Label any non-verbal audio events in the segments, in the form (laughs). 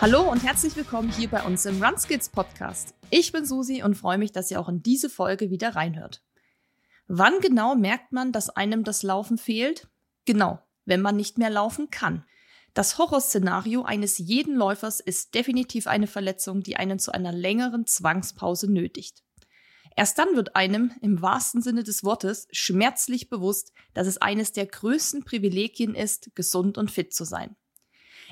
Hallo und herzlich willkommen hier bei uns im Runskills Podcast. Ich bin Susi und freue mich, dass ihr auch in diese Folge wieder reinhört. Wann genau merkt man, dass einem das Laufen fehlt? Genau, wenn man nicht mehr laufen kann. Das Horrorszenario eines jeden Läufers ist definitiv eine Verletzung, die einen zu einer längeren Zwangspause nötigt. Erst dann wird einem, im wahrsten Sinne des Wortes, schmerzlich bewusst, dass es eines der größten Privilegien ist, gesund und fit zu sein.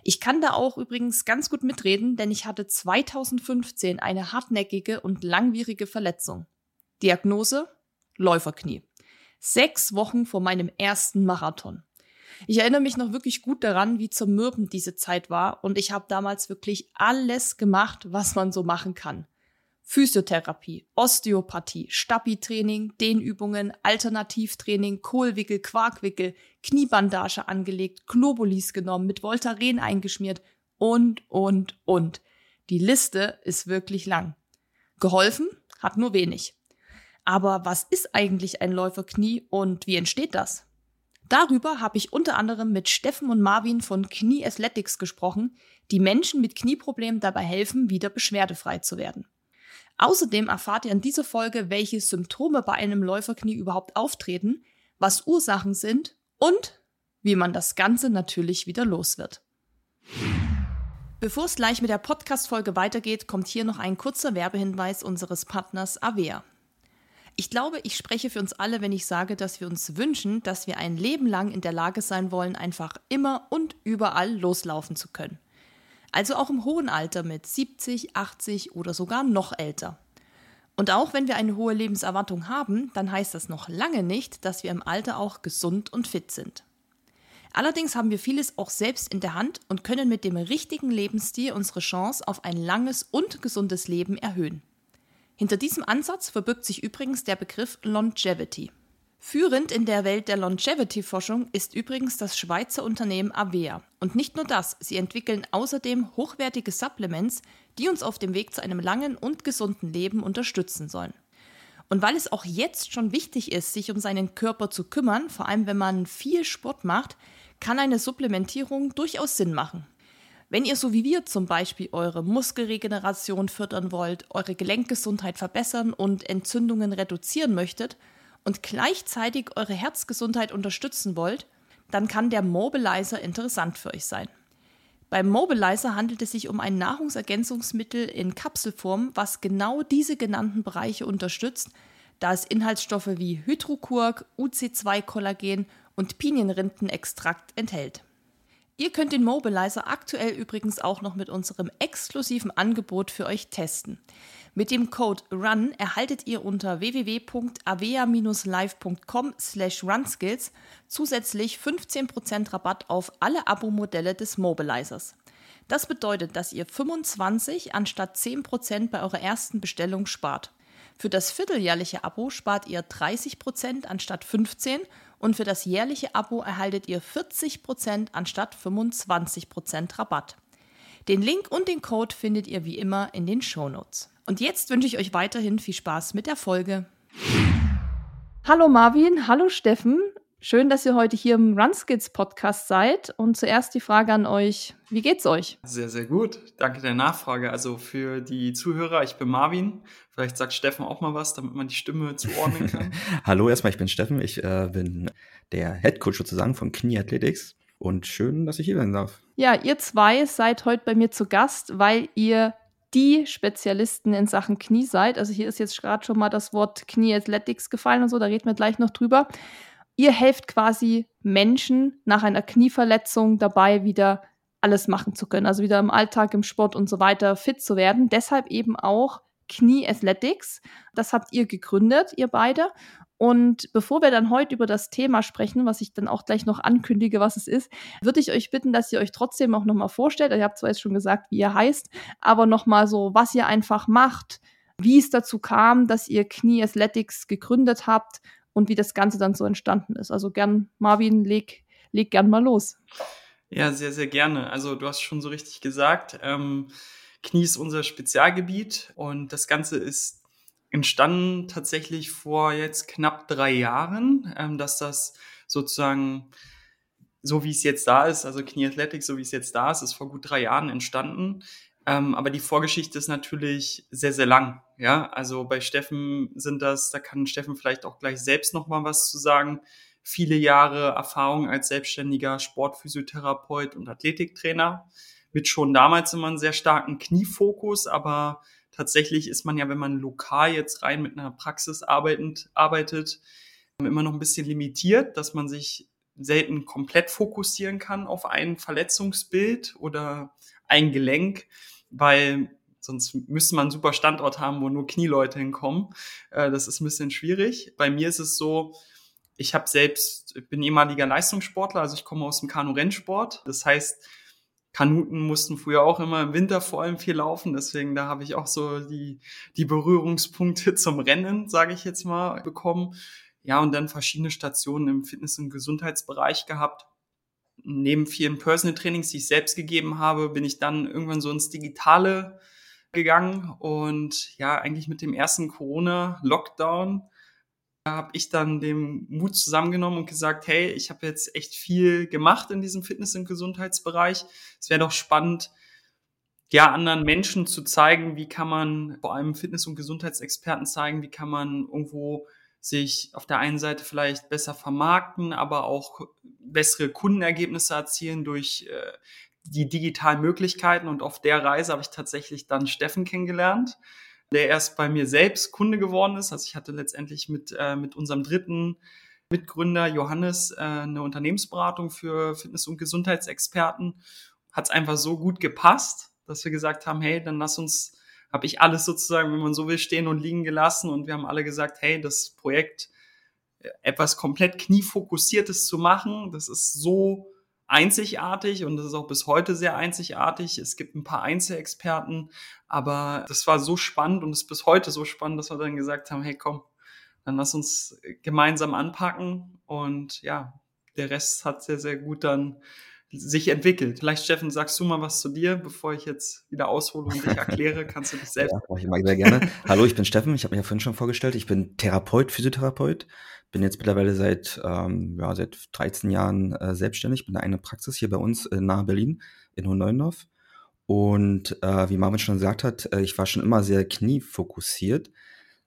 Ich kann da auch übrigens ganz gut mitreden, denn ich hatte 2015 eine hartnäckige und langwierige Verletzung. Diagnose Läuferknie. Sechs Wochen vor meinem ersten Marathon. Ich erinnere mich noch wirklich gut daran, wie zermürbend diese Zeit war und ich habe damals wirklich alles gemacht, was man so machen kann. Physiotherapie, Osteopathie, Stabi-Training, Dehnübungen, Alternativtraining, Kohlwickel, Quarkwickel, Kniebandage angelegt, Globulis genommen, mit Voltaren eingeschmiert und, und, und. Die Liste ist wirklich lang. Geholfen hat nur wenig. Aber was ist eigentlich ein Läuferknie und wie entsteht das? Darüber habe ich unter anderem mit Steffen und Marvin von Knie Athletics gesprochen, die Menschen mit Knieproblemen dabei helfen, wieder beschwerdefrei zu werden. Außerdem erfahrt ihr in dieser Folge, welche Symptome bei einem Läuferknie überhaupt auftreten, was Ursachen sind und wie man das Ganze natürlich wieder los wird. Bevor es gleich mit der Podcast-Folge weitergeht, kommt hier noch ein kurzer Werbehinweis unseres Partners Avea. Ich glaube, ich spreche für uns alle, wenn ich sage, dass wir uns wünschen, dass wir ein Leben lang in der Lage sein wollen, einfach immer und überall loslaufen zu können. Also auch im hohen Alter mit 70, 80 oder sogar noch älter. Und auch wenn wir eine hohe Lebenserwartung haben, dann heißt das noch lange nicht, dass wir im Alter auch gesund und fit sind. Allerdings haben wir vieles auch selbst in der Hand und können mit dem richtigen Lebensstil unsere Chance auf ein langes und gesundes Leben erhöhen. Hinter diesem Ansatz verbirgt sich übrigens der Begriff Longevity. Führend in der Welt der Longevity-Forschung ist übrigens das Schweizer Unternehmen Avea. Und nicht nur das, sie entwickeln außerdem hochwertige Supplements, die uns auf dem Weg zu einem langen und gesunden Leben unterstützen sollen. Und weil es auch jetzt schon wichtig ist, sich um seinen Körper zu kümmern, vor allem wenn man viel Sport macht, kann eine Supplementierung durchaus Sinn machen. Wenn ihr so wie wir zum Beispiel eure Muskelregeneration fördern wollt, eure Gelenkgesundheit verbessern und Entzündungen reduzieren möchtet, und gleichzeitig eure Herzgesundheit unterstützen wollt, dann kann der Mobilizer interessant für euch sein. Beim Mobilizer handelt es sich um ein Nahrungsergänzungsmittel in Kapselform, was genau diese genannten Bereiche unterstützt, da es Inhaltsstoffe wie Hydrokurk, UC2-Kollagen und Pinienrindenextrakt enthält. Ihr könnt den Mobilizer aktuell übrigens auch noch mit unserem exklusiven Angebot für euch testen. Mit dem Code RUN erhaltet ihr unter www.avea-live.com slash runskills zusätzlich 15% Rabatt auf alle Abo-Modelle des Mobilizers. Das bedeutet, dass ihr 25 anstatt 10% bei eurer ersten Bestellung spart. Für das vierteljährliche Abo spart ihr 30% anstatt 15% und für das jährliche Abo erhaltet ihr 40% anstatt 25% Rabatt. Den Link und den Code findet ihr wie immer in den Shownotes. Und jetzt wünsche ich euch weiterhin viel Spaß mit der Folge. Hallo Marvin, hallo Steffen. Schön, dass ihr heute hier im Runskits Podcast seid. Und zuerst die Frage an euch: Wie geht's euch? Sehr, sehr gut. Danke der Nachfrage. Also für die Zuhörer, ich bin Marvin. Vielleicht sagt Steffen auch mal was, damit man die Stimme zuordnen kann. (laughs) Hallo, erstmal, ich bin Steffen. Ich äh, bin der Head Coach sozusagen von Knie Athletics. Und schön, dass ich hier sein darf. Ja, ihr zwei seid heute bei mir zu Gast, weil ihr die Spezialisten in Sachen Knie seid. Also hier ist jetzt gerade schon mal das Wort Knie Athletics gefallen und so, da reden wir gleich noch drüber. Ihr helft quasi Menschen nach einer Knieverletzung dabei, wieder alles machen zu können. Also wieder im Alltag, im Sport und so weiter fit zu werden. Deshalb eben auch Knie Athletics. Das habt ihr gegründet, ihr beide. Und bevor wir dann heute über das Thema sprechen, was ich dann auch gleich noch ankündige, was es ist, würde ich euch bitten, dass ihr euch trotzdem auch nochmal vorstellt. Ihr habt zwar jetzt schon gesagt, wie ihr heißt, aber nochmal so, was ihr einfach macht, wie es dazu kam, dass ihr Knie Athletics gegründet habt und wie das Ganze dann so entstanden ist. Also gern, Marvin, leg, leg gern mal los. Ja, sehr, sehr gerne. Also du hast schon so richtig gesagt, ähm, Knie ist unser Spezialgebiet und das Ganze ist entstanden tatsächlich vor jetzt knapp drei Jahren, ähm, dass das sozusagen so wie es jetzt da ist, also Knie Athletics, so wie es jetzt da ist, ist vor gut drei Jahren entstanden. Ähm, aber die Vorgeschichte ist natürlich sehr, sehr lang. Ja, also bei Steffen sind das, da kann Steffen vielleicht auch gleich selbst noch mal was zu sagen. Viele Jahre Erfahrung als selbstständiger Sportphysiotherapeut und Athletiktrainer mit schon damals immer einen sehr starken Kniefokus, aber tatsächlich ist man ja, wenn man lokal jetzt rein mit einer Praxis arbeitend, arbeitet, immer noch ein bisschen limitiert, dass man sich selten komplett fokussieren kann auf ein Verletzungsbild oder ein Gelenk, weil sonst müsste man einen super Standort haben, wo nur Knieleute hinkommen. Äh, das ist ein bisschen schwierig. Bei mir ist es so, ich habe selbst, bin ehemaliger Leistungssportler, also ich komme aus dem Kanu-Rennsport. Das heißt, Kanuten mussten früher auch immer im Winter vor allem viel laufen, deswegen da habe ich auch so die, die Berührungspunkte (laughs) zum Rennen, sage ich jetzt mal, bekommen. Ja, und dann verschiedene Stationen im Fitness- und Gesundheitsbereich gehabt. Neben vielen Personal Trainings, die ich selbst gegeben habe, bin ich dann irgendwann so ins Digitale gegangen und ja, eigentlich mit dem ersten Corona-Lockdown habe ich dann den Mut zusammengenommen und gesagt, hey, ich habe jetzt echt viel gemacht in diesem Fitness- und Gesundheitsbereich. Es wäre doch spannend, ja, anderen Menschen zu zeigen, wie kann man, vor allem Fitness- und Gesundheitsexperten zeigen, wie kann man irgendwo sich auf der einen Seite vielleicht besser vermarkten, aber auch bessere Kundenergebnisse erzielen durch äh, die digitalen Möglichkeiten. Und auf der Reise habe ich tatsächlich dann Steffen kennengelernt, der erst bei mir selbst Kunde geworden ist. Also ich hatte letztendlich mit, äh, mit unserem dritten Mitgründer Johannes äh, eine Unternehmensberatung für Fitness- und Gesundheitsexperten. Hat es einfach so gut gepasst, dass wir gesagt haben, hey, dann lass uns habe ich alles sozusagen, wenn man so will, stehen und liegen gelassen und wir haben alle gesagt, hey, das Projekt äh, etwas komplett kniefokussiertes zu machen, das ist so einzigartig und das ist auch bis heute sehr einzigartig. Es gibt ein paar Einzelexperten, aber das war so spannend und ist bis heute so spannend, dass wir dann gesagt haben, hey, komm, dann lass uns gemeinsam anpacken und ja, der Rest hat sehr, sehr gut dann sich entwickelt. Vielleicht, Steffen, sagst du mal was zu dir, bevor ich jetzt wieder aushole und dich erkläre. Kannst du dich (laughs) selbst. Ja, mache ich immer sehr gerne. Hallo, ich bin Steffen. Ich habe mich ja vorhin schon vorgestellt. Ich bin Therapeut, Physiotherapeut. Bin jetzt mittlerweile seit, ähm, ja, seit 13 Jahren äh, selbstständig. Bin eine Praxis hier bei uns in nahe Berlin, in Hohenneuendorf. Und äh, wie Marvin schon gesagt hat, äh, ich war schon immer sehr kniefokussiert.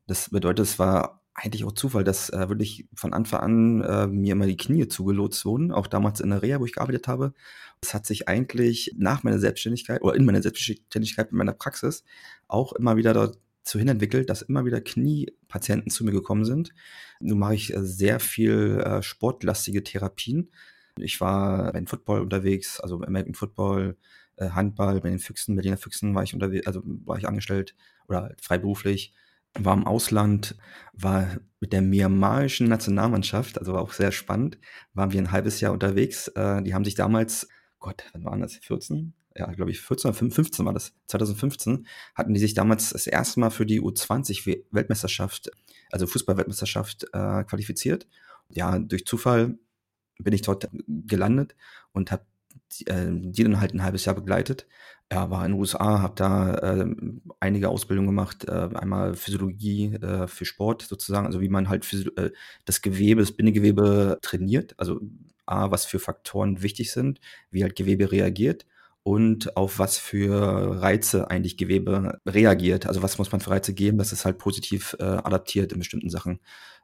Das bedeutet, es war eigentlich auch Zufall, dass äh, wirklich von Anfang an äh, mir immer die Knie zugelotst wurden, auch damals in der Reha, wo ich gearbeitet habe. Es hat sich eigentlich nach meiner Selbstständigkeit oder in meiner Selbstständigkeit in meiner Praxis auch immer wieder dazu hin entwickelt, dass immer wieder Kniepatienten zu mir gekommen sind. Nun mache ich äh, sehr viel äh, sportlastige Therapien. Ich war beim Football unterwegs, also American Football, äh, Handball, bei den Füchsen, Berliner Füchsen war ich unterwegs, also war ich angestellt oder freiberuflich war im Ausland, war mit der myanmarischen Nationalmannschaft, also war auch sehr spannend, waren wir ein halbes Jahr unterwegs. Äh, die haben sich damals, Gott, wann waren das? 14? Ja, glaube ich, 14 oder 15 war das. 2015 hatten die sich damals das erste Mal für die U20-Weltmeisterschaft, also Fußball-Weltmeisterschaft, äh, qualifiziert. Ja, durch Zufall bin ich dort gelandet und habe äh, die dann halt ein halbes Jahr begleitet. Ja, war in den USA, habe da äh, einige Ausbildungen gemacht, äh, einmal Physiologie äh, für Sport sozusagen, also wie man halt Physi äh, das Gewebe, das Bindegewebe trainiert, also A, was für Faktoren wichtig sind, wie halt Gewebe reagiert und auf was für Reize eigentlich Gewebe reagiert. Also was muss man für Reize geben, dass es halt positiv äh, adaptiert in bestimmten Sachen.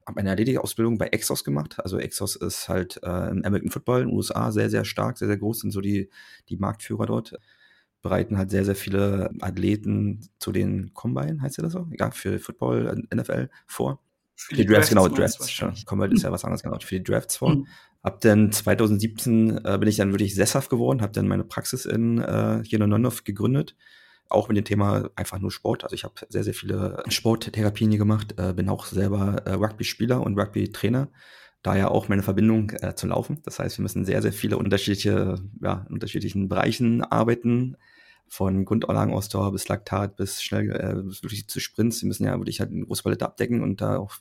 Habe eine Athletikausbildung bei Exos gemacht. Also Exos ist halt äh, im American Football in den USA sehr, sehr stark, sehr, sehr groß, sind so die, die Marktführer dort. Bereiten halt sehr, sehr viele Athleten zu den Combine, heißt ja das so? Ja, für Football, NFL vor. Für die, die Drafts, genau, Drafts. Schon. Combine ist ja was anderes, genau. Für die Drafts vor. Mhm. Hab dann 2017 äh, bin ich dann wirklich sesshaft geworden, habe dann meine Praxis in äh, hier in Nonnov gegründet. Auch mit dem Thema einfach nur Sport. Also ich habe sehr, sehr viele Sporttherapien hier gemacht, äh, bin auch selber äh, Rugby-Spieler und Rugby-Trainer. Daher auch meine Verbindung äh, zu laufen. Das heißt, wir müssen sehr, sehr viele unterschiedliche, ja, in unterschiedlichen Bereichen arbeiten. Von Grundlagenausdauer bis Laktat bis schnell äh, wirklich zu Sprints. Wir müssen ja wirklich halt eine große Palette abdecken und da auch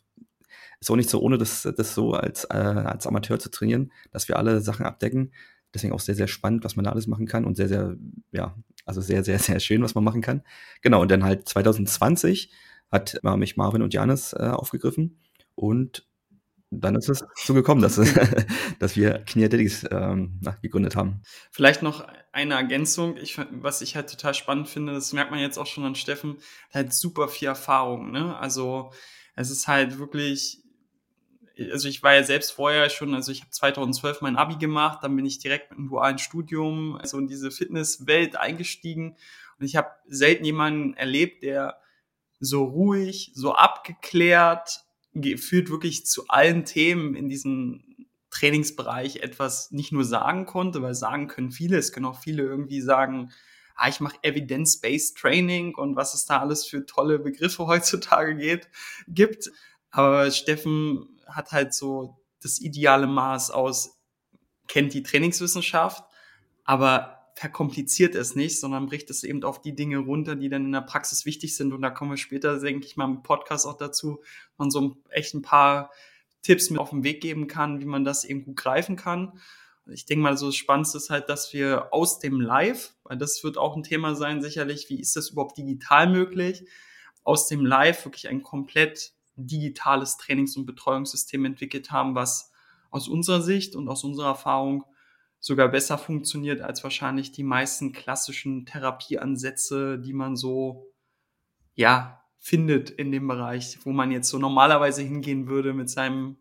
ist auch nicht so, ohne das, das so als, äh, als Amateur zu trainieren, dass wir alle Sachen abdecken. Deswegen auch sehr, sehr spannend, was man da alles machen kann und sehr, sehr, ja, also sehr, sehr, sehr schön, was man machen kann. Genau, und dann halt 2020 hat mich Marvin und Janis äh, aufgegriffen und dann ist es so gekommen, dass, (laughs) (laughs) dass wir Kniathletics ähm, gegründet haben. Vielleicht noch eine Ergänzung, ich, was ich halt total spannend finde, das merkt man jetzt auch schon an Steffen, halt super viel Erfahrung. Ne? Also es ist halt wirklich, also ich war ja selbst vorher schon, also ich habe 2012 mein Abi gemacht, dann bin ich direkt mit einem dualen Studium also in diese Fitnesswelt eingestiegen und ich habe selten jemanden erlebt, der so ruhig, so abgeklärt, gefühlt wirklich zu allen Themen in diesem Trainingsbereich etwas nicht nur sagen konnte, weil sagen können viele, es können auch viele irgendwie sagen, ah, ich mache Evidence-Based Training und was es da alles für tolle Begriffe (laughs) heutzutage geht, gibt. Aber Steffen hat halt so das ideale Maß aus, kennt die Trainingswissenschaft, aber verkompliziert es nicht, sondern bricht es eben auf die Dinge runter, die dann in der Praxis wichtig sind. Und da kommen wir später, denke ich mal, im Podcast auch dazu, man so echt ein paar Tipps mit auf den Weg geben kann, wie man das eben gut greifen kann. Ich denke mal, so das Spannendste ist halt, dass wir aus dem Live, weil das wird auch ein Thema sein, sicherlich, wie ist das überhaupt digital möglich, aus dem Live wirklich ein komplett digitales Trainings- und Betreuungssystem entwickelt haben, was aus unserer Sicht und aus unserer Erfahrung sogar besser funktioniert als wahrscheinlich die meisten klassischen Therapieansätze, die man so, ja, findet in dem Bereich, wo man jetzt so normalerweise hingehen würde mit seinem,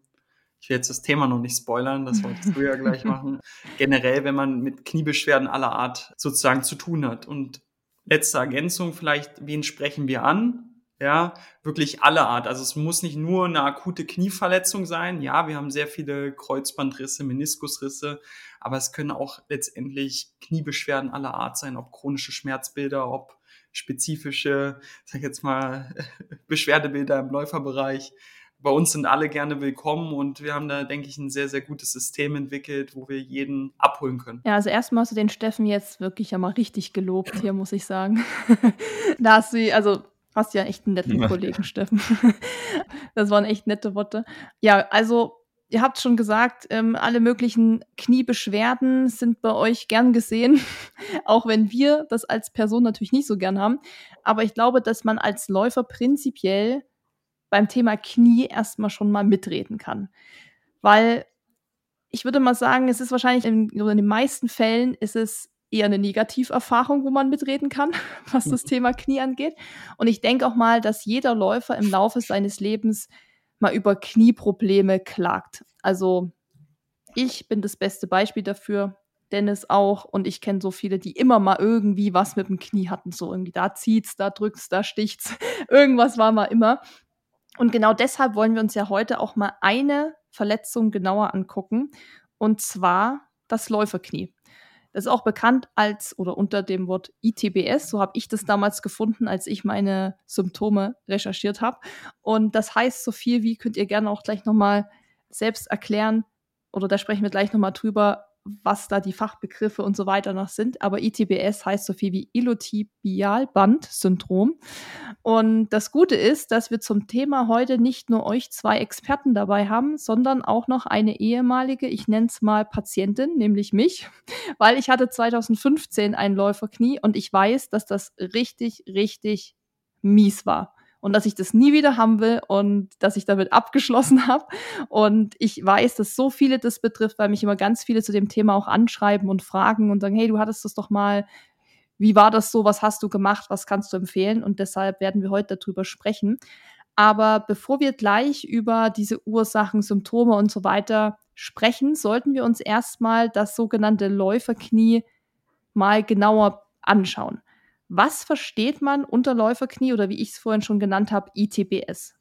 ich will jetzt das Thema noch nicht spoilern, das wolltest du ja gleich (laughs) machen, generell, wenn man mit Kniebeschwerden aller Art sozusagen zu tun hat. Und letzte Ergänzung vielleicht, wen sprechen wir an? Ja, wirklich alle Art. Also es muss nicht nur eine akute Knieverletzung sein. Ja, wir haben sehr viele Kreuzbandrisse, Meniskusrisse, aber es können auch letztendlich Kniebeschwerden aller Art sein, ob chronische Schmerzbilder, ob spezifische, sag ich jetzt mal, (laughs) Beschwerdebilder im Läuferbereich. Bei uns sind alle gerne willkommen und wir haben da, denke ich, ein sehr, sehr gutes System entwickelt, wo wir jeden abholen können. Ja, also erstmal hast du den Steffen jetzt wirklich ja mal richtig gelobt hier, muss ich sagen. (laughs) da hast du, also Hast ja echt einen netten Kollegen, Steffen. (laughs) das waren echt nette Worte. Ja, also ihr habt schon gesagt, ähm, alle möglichen Kniebeschwerden sind bei euch gern gesehen, (laughs) auch wenn wir das als Person natürlich nicht so gern haben. Aber ich glaube, dass man als Läufer prinzipiell beim Thema Knie erstmal schon mal mitreden kann. Weil ich würde mal sagen, es ist wahrscheinlich in, in den meisten Fällen ist es eher eine Negativerfahrung, wo man mitreden kann, (laughs) was das mhm. Thema Knie angeht. Und ich denke auch mal, dass jeder Läufer im Laufe seines Lebens mal über Knieprobleme klagt. Also ich bin das beste Beispiel dafür. Dennis auch und ich kenne so viele, die immer mal irgendwie was mit dem Knie hatten, so irgendwie da zieht's, da drückt's, da sticht's, (laughs) irgendwas war mal immer. Und genau deshalb wollen wir uns ja heute auch mal eine Verletzung genauer angucken und zwar das Läuferknie. Das ist auch bekannt als oder unter dem Wort ITBS. So habe ich das damals gefunden, als ich meine Symptome recherchiert habe. Und das heißt so viel wie, könnt ihr gerne auch gleich nochmal selbst erklären, oder da sprechen wir gleich nochmal drüber, was da die Fachbegriffe und so weiter noch sind. Aber ITBS heißt so viel wie Iliotibialband-Syndrom. Und das Gute ist, dass wir zum Thema heute nicht nur euch zwei Experten dabei haben, sondern auch noch eine ehemalige, ich nenne es mal Patientin, nämlich mich, (laughs) weil ich hatte 2015 ein Läuferknie und ich weiß, dass das richtig, richtig mies war und dass ich das nie wieder haben will und dass ich damit abgeschlossen (laughs) habe. Und ich weiß, dass so viele das betrifft, weil mich immer ganz viele zu dem Thema auch anschreiben und fragen und sagen, hey, du hattest das doch mal. Wie war das so? Was hast du gemacht? Was kannst du empfehlen? Und deshalb werden wir heute darüber sprechen. Aber bevor wir gleich über diese Ursachen, Symptome und so weiter sprechen, sollten wir uns erstmal das sogenannte Läuferknie mal genauer anschauen. Was versteht man unter Läuferknie oder wie ich es vorhin schon genannt habe, ITBS?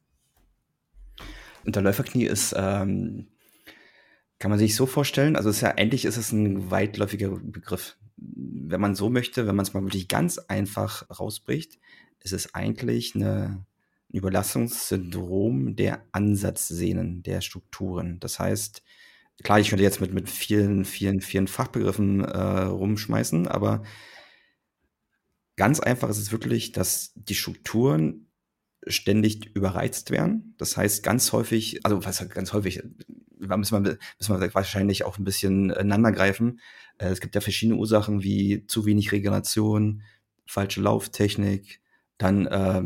Unter Läuferknie ist, ähm, kann man sich so vorstellen, also ist ja eigentlich ist es ein weitläufiger Begriff. Wenn man so möchte, wenn man es mal wirklich ganz einfach rausbricht, ist es eigentlich eine, ein Überlassungssyndrom der Ansatzsehnen, der Strukturen. Das heißt, klar, ich könnte jetzt mit, mit vielen, vielen, vielen Fachbegriffen äh, rumschmeißen, aber Ganz einfach ist es wirklich, dass die Strukturen ständig überreizt werden. Das heißt, ganz häufig, also was ganz häufig, da müssen wir, müssen wir wahrscheinlich auch ein bisschen ineinander greifen. Äh, es gibt ja verschiedene Ursachen wie zu wenig Regeneration, falsche Lauftechnik, dann äh,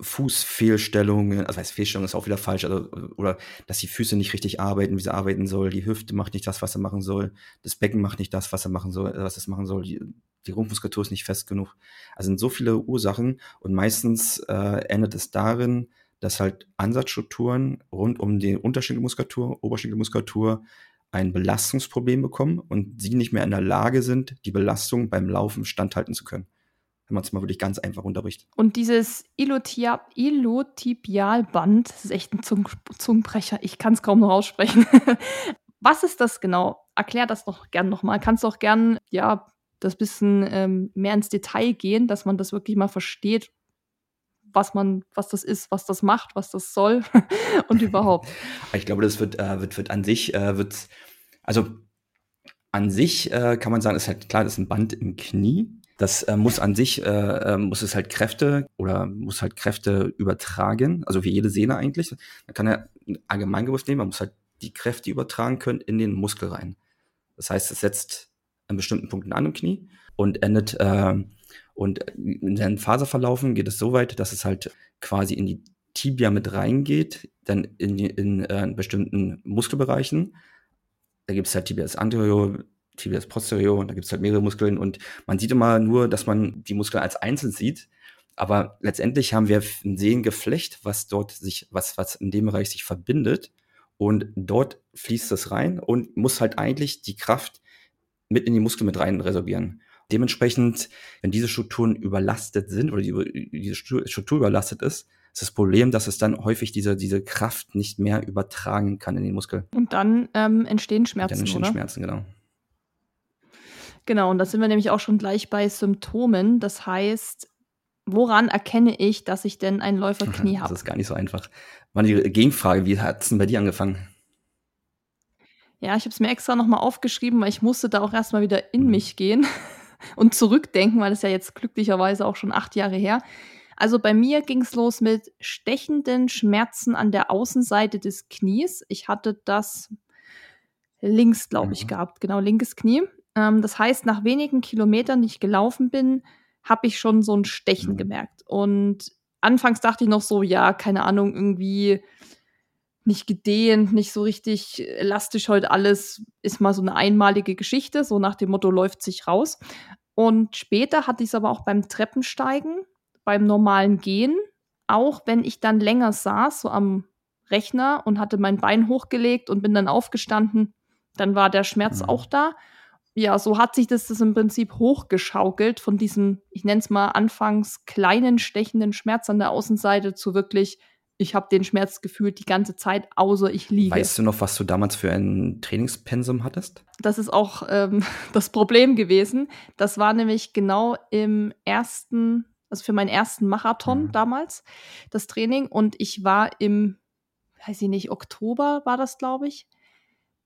Fußfehlstellungen, also heißt Fehlstellung ist auch wieder falsch, also, oder dass die Füße nicht richtig arbeiten, wie sie arbeiten soll, die Hüfte macht nicht das, was sie machen soll, das Becken macht nicht das, was er machen soll, was es machen soll, die, die Rumpfmuskulatur ist nicht fest genug. Also sind so viele Ursachen und meistens äh, endet es darin, dass halt Ansatzstrukturen rund um die Unterschenkelmuskulatur, Oberschenkelmuskulatur ein Belastungsproblem bekommen und sie nicht mehr in der Lage sind, die Belastung beim Laufen standhalten zu können wenn man es mal wirklich ganz einfach unterbricht. Und dieses Ilotibialband, das ist echt ein Zung Zungenbrecher, ich kann es kaum noch aussprechen. (laughs) Was ist das genau? Erklär das doch gern nochmal. Kannst du auch gern, ja, das bisschen ähm, mehr ins Detail gehen, dass man das wirklich mal versteht, was man, was das ist, was das macht, was das soll (laughs) und überhaupt. (laughs) Ich glaube, das wird, äh, wird, wird an sich, äh, wird, also an sich äh, kann man sagen, ist halt klar, das ist ein Band im Knie. Das äh, muss an sich, äh, äh, muss es halt Kräfte oder muss halt Kräfte übertragen, also wie jede Sehne eigentlich. Man kann ja einen Allgemeingriff nehmen, man muss halt die Kräfte übertragen können in den Muskel rein. Das heißt, es setzt an bestimmten Punkten an im Knie und endet, äh, und in seinen Faserverlaufen geht es so weit, dass es halt quasi in die Tibia mit reingeht, dann in, in, äh, in bestimmten Muskelbereichen. Da gibt es halt Tibias anterior, Tibias posterior und da gibt es halt mehrere Muskeln und man sieht immer nur, dass man die Muskeln als einzeln sieht. Aber letztendlich haben wir ein Sehengeflecht, was dort sich, was, was in dem Bereich sich verbindet. Und dort fließt es rein und muss halt eigentlich die Kraft mit in die Muskeln mit rein resorbieren. Dementsprechend, wenn diese Strukturen überlastet sind oder die, diese Struktur überlastet ist, ist das Problem, dass es dann häufig diese, diese Kraft nicht mehr übertragen kann in den Muskel. Und dann ähm, entstehen Schmerzen. Und dann entstehen oder? Schmerzen, genau. Genau, und da sind wir nämlich auch schon gleich bei Symptomen. Das heißt, woran erkenne ich, dass ich denn ein Läuferknie (laughs) habe? Das ist gar nicht so einfach. Mal die Gegenfrage, wie hat es denn bei dir angefangen? Ja, ich habe es mir extra nochmal aufgeschrieben, weil ich musste da auch erstmal wieder in mhm. mich gehen (laughs) und zurückdenken, weil das ja jetzt glücklicherweise auch schon acht Jahre her. Also bei mir ging es los mit stechenden Schmerzen an der Außenseite des Knies. Ich hatte das links, glaube ich, mhm. gehabt, genau, linkes Knie. Ähm, das heißt, nach wenigen Kilometern, die ich gelaufen bin, habe ich schon so ein Stechen mhm. gemerkt. Und anfangs dachte ich noch so, ja, keine Ahnung, irgendwie nicht gedehnt, nicht so richtig elastisch heute alles, ist mal so eine einmalige Geschichte, so nach dem Motto läuft sich raus. Und später hatte ich es aber auch beim Treppensteigen, beim normalen Gehen, auch wenn ich dann länger saß, so am Rechner und hatte mein Bein hochgelegt und bin dann aufgestanden, dann war der Schmerz mhm. auch da ja, so hat sich das, das im Prinzip hochgeschaukelt von diesem, ich nenne es mal anfangs kleinen, stechenden Schmerz an der Außenseite zu wirklich, ich habe den Schmerz gefühlt die ganze Zeit, außer ich liege. Weißt du noch, was du damals für ein Trainingspensum hattest? Das ist auch ähm, (laughs) das Problem gewesen. Das war nämlich genau im ersten, also für meinen ersten Marathon mhm. damals, das Training. Und ich war im, weiß ich nicht, Oktober war das, glaube ich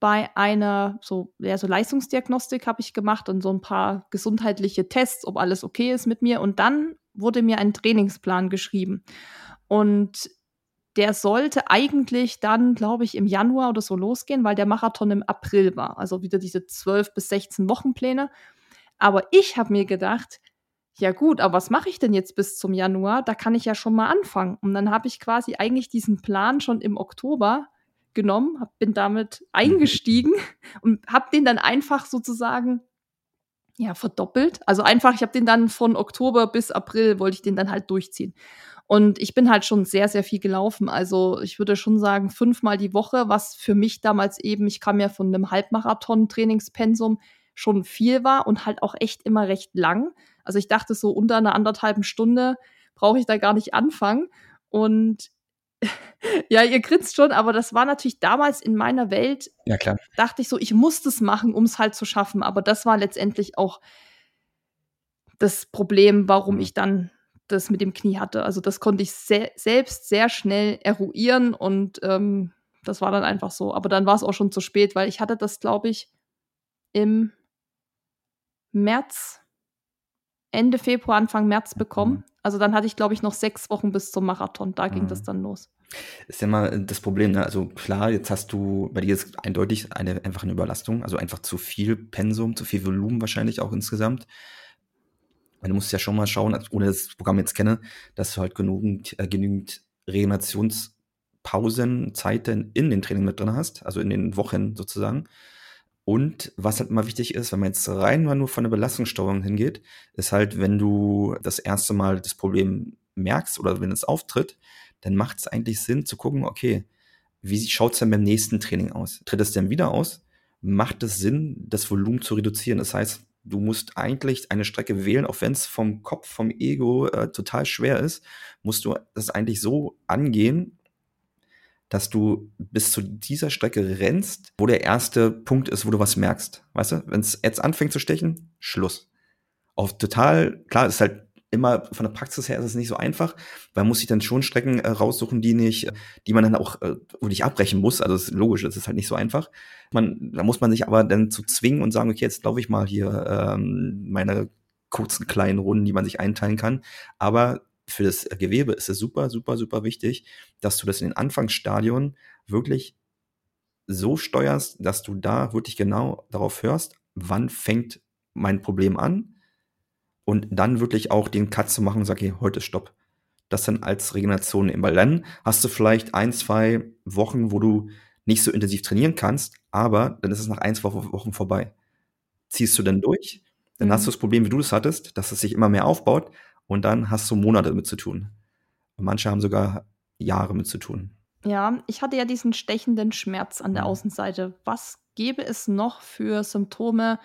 bei einer so, ja, so Leistungsdiagnostik habe ich gemacht und so ein paar gesundheitliche Tests, ob alles okay ist mit mir. Und dann wurde mir ein Trainingsplan geschrieben. Und der sollte eigentlich dann, glaube ich, im Januar oder so losgehen, weil der Marathon im April war. Also wieder diese 12 bis 16 Wochenpläne. Aber ich habe mir gedacht, ja gut, aber was mache ich denn jetzt bis zum Januar? Da kann ich ja schon mal anfangen. Und dann habe ich quasi eigentlich diesen Plan schon im Oktober genommen, hab, bin damit (laughs) eingestiegen und habe den dann einfach sozusagen ja verdoppelt. Also einfach, ich habe den dann von Oktober bis April wollte ich den dann halt durchziehen. Und ich bin halt schon sehr, sehr viel gelaufen. Also ich würde schon sagen, fünfmal die Woche, was für mich damals eben, ich kam ja von einem Halbmarathon-Trainingspensum, schon viel war und halt auch echt immer recht lang. Also ich dachte so unter einer anderthalben Stunde brauche ich da gar nicht anfangen. Und (laughs) ja, ihr grinst schon, aber das war natürlich damals in meiner Welt. Ja, klar. Dachte ich so, ich muss das machen, um es halt zu schaffen. Aber das war letztendlich auch das Problem, warum mhm. ich dann das mit dem Knie hatte. Also das konnte ich se selbst sehr schnell eruieren und ähm, das war dann einfach so. Aber dann war es auch schon zu spät, weil ich hatte das, glaube ich, im März, Ende Februar, Anfang März bekommen. Mhm. Also dann hatte ich, glaube ich, noch sechs Wochen bis zum Marathon. Da ging mhm. das dann los. Ist ja mal das Problem, ne? Also klar, jetzt hast du, bei dir ist eindeutig eine, einfach eine Überlastung, also einfach zu viel Pensum, zu viel Volumen wahrscheinlich auch insgesamt. Weil du musst ja schon mal schauen, ohne das Programm jetzt kenne, dass du halt genügend, äh, genügend Regenerationspausen, Zeiten in den Training mit drin hast, also in den Wochen sozusagen. Und was halt immer wichtig ist, wenn man jetzt rein nur von der Belastungssteuerung hingeht, ist halt, wenn du das erste Mal das Problem merkst oder wenn es auftritt, dann macht es eigentlich Sinn zu gucken, okay, wie schaut es denn beim nächsten Training aus? Tritt es denn wieder aus? Macht es Sinn, das Volumen zu reduzieren? Das heißt, du musst eigentlich eine Strecke wählen, auch wenn es vom Kopf, vom Ego äh, total schwer ist, musst du das eigentlich so angehen, dass du bis zu dieser Strecke rennst, wo der erste Punkt ist, wo du was merkst. Weißt du, wenn es jetzt anfängt zu stechen, Schluss. Auf total, klar, ist halt immer von der Praxis her ist es nicht so einfach, weil man muss sich dann schon Strecken äh, raussuchen, die nicht, die man dann auch, äh, nicht abbrechen muss. Also das ist logisch, das ist halt nicht so einfach. Man, da muss man sich aber dann zu zwingen und sagen, okay, jetzt laufe ich mal hier ähm, meine kurzen kleinen Runden, die man sich einteilen kann. Aber für das Gewebe ist es super, super, super wichtig, dass du das in den Anfangsstadien wirklich so steuerst, dass du da wirklich genau darauf hörst, wann fängt mein Problem an und dann wirklich auch den Cut zu machen und sag, okay, heute Stopp. Das dann als Regeneration nehmen, weil dann hast du vielleicht ein, zwei Wochen, wo du nicht so intensiv trainieren kannst, aber dann ist es nach ein, zwei Wochen vorbei. Ziehst du dann durch, dann mhm. hast du das Problem, wie du das hattest, dass es sich immer mehr aufbaut und dann hast du Monate damit zu tun. Und manche haben sogar Jahre mit zu tun. Ja, ich hatte ja diesen stechenden Schmerz an der mhm. Außenseite. Was gäbe es noch für Symptome,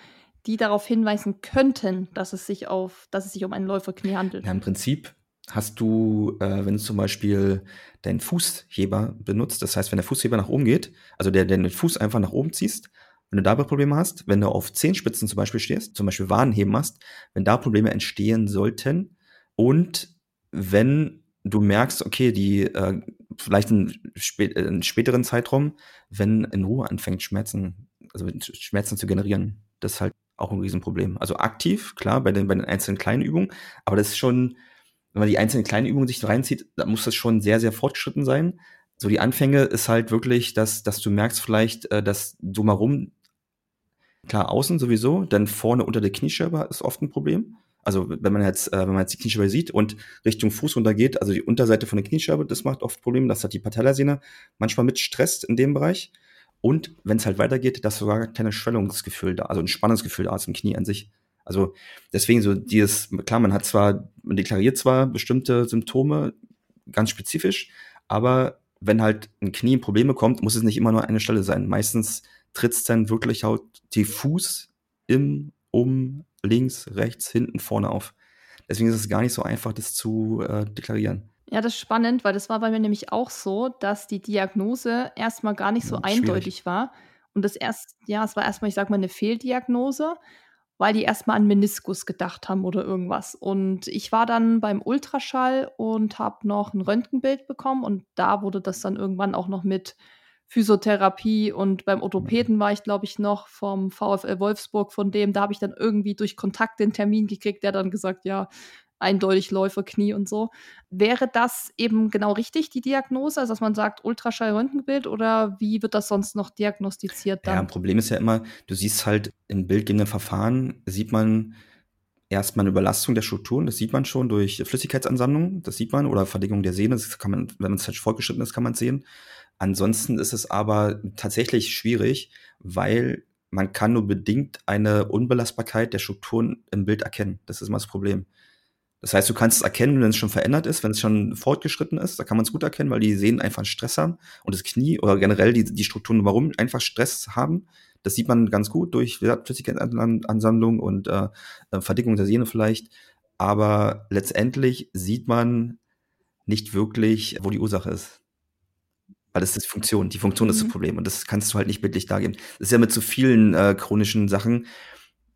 die darauf hinweisen könnten, dass es sich auf, dass es sich um einen Läuferknie handelt? Ja, im Prinzip hast du, äh, wenn du zum Beispiel deinen Fußheber benutzt, das heißt, wenn der Fußheber nach oben geht, also der, der den Fuß einfach nach oben ziehst, wenn du dabei Probleme hast, wenn du auf Zehenspitzen zum Beispiel stehst, zum Beispiel Wadenheben hast, wenn da Probleme entstehen sollten, und wenn du merkst, okay, die äh, vielleicht in, spät, äh, in späteren Zeitraum, wenn in Ruhe anfängt, Schmerzen, also Schmerzen zu generieren, das halt auch ein Riesenproblem. Also aktiv, klar, bei den, bei den einzelnen kleinen Übungen, aber das ist schon, wenn man die einzelnen kleinen Übungen sich reinzieht, da muss das schon sehr, sehr fortgeschritten sein. So die Anfänge ist halt wirklich, dass, dass du merkst vielleicht, äh, dass drumherum, klar, außen sowieso, dann vorne unter der Kniescheibe ist oft ein Problem. Also wenn man jetzt, äh, wenn man jetzt die Kniescheibe sieht und Richtung Fuß runtergeht, also die Unterseite von der Kniescheibe, das macht oft Probleme, dass hat die Patellasehne manchmal mit stresst in dem Bereich. Und wenn es halt weitergeht, dass sogar ein kleines Schwellungsgefühl da, also ein Spannungsgefühl da ist im Knie an sich. Also deswegen so dieses, klar, man hat zwar, man deklariert zwar bestimmte Symptome ganz spezifisch, aber wenn halt ein Knie in Probleme kommt, muss es nicht immer nur eine Stelle sein. Meistens tritt es dann wirklich halt diffus im, um, links, rechts, hinten, vorne auf. Deswegen ist es gar nicht so einfach, das zu äh, deklarieren. Ja, das ist spannend, weil das war bei mir nämlich auch so, dass die Diagnose erstmal gar nicht so ja, eindeutig war. Und das erst, ja, es war erstmal, ich sag mal, eine Fehldiagnose, weil die erstmal an Meniskus gedacht haben oder irgendwas. Und ich war dann beim Ultraschall und habe noch ein Röntgenbild bekommen und da wurde das dann irgendwann auch noch mit Physiotherapie und beim Orthopäden war ich, glaube ich, noch vom VfL Wolfsburg von dem. Da habe ich dann irgendwie durch Kontakt den Termin gekriegt, der dann gesagt, ja, eindeutig Läuferknie und so. Wäre das eben genau richtig, die Diagnose? Also, dass man sagt, Ultraschall-Röntgenbild oder wie wird das sonst noch diagnostiziert dann? Ja, ein Problem ist ja immer, du siehst halt in bildgebenden Verfahren, sieht man erstmal eine Überlastung der Strukturen, das sieht man schon durch Flüssigkeitsansammlung, das sieht man, oder Verdickung der Sehne, das kann man, wenn man es halt fortgeschritten ist, kann man sehen. Ansonsten ist es aber tatsächlich schwierig, weil man kann nur bedingt eine Unbelastbarkeit der Strukturen im Bild erkennen. Das ist immer das Problem. Das heißt, du kannst es erkennen, wenn es schon verändert ist, wenn es schon fortgeschritten ist, da kann man es gut erkennen, weil die Sehnen einfach Stress haben und das Knie oder generell die, die Strukturen warum einfach Stress haben. Das sieht man ganz gut durch Flüssigkeitsansammlung und äh, äh, Verdickung der Sehne vielleicht. Aber letztendlich sieht man nicht wirklich, wo die Ursache ist. Weil das ist die Funktion. Die Funktion mhm. ist das mhm. Problem und das kannst du halt nicht bildlich dargeben. Das ist ja mit zu so vielen äh, chronischen Sachen.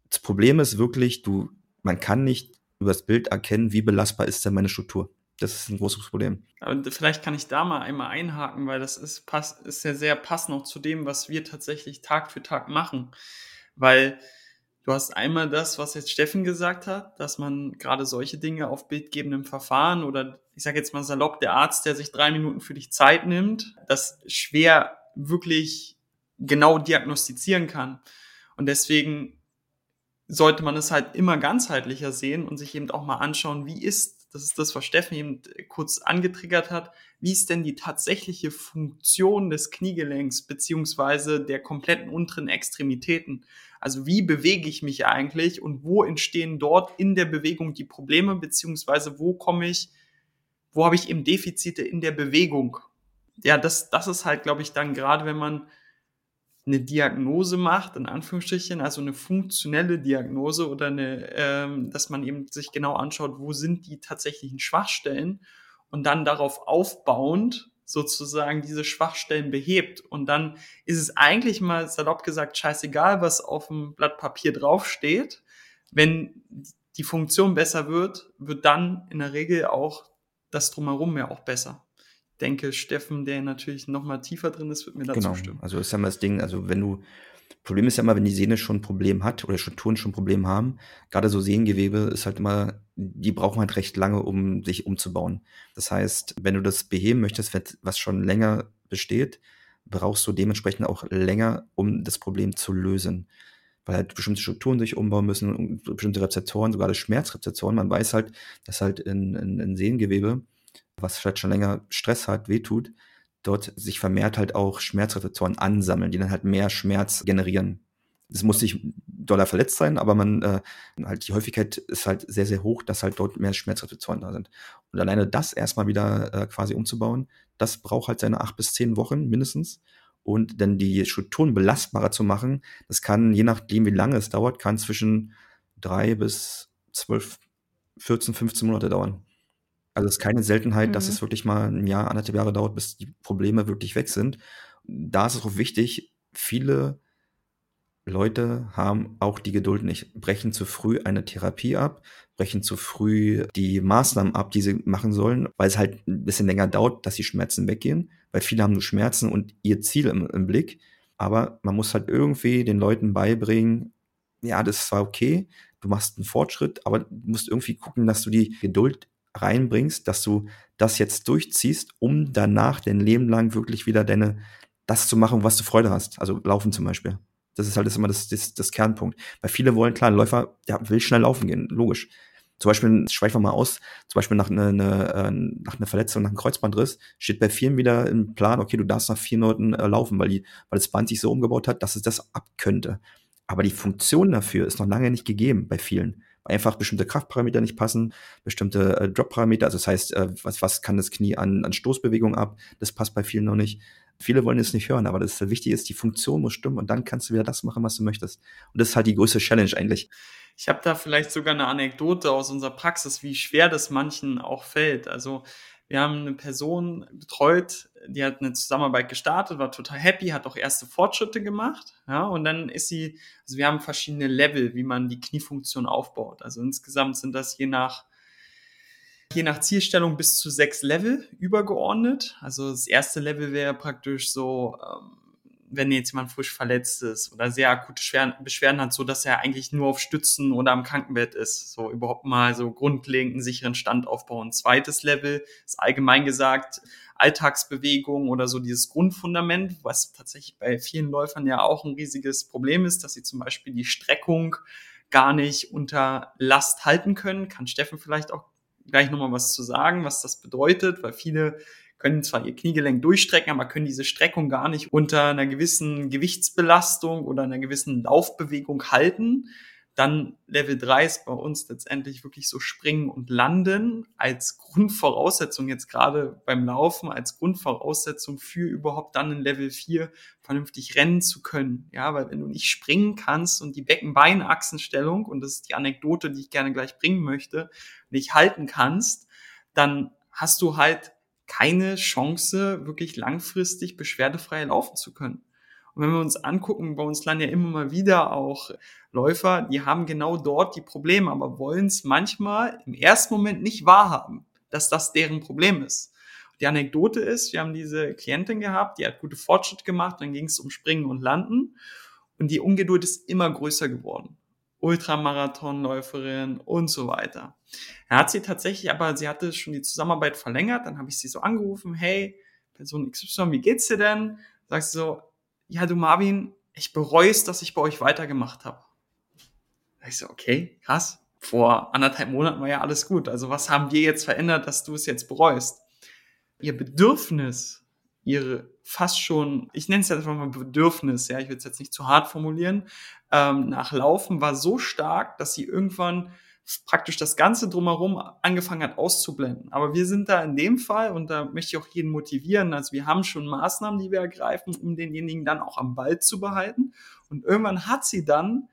Das Problem ist wirklich, du, man kann nicht übers Bild erkennen, wie belastbar ist denn meine Struktur. Das ist ein großes Problem. Aber vielleicht kann ich da mal einmal einhaken, weil das ist, pass, ist ja sehr passend auch zu dem, was wir tatsächlich Tag für Tag machen. Weil du hast einmal das, was jetzt Steffen gesagt hat, dass man gerade solche Dinge auf bildgebendem Verfahren oder ich sage jetzt mal salopp, der Arzt, der sich drei Minuten für dich Zeit nimmt, das schwer wirklich genau diagnostizieren kann. Und deswegen sollte man es halt immer ganzheitlicher sehen und sich eben auch mal anschauen, wie ist, das ist das, was Steffen eben kurz angetriggert hat, wie ist denn die tatsächliche Funktion des Kniegelenks beziehungsweise der kompletten unteren Extremitäten? Also wie bewege ich mich eigentlich und wo entstehen dort in der Bewegung die Probleme beziehungsweise wo komme ich, wo habe ich eben Defizite in der Bewegung? Ja, das, das ist halt, glaube ich, dann gerade, wenn man eine Diagnose macht, in Anführungsstrichen, also eine funktionelle Diagnose oder eine, ähm, dass man eben sich genau anschaut, wo sind die tatsächlichen Schwachstellen und dann darauf aufbauend sozusagen diese Schwachstellen behebt. Und dann ist es eigentlich mal salopp gesagt scheißegal, was auf dem Blatt Papier draufsteht. Wenn die Funktion besser wird, wird dann in der Regel auch das Drumherum ja auch besser denke, Steffen, der natürlich noch mal tiefer drin ist, wird mir dazu genau. stimmen. Also ist ja mal das Ding, also wenn du, Problem ist ja immer, wenn die Sehne schon ein Problem hat oder Strukturen schon ein Problem haben, gerade so Sehengewebe ist halt immer, die brauchen halt recht lange, um sich umzubauen. Das heißt, wenn du das beheben möchtest, was schon länger besteht, brauchst du dementsprechend auch länger, um das Problem zu lösen. Weil halt bestimmte Strukturen sich umbauen müssen, bestimmte Rezeptoren, sogar Schmerzrezeptoren. Man weiß halt, dass halt in, in, in Sehengewebe was vielleicht schon länger Stress hat, wehtut, dort sich vermehrt halt auch Schmerzrezeptoren ansammeln, die dann halt mehr Schmerz generieren. Es muss nicht doller verletzt sein, aber man äh, halt die Häufigkeit ist halt sehr, sehr hoch, dass halt dort mehr Schmerzrezeptoren da sind. Und alleine das erstmal wieder äh, quasi umzubauen, das braucht halt seine acht bis zehn Wochen mindestens. Und dann die Strukturen belastbarer zu machen, das kann, je nachdem, wie lange es dauert, kann zwischen drei bis zwölf, 14, 15 Monate dauern. Also es ist keine Seltenheit, mhm. dass es wirklich mal ein Jahr, anderthalb Jahre dauert, bis die Probleme wirklich weg sind. Da ist es auch wichtig, viele Leute haben auch die Geduld nicht, brechen zu früh eine Therapie ab, brechen zu früh die Maßnahmen ab, die sie machen sollen, weil es halt ein bisschen länger dauert, dass die Schmerzen weggehen, weil viele haben nur Schmerzen und ihr Ziel im, im Blick. Aber man muss halt irgendwie den Leuten beibringen, ja, das ist zwar okay, du machst einen Fortschritt, aber du musst irgendwie gucken, dass du die Geduld reinbringst, dass du das jetzt durchziehst, um danach dein Leben lang wirklich wieder deine, das zu machen, was du Freude hast. Also laufen zum Beispiel. Das ist halt das immer das, das, das Kernpunkt. Weil viele wollen, klar, ein Läufer, der will schnell laufen gehen, logisch. Zum Beispiel, schweifen wir mal aus, zum Beispiel nach einer eine, äh, nach einer Verletzung, nach einem Kreuzbandriss, steht bei vielen wieder im Plan, okay, du darfst nach vier Minuten äh, laufen, weil, die, weil das Band sich so umgebaut hat, dass es das ab könnte. Aber die Funktion dafür ist noch lange nicht gegeben bei vielen einfach bestimmte Kraftparameter nicht passen, bestimmte äh, Drop-Parameter, also das heißt, äh, was, was kann das Knie an, an Stoßbewegung ab, das passt bei vielen noch nicht. Viele wollen es nicht hören, aber das Wichtige ist, die Funktion muss stimmen und dann kannst du wieder das machen, was du möchtest. Und das ist halt die größte Challenge eigentlich. Ich habe da vielleicht sogar eine Anekdote aus unserer Praxis, wie schwer das manchen auch fällt. Also wir haben eine Person betreut, die hat eine Zusammenarbeit gestartet, war total happy, hat auch erste Fortschritte gemacht. Ja, und dann ist sie, also wir haben verschiedene Level, wie man die Kniefunktion aufbaut. Also insgesamt sind das je nach je nach Zielstellung bis zu sechs Level übergeordnet. Also das erste Level wäre praktisch so, ähm, wenn jetzt jemand frisch verletzt ist oder sehr akute Beschwerden hat, so dass er eigentlich nur auf Stützen oder am Krankenbett ist. So überhaupt mal so grundlegend einen sicheren Stand aufbauen. Zweites Level ist allgemein gesagt Alltagsbewegung oder so dieses Grundfundament, was tatsächlich bei vielen Läufern ja auch ein riesiges Problem ist, dass sie zum Beispiel die Streckung gar nicht unter Last halten können. Kann Steffen vielleicht auch gleich nochmal was zu sagen, was das bedeutet, weil viele können zwar ihr Kniegelenk durchstrecken, aber können diese Streckung gar nicht unter einer gewissen Gewichtsbelastung oder einer gewissen Laufbewegung halten. Dann Level 3 ist bei uns letztendlich wirklich so Springen und Landen als Grundvoraussetzung jetzt gerade beim Laufen, als Grundvoraussetzung für überhaupt dann in Level 4 vernünftig rennen zu können. Ja, weil wenn du nicht springen kannst und die Becken-Bein-Achsenstellung, und das ist die Anekdote, die ich gerne gleich bringen möchte, nicht halten kannst, dann hast du halt keine Chance, wirklich langfristig beschwerdefrei laufen zu können. Und wenn wir uns angucken, bei uns landen ja immer mal wieder auch Läufer, die haben genau dort die Probleme, aber wollen es manchmal im ersten Moment nicht wahrhaben, dass das deren Problem ist. Die Anekdote ist, wir haben diese Klientin gehabt, die hat gute Fortschritte gemacht, dann ging es um Springen und Landen und die Ungeduld ist immer größer geworden. Ultramarathonläuferin und so weiter. Er hat sie tatsächlich, aber sie hatte schon die Zusammenarbeit verlängert. Dann habe ich sie so angerufen, hey, Person XY, wie geht's dir denn? Sagst du so, ja du Marvin, ich bereue es, dass ich bei euch weitergemacht habe. Da ich so, okay, krass. Vor anderthalb Monaten war ja alles gut. Also was haben wir jetzt verändert, dass du es jetzt bereust? Ihr Bedürfnis, ihre fast schon, ich nenne es jetzt einfach mal Bedürfnis, ja, ich will es jetzt nicht zu hart formulieren, ähm, nach Laufen war so stark, dass sie irgendwann praktisch das Ganze drumherum angefangen hat auszublenden. Aber wir sind da in dem Fall, und da möchte ich auch jeden motivieren, also wir haben schon Maßnahmen, die wir ergreifen, um denjenigen dann auch am Ball zu behalten. Und irgendwann hat sie dann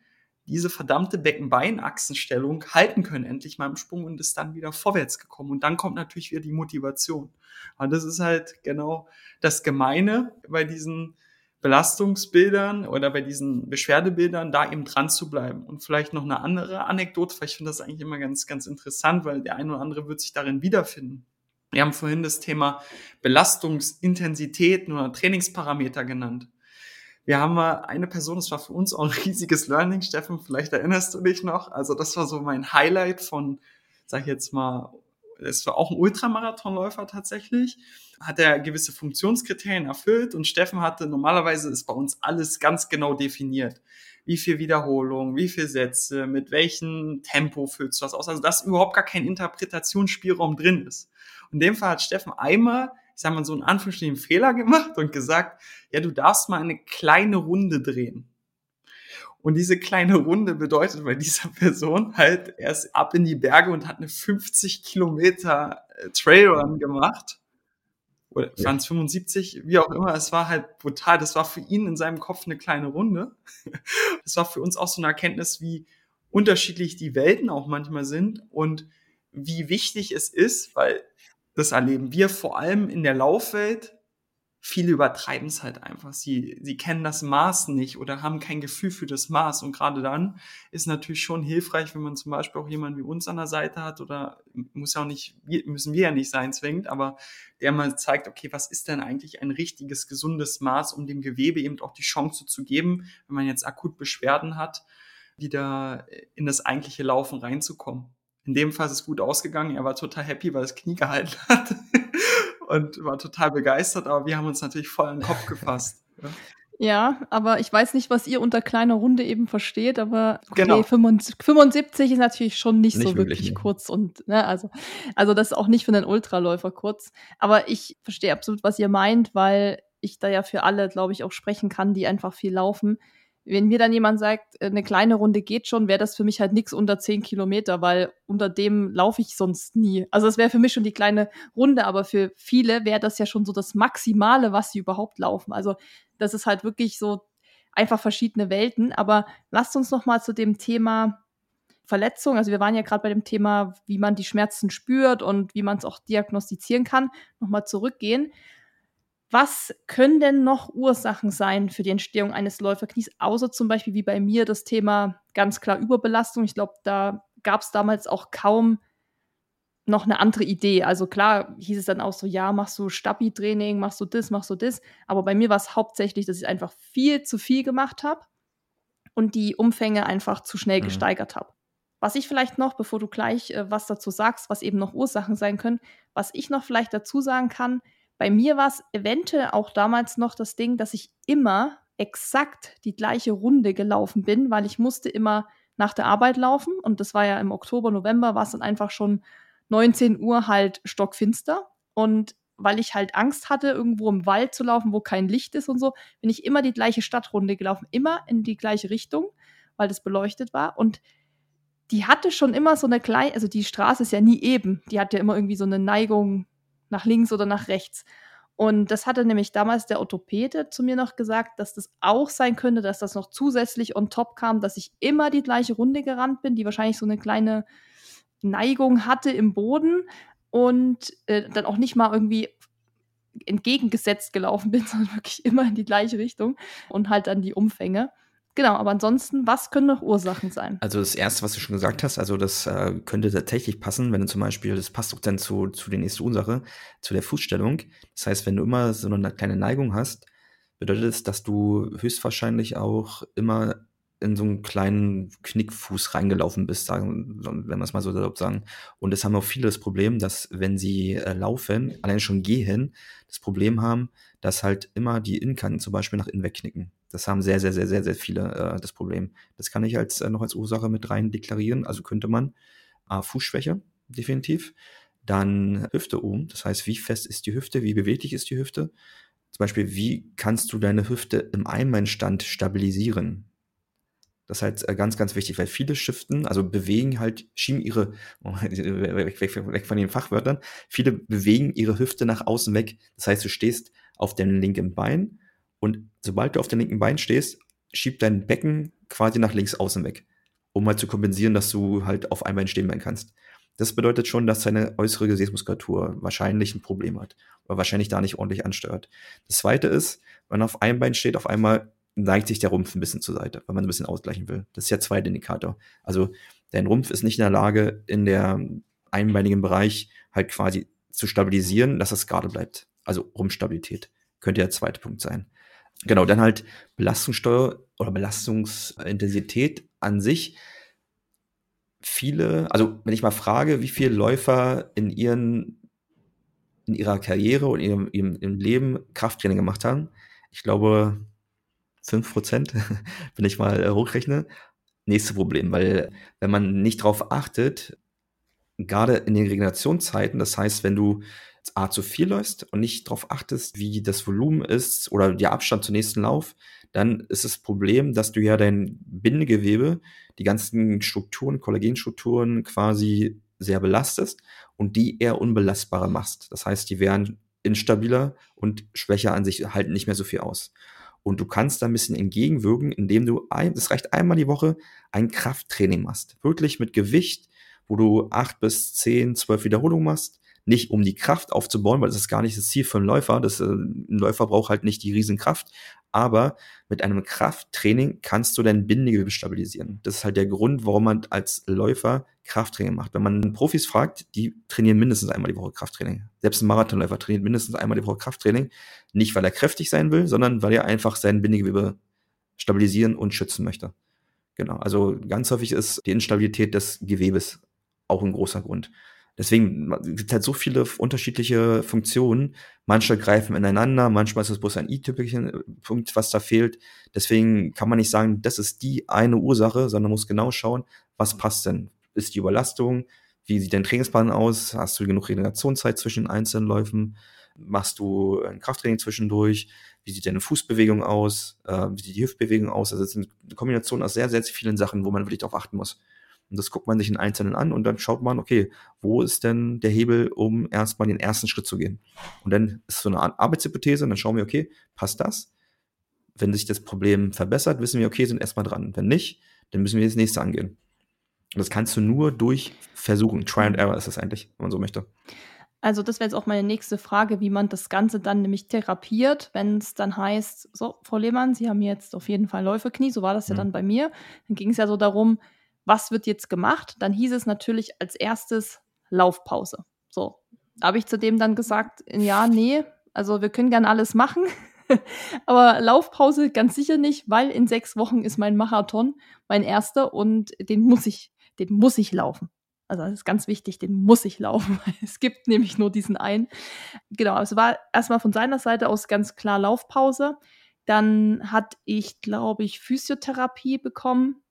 diese verdammte Beckenbeinachsenstellung halten können, endlich mal im Sprung und ist dann wieder vorwärts gekommen. Und dann kommt natürlich wieder die Motivation. Und das ist halt genau das Gemeine bei diesen Belastungsbildern oder bei diesen Beschwerdebildern da eben dran zu bleiben. Und vielleicht noch eine andere Anekdote, weil ich finde das eigentlich immer ganz, ganz interessant, weil der eine oder andere wird sich darin wiederfinden. Wir haben vorhin das Thema Belastungsintensitäten oder Trainingsparameter genannt. Wir haben mal eine Person, das war für uns auch ein riesiges Learning, Steffen, vielleicht erinnerst du dich noch. Also das war so mein Highlight von, sag ich jetzt mal, es war auch ein Ultramarathonläufer tatsächlich, hat er gewisse Funktionskriterien erfüllt und Steffen hatte, normalerweise ist bei uns alles ganz genau definiert. Wie viel Wiederholung, wie viel Sätze, mit welchem Tempo füllst du das aus, also dass überhaupt gar kein Interpretationsspielraum drin ist. In dem Fall hat Steffen einmal, ich sag mal so einen Anführungsstrichen Fehler gemacht und gesagt, ja, du darfst mal eine kleine Runde drehen. Und diese kleine Runde bedeutet bei dieser Person halt erst ab in die Berge und hat eine 50 Kilometer äh, Trailrun gemacht. Oder ja. waren es 75, wie auch immer. Es war halt brutal. Das war für ihn in seinem Kopf eine kleine Runde. (laughs) Das war für uns auch so eine Erkenntnis, wie unterschiedlich die Welten auch manchmal sind und wie wichtig es ist, weil das erleben wir vor allem in der Laufwelt, viele übertreiben es halt einfach. Sie, sie kennen das Maß nicht oder haben kein Gefühl für das Maß. Und gerade dann ist natürlich schon hilfreich, wenn man zum Beispiel auch jemanden wie uns an der Seite hat oder muss ja auch nicht, müssen wir ja nicht sein zwingend, aber der mal zeigt, okay, was ist denn eigentlich ein richtiges, gesundes Maß, um dem Gewebe eben auch die Chance zu geben, wenn man jetzt akut Beschwerden hat, wieder in das eigentliche Laufen reinzukommen. In dem Fall ist es gut ausgegangen. Er war total happy, weil das Knie gehalten (laughs) hat und war total begeistert, aber wir haben uns natürlich voll in den Kopf gefasst. Ja. Ja, aber ich weiß nicht, was ihr unter kleiner Runde eben versteht, aber okay, genau. 75 ist natürlich schon nicht, nicht so wirklich, wirklich kurz und ne, also also das ist auch nicht für einen Ultraläufer kurz, aber ich verstehe absolut, was ihr meint, weil ich da ja für alle, glaube ich, auch sprechen kann, die einfach viel laufen wenn mir dann jemand sagt, äh, eine kleine Runde geht schon, wäre das für mich halt nichts unter 10 Kilometer, weil unter dem laufe ich sonst nie. Also das wäre für mich schon die kleine Runde, aber für viele wäre das ja schon so das Maximale, was sie überhaupt laufen. Also das ist halt wirklich so einfach verschiedene Welten. Aber lasst uns noch mal zu dem Thema Verletzung, also wir waren ja gerade bei dem Thema, wie man die Schmerzen spürt und wie man es auch diagnostizieren kann, noch mal zurückgehen. Was können denn noch Ursachen sein für die Entstehung eines Läuferknies, außer zum Beispiel wie bei mir das Thema ganz klar Überbelastung? Ich glaube, da gab es damals auch kaum noch eine andere Idee. Also klar hieß es dann auch so, ja, machst du Stabi-Training, machst du das, machst du das. Aber bei mir war es hauptsächlich, dass ich einfach viel zu viel gemacht habe und die Umfänge einfach zu schnell mhm. gesteigert habe. Was ich vielleicht noch, bevor du gleich äh, was dazu sagst, was eben noch Ursachen sein können, was ich noch vielleicht dazu sagen kann, bei mir war es eventuell auch damals noch das Ding, dass ich immer exakt die gleiche Runde gelaufen bin, weil ich musste immer nach der Arbeit laufen und das war ja im Oktober, November, war es dann einfach schon 19 Uhr halt stockfinster. Und weil ich halt Angst hatte, irgendwo im Wald zu laufen, wo kein Licht ist und so, bin ich immer die gleiche Stadtrunde gelaufen, immer in die gleiche Richtung, weil das beleuchtet war. Und die hatte schon immer so eine kleine, also die Straße ist ja nie eben, die hat ja immer irgendwie so eine Neigung nach links oder nach rechts. Und das hatte nämlich damals der Orthopäde zu mir noch gesagt, dass das auch sein könnte, dass das noch zusätzlich on top kam, dass ich immer die gleiche Runde gerannt bin, die wahrscheinlich so eine kleine Neigung hatte im Boden und äh, dann auch nicht mal irgendwie entgegengesetzt gelaufen bin, (laughs) sondern wirklich immer in die gleiche Richtung und halt dann die Umfänge. Genau, aber ansonsten, was können noch Ursachen sein? Also das Erste, was du schon gesagt hast, also das äh, könnte tatsächlich passen, wenn du zum Beispiel, das passt auch dann zu, zu der nächsten Ursache, zu der Fußstellung. Das heißt, wenn du immer so eine kleine Neigung hast, bedeutet es, dass du höchstwahrscheinlich auch immer in so einen kleinen Knickfuß reingelaufen bist, sagen, wenn wir es mal so sagen. Und es haben auch viele das Problem, dass wenn sie äh, laufen, allein schon gehen, das Problem haben, dass halt immer die Innenkanten zum Beispiel nach innen wegknicken. Das haben sehr, sehr, sehr, sehr, sehr viele äh, das Problem. Das kann ich als äh, noch als Ursache mit rein deklarieren. Also könnte man äh, Fußschwäche, definitiv. Dann Hüfte oben. Das heißt, wie fest ist die Hüfte, wie beweglich ist die Hüfte? Zum Beispiel, wie kannst du deine Hüfte im Einbeinstand stabilisieren? Das ist halt äh, ganz, ganz wichtig, weil viele Shiften, also bewegen halt, schieben ihre, (laughs) weg, weg, weg von den Fachwörtern, viele bewegen ihre Hüfte nach außen weg. Das heißt, du stehst auf deinem linken Bein und sobald du auf dem linken Bein stehst, schiebt dein Becken quasi nach links außen weg, um halt zu kompensieren, dass du halt auf einem Bein stehen bleiben kannst. Das bedeutet schon, dass deine äußere Gesäßmuskulatur wahrscheinlich ein Problem hat oder wahrscheinlich da nicht ordentlich ansteuert. Das zweite ist, wenn man auf einem Bein steht, auf einmal neigt sich der Rumpf ein bisschen zur Seite, weil man ein bisschen ausgleichen will. Das ist der zweite Indikator. Also dein Rumpf ist nicht in der Lage, in der einbeinigen Bereich halt quasi zu stabilisieren, dass es gerade bleibt. Also Rumpfstabilität könnte der zweite Punkt sein. Genau, dann halt Belastungssteuer oder Belastungsintensität an sich. Viele, also wenn ich mal frage, wie viele Läufer in ihren in ihrer Karriere und ihrem, ihrem, ihrem Leben Krafttraining gemacht haben, ich glaube, 5%, (laughs) wenn ich mal äh, hochrechne. Nächste Problem, weil wenn man nicht darauf achtet, gerade in den Regenerationszeiten, das heißt, wenn du A zu viel läufst und nicht darauf achtest, wie das Volumen ist oder der Abstand zum nächsten Lauf, dann ist das Problem, dass du ja dein Bindegewebe, die ganzen Strukturen, Kollagenstrukturen quasi sehr belastest und die eher unbelastbarer machst. Das heißt, die werden instabiler und schwächer an sich, halten nicht mehr so viel aus. Und du kannst da ein bisschen entgegenwirken, indem du, das reicht einmal die Woche, ein Krafttraining machst. Wirklich mit Gewicht, wo du acht bis zehn, zwölf Wiederholungen machst. Nicht um die Kraft aufzubauen, weil das ist gar nicht das Ziel für einen Läufer. Das, äh, ein Läufer braucht halt nicht die Riesenkraft, aber mit einem Krafttraining kannst du dein Bindegewebe stabilisieren. Das ist halt der Grund, warum man als Läufer Krafttraining macht. Wenn man Profis fragt, die trainieren mindestens einmal die Woche Krafttraining. Selbst ein Marathonläufer trainiert mindestens einmal die Woche Krafttraining. Nicht, weil er kräftig sein will, sondern weil er einfach sein Bindegewebe stabilisieren und schützen möchte. Genau. Also ganz häufig ist die Instabilität des Gewebes auch ein großer Grund. Deswegen es gibt halt so viele unterschiedliche Funktionen. Manche greifen ineinander, manchmal ist es bloß ein i-typischer äh, Punkt, was da fehlt. Deswegen kann man nicht sagen, das ist die eine Ursache, sondern muss genau schauen, was passt denn? Ist die Überlastung? Wie sieht dein Trainingsplan aus? Hast du genug Regenerationszeit zwischen einzelnen Läufen? Machst du ein Krafttraining zwischendurch? Wie sieht deine Fußbewegung aus? Äh, wie sieht die Hüftbewegung aus? Also es ist eine Kombination aus sehr, sehr vielen Sachen, wo man wirklich darauf achten muss. Und das guckt man sich in Einzelnen an und dann schaut man, okay, wo ist denn der Hebel, um erstmal den ersten Schritt zu gehen? Und dann ist so eine Art Arbeitshypothese und dann schauen wir, okay, passt das? Wenn sich das Problem verbessert, wissen wir, okay, sind erstmal dran. Wenn nicht, dann müssen wir das nächste angehen. Und das kannst du nur durch Versuchen. Try and Error ist das eigentlich, wenn man so möchte. Also das wäre jetzt auch meine nächste Frage, wie man das Ganze dann nämlich therapiert, wenn es dann heißt, so, Frau Lehmann, Sie haben jetzt auf jeden Fall Läuferknie, so war das ja mhm. dann bei mir. Dann ging es ja so darum, was wird jetzt gemacht? Dann hieß es natürlich als erstes Laufpause. So, habe ich zu dem dann gesagt, ja, nee, also wir können gern alles machen, (laughs) aber Laufpause ganz sicher nicht, weil in sechs Wochen ist mein Marathon, mein erster und den muss ich, den muss ich laufen. Also das ist ganz wichtig, den muss ich laufen. (laughs) Es gibt nämlich nur diesen einen. Genau, es war erstmal von seiner Seite aus ganz klar Laufpause. Dann hatte ich, glaube ich, Physiotherapie bekommen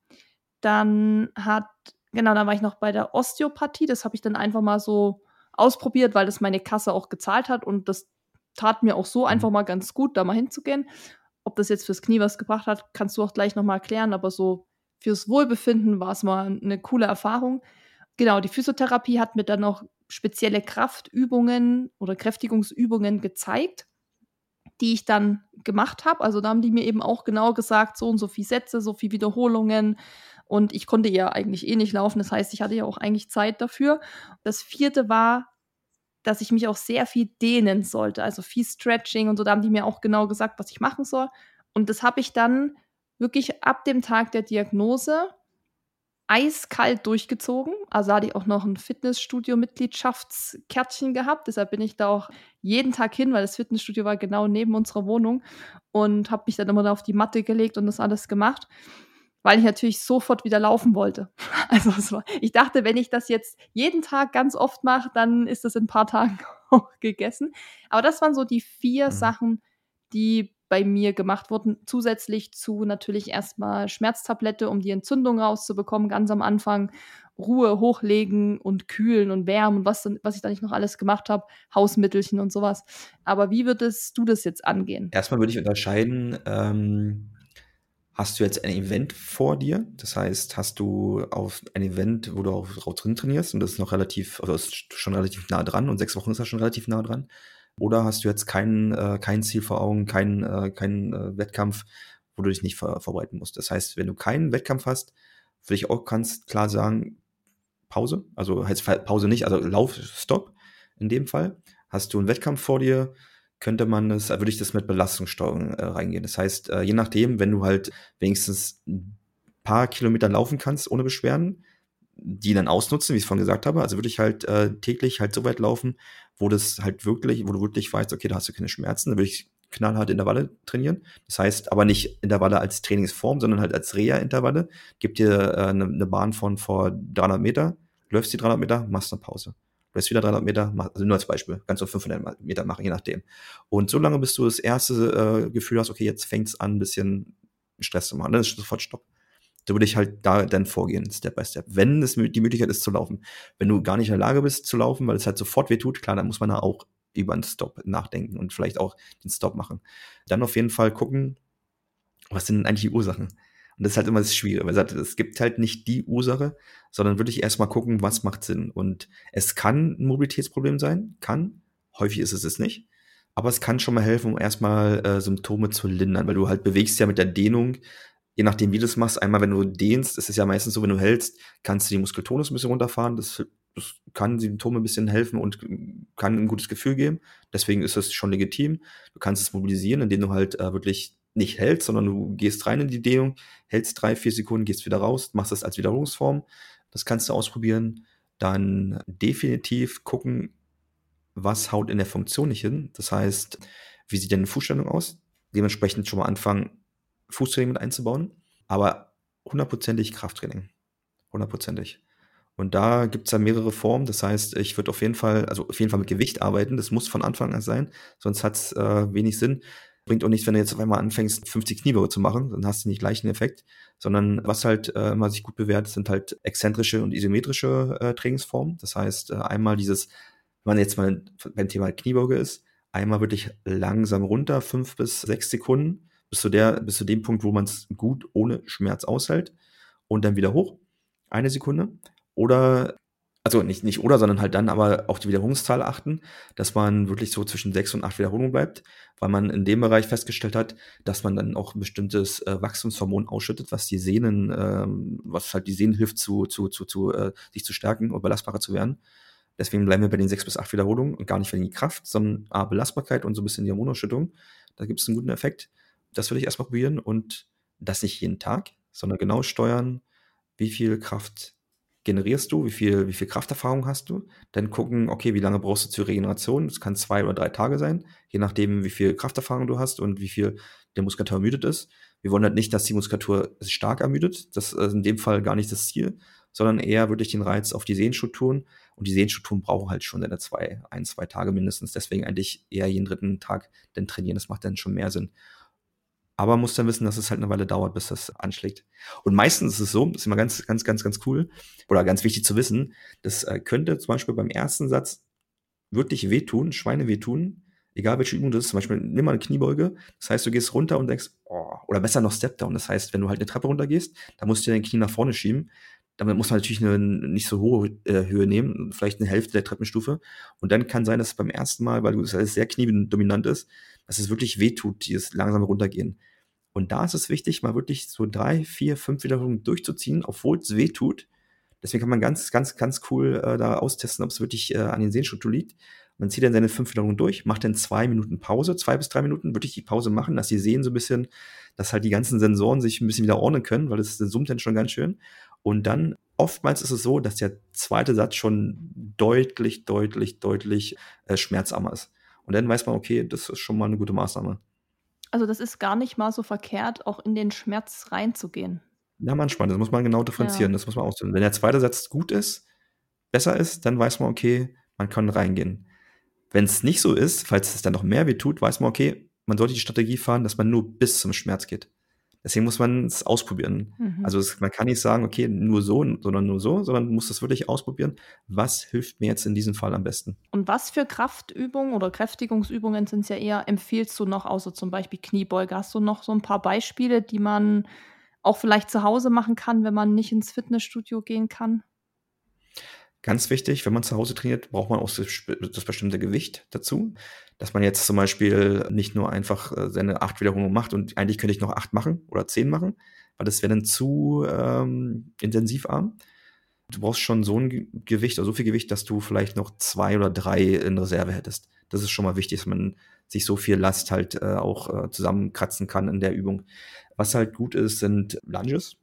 dann hat, genau, dann war ich noch bei der Osteopathie. Das habe ich dann einfach mal so ausprobiert, weil das meine Kasse auch gezahlt hat und das tat mir auch so mhm. einfach mal ganz gut, da mal hinzugehen. Ob das jetzt fürs Knie was gebracht hat, kannst du auch gleich nochmal erklären, aber so fürs Wohlbefinden war es mal eine coole Erfahrung. Genau, die Physiotherapie hat mir dann noch spezielle Kraftübungen oder Kräftigungsübungen gezeigt, die ich dann gemacht habe. Also da haben die mir eben auch genau gesagt, so und so viele Sätze, so viele Wiederholungen, und ich konnte ja eigentlich eh nicht laufen. Das heißt, ich hatte ja auch eigentlich Zeit dafür. Das vierte war, dass ich mich auch sehr viel dehnen sollte. Also viel Stretching und so. Da haben die mir auch genau gesagt, was ich machen soll. Und das habe ich dann wirklich ab dem Tag der Diagnose eiskalt durchgezogen. Also hatte ich auch noch ein Fitnessstudio-Mitgliedschaftskärtchen gehabt. Deshalb bin ich da auch jeden Tag hin, weil das Fitnessstudio war genau neben unserer Wohnung und habe mich dann immer da auf die Matte gelegt und das alles gemacht weil ich natürlich sofort wieder laufen wollte. (laughs) Also war, ich dachte, wenn ich das jetzt jeden Tag ganz oft mache, dann ist das in ein paar Tagen (laughs) auch gegessen. Aber das waren so die vier mhm. Sachen, die bei mir gemacht wurden, zusätzlich zu natürlich erstmal Schmerztablette, um die Entzündung rauszubekommen, ganz am Anfang. Ruhe hochlegen und kühlen und wärmen und was, was ich da nicht noch alles gemacht habe, Hausmittelchen und sowas. Aber wie würdest du das jetzt angehen? Erstmal würde ich unterscheiden, ähm, hast du jetzt ein Event vor dir? Das heißt, hast du auf ein Event, wo du auch drin trainierst und das ist noch relativ, also ist schon relativ nah dran und sechs Wochen ist ja schon relativ nah dran. Oder hast du jetzt kein, äh, kein Ziel vor Augen, keinen äh, kein, äh, Wettkampf, wo du dich nicht vor, vorbereiten musst? Das heißt, wenn du keinen Wettkampf hast, würde ich auch ganz klar sagen, Pause. Also heißt Pause nicht, also Lauf, Stopp in dem Fall. Hast du einen Wettkampf vor dir, könnte man das, würde ich das mit Belastungssteuerung äh, reingehen. Das heißt, äh, je nachdem, wenn du halt wenigstens ein paar Kilometer laufen kannst ohne Beschwerden, die dann ausnutzen, wie ich es vorhin gesagt habe. Also würde ich halt äh, täglich halt so weit laufen, wo das halt wirklich, wo du wirklich weißt, okay, da hast du keine Schmerzen, dann würde ich knallhart Intervalle trainieren. Das heißt aber nicht Intervalle als Trainingsform, sondern halt als Reha-Intervalle. Gib dir äh, eine, eine Bahn von vor 300 Meter, läufst die 300 Meter, machst eine Pause. Läufst wieder 300 Meter, also nur als Beispiel, kannst du 500 Meter machen, je nachdem. Und so lange, bis du das erste äh, Gefühl hast, okay, jetzt fängt's an, ein bisschen Stress zu machen, dann ist sofort Stopp. Da würde ich halt da dann vorgehen, Step by Step. Wenn es die Möglichkeit ist zu laufen. Wenn du gar nicht in der Lage bist zu laufen, weil es halt sofort weh tut, klar, dann muss man da auch über einen Stop nachdenken und vielleicht auch den Stop machen. Dann auf jeden Fall gucken, was sind denn eigentlich die Ursachen? Und das ist halt immer das Schwierige, weil es gibt halt nicht die Ursache, sondern würde ich erstmal gucken, was macht Sinn. Und es kann ein Mobilitätsproblem sein, kann, häufig ist es es nicht, aber es kann schon mal helfen, um erstmal äh, Symptome zu lindern, weil du halt bewegst ja mit der Dehnung, je nachdem, wie du es machst, einmal wenn du dehnst, ist es ja meistens so, wenn du hältst, kannst du die Muskeltonus ein bisschen runterfahren, das das kann Symptome ein bisschen helfen und kann ein gutes Gefühl geben. Deswegen ist es schon legitim. Du kannst es mobilisieren, indem du halt äh, wirklich nicht hältst, sondern du gehst rein in die Dehnung, hältst drei, vier Sekunden, gehst wieder raus, machst das als Wiederholungsform. Das kannst du ausprobieren. Dann definitiv gucken, was haut in der Funktion nicht hin. Das heißt, wie sieht denn eine Fußstellung aus? Dementsprechend schon mal anfangen, Fußtraining mit einzubauen. Aber hundertprozentig Krafttraining. Hundertprozentig. Und da gibt es ja mehrere Formen. Das heißt, ich würde auf jeden Fall, also auf jeden Fall mit Gewicht arbeiten. Das muss von Anfang an sein, sonst hat es äh, wenig Sinn. Bringt auch nichts, wenn du jetzt auf einmal anfängst, 50 Kniebeuge zu machen, dann hast du nicht gleich einen Effekt. Sondern was halt äh, immer sich gut bewährt, sind halt exzentrische und isometrische äh, Trainingsformen. Das heißt, äh, einmal dieses, wenn man jetzt mal beim Thema Kniebeuge ist, einmal wirklich langsam runter, fünf bis sechs Sekunden, bis zu, der, bis zu dem Punkt, wo man es gut ohne Schmerz aushält. Und dann wieder hoch, eine Sekunde oder, also nicht, nicht oder, sondern halt dann aber auf die Wiederholungszahl achten, dass man wirklich so zwischen sechs und acht Wiederholungen bleibt, weil man in dem Bereich festgestellt hat, dass man dann auch ein bestimmtes äh, Wachstumshormon ausschüttet, was die Sehnen, ähm, was halt die Sehnen hilft, zu, zu, zu, zu äh, sich zu stärken und belastbarer zu werden. Deswegen bleiben wir bei den sechs bis acht Wiederholungen und gar nicht wegen die Kraft, sondern A, Belastbarkeit und so ein bisschen die Hormonausschüttung. Da gibt es einen guten Effekt. Das würde ich erstmal probieren und das nicht jeden Tag, sondern genau steuern, wie viel Kraft generierst du, wie viel, wie viel Krafterfahrung hast du, dann gucken, okay, wie lange brauchst du zur Regeneration? Das kann zwei oder drei Tage sein, je nachdem, wie viel Krafterfahrung du hast und wie viel der Muskulatur ermüdet ist. Wir wollen halt nicht, dass die Muskulatur stark ermüdet. Das ist in dem Fall gar nicht das Ziel, sondern eher wirklich den Reiz auf die Sehenstrukturen. Und die Sehenstrukturen brauchen halt schon seine zwei, ein, zwei Tage mindestens. Deswegen eigentlich eher jeden dritten Tag dann trainieren. Das macht dann schon mehr Sinn. Aber man muss dann wissen, dass es halt eine Weile dauert, bis das anschlägt. Und meistens ist es so, das ist immer ganz, ganz, ganz, ganz cool oder ganz wichtig zu wissen, das äh, könnte zum Beispiel beim ersten Satz wirklich wehtun, Schweine wehtun, egal welche Übung das ist. Zum Beispiel nimm mal eine Kniebeuge. Das heißt, du gehst runter und denkst, oh, oder besser noch Step-Down. Das heißt, wenn du halt eine Treppe runter gehst, dann musst du dein Knie nach vorne schieben. Damit muss man natürlich eine nicht so hohe äh, Höhe nehmen, vielleicht eine Hälfte der Treppenstufe. Und dann kann sein, dass beim ersten Mal, weil es sehr kniedominant ist, dass es wirklich wehtut, dieses langsame Runtergehen. Und da ist es wichtig, mal wirklich so drei, vier, fünf Wiederholungen durchzuziehen, obwohl es weh tut. Deswegen kann man ganz, ganz, ganz cool äh, da austesten, ob es wirklich äh, an den Sehnenstrukturen liegt. Man zieht dann seine fünf Wiederholungen durch, macht dann zwei Minuten Pause, zwei bis drei Minuten, wirklich die Pause machen, dass sie sehen so ein bisschen, dass halt die ganzen Sensoren sich ein bisschen wieder ordnen können, weil es summt dann schon ganz schön. Und dann oftmals ist es so, dass der zweite Satz schon deutlich, deutlich, deutlich äh, schmerzarmer ist. Und dann weiß man, okay, das ist schon mal eine gute Maßnahme. Also das ist gar nicht mal so verkehrt, auch in den Schmerz reinzugehen. Ja, manchmal, das muss man genau differenzieren, ja. das muss man ausdrücken. Wenn der zweite Satz gut ist, besser ist, dann weiß man, okay, man kann reingehen. Wenn es nicht so ist, falls es dann noch mehr weh tut, weiß man, okay, man sollte die Strategie fahren, dass man nur bis zum Schmerz geht. Deswegen muss man es ausprobieren. Mhm. Also es, man kann nicht sagen, okay, nur so, sondern nur so, sondern man muss es wirklich ausprobieren. Was hilft mir jetzt in diesem Fall am besten? Und was für Kraftübungen oder Kräftigungsübungen sind es ja eher, empfiehlst du noch, außer zum Beispiel Kniebeuge? Hast du noch so ein paar Beispiele, die man auch vielleicht zu Hause machen kann, wenn man nicht ins Fitnessstudio gehen kann? Ganz wichtig, wenn man zu Hause trainiert, braucht man auch das, das bestimmte Gewicht dazu. Dass man jetzt zum Beispiel nicht nur einfach äh, seine acht Wiederholungen macht und eigentlich könnte ich noch acht machen oder zehn machen, weil das wäre dann zu ähm, intensivarm. Du brauchst schon so ein Gewicht oder so viel Gewicht, dass du vielleicht noch zwei oder drei in Reserve hättest. Das ist schon mal wichtig, dass man sich so viel Last halt äh, auch äh, zusammenkratzen kann in der Übung. Was halt gut ist, sind Lunges.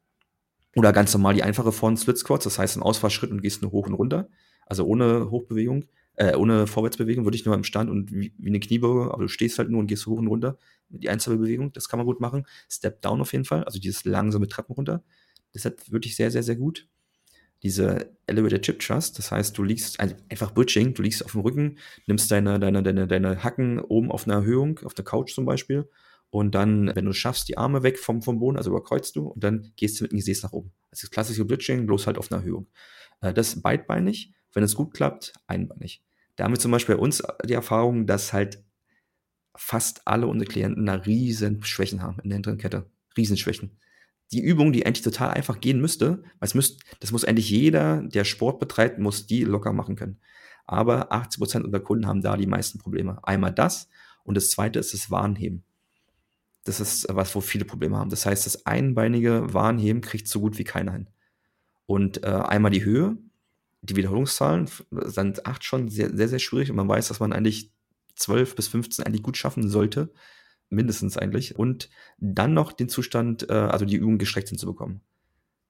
Oder ganz normal die einfache Form Split Squats, das heißt ein Ausfallschritt und gehst nur hoch und runter. Also ohne Hochbewegung, äh, ohne Vorwärtsbewegung, wirklich nur im Stand und wie, wie eine Kniebeuge, aber du stehst halt nur und gehst hoch und runter. Die einzelne Bewegung, das kann man gut machen. Step Down auf jeden Fall, also dieses langsame Treppen runter. Das ist wirklich sehr, sehr, sehr gut. Diese Elevated Chip Trust, das heißt, du liegst also einfach Bridging, du liegst auf dem Rücken, nimmst deine, deine, deine, deine Hacken oben auf einer Erhöhung, auf der Couch zum Beispiel und dann, wenn du es schaffst, die Arme weg vom, vom Boden, also überkreuzt du und dann gehst du mit dem Gesäß nach oben. Das ist klassische Bridging, bloß halt auf einer Erhöhung. Äh, das beidbeinig. Wenn es gut klappt, einbeinig. Da haben wir zum Beispiel bei uns die Erfahrung, dass halt fast alle unsere Klienten da riesen Schwächen haben in der hinteren Kette. Riesenschwächen. Die Übung, die eigentlich total einfach gehen müsste, weil es müsst, das muss eigentlich jeder, der Sport betreibt, muss die locker machen können. Aber 80 Prozent unserer Kunden haben da die meisten Probleme. Einmal das und das zweite ist das Warnheben. Das ist was, wo viele Probleme haben. Das heißt, das einbeinige Warenheben kriegt so gut wie keiner hin. Und äh, einmal die Höhe, die Wiederholungszahlen sind acht schon sehr, sehr, sehr schwierig und man weiß, dass man eigentlich 12 bis 15 eigentlich gut schaffen sollte. Mindestens eigentlich. Und dann noch den Zustand, äh, also die Übung gestreckt hinzubekommen.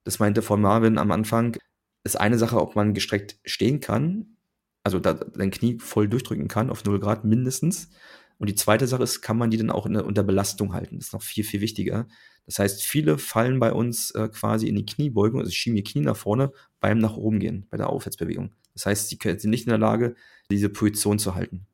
Das meinte von Marvin am Anfang, ist eine Sache, ob man gestreckt stehen kann, also dein Knie voll durchdrücken kann, auf 0 Grad mindestens. Und die zweite Sache ist, kann man die dann auch in, unter Belastung halten? Das ist noch viel, viel wichtiger. Das heißt, viele fallen bei uns äh, quasi in die Kniebeugung, also schieben die Knie nach vorne beim nach oben gehen, bei der Aufwärtsbewegung. Das heißt, sie sind nicht in der Lage, diese Position zu halten.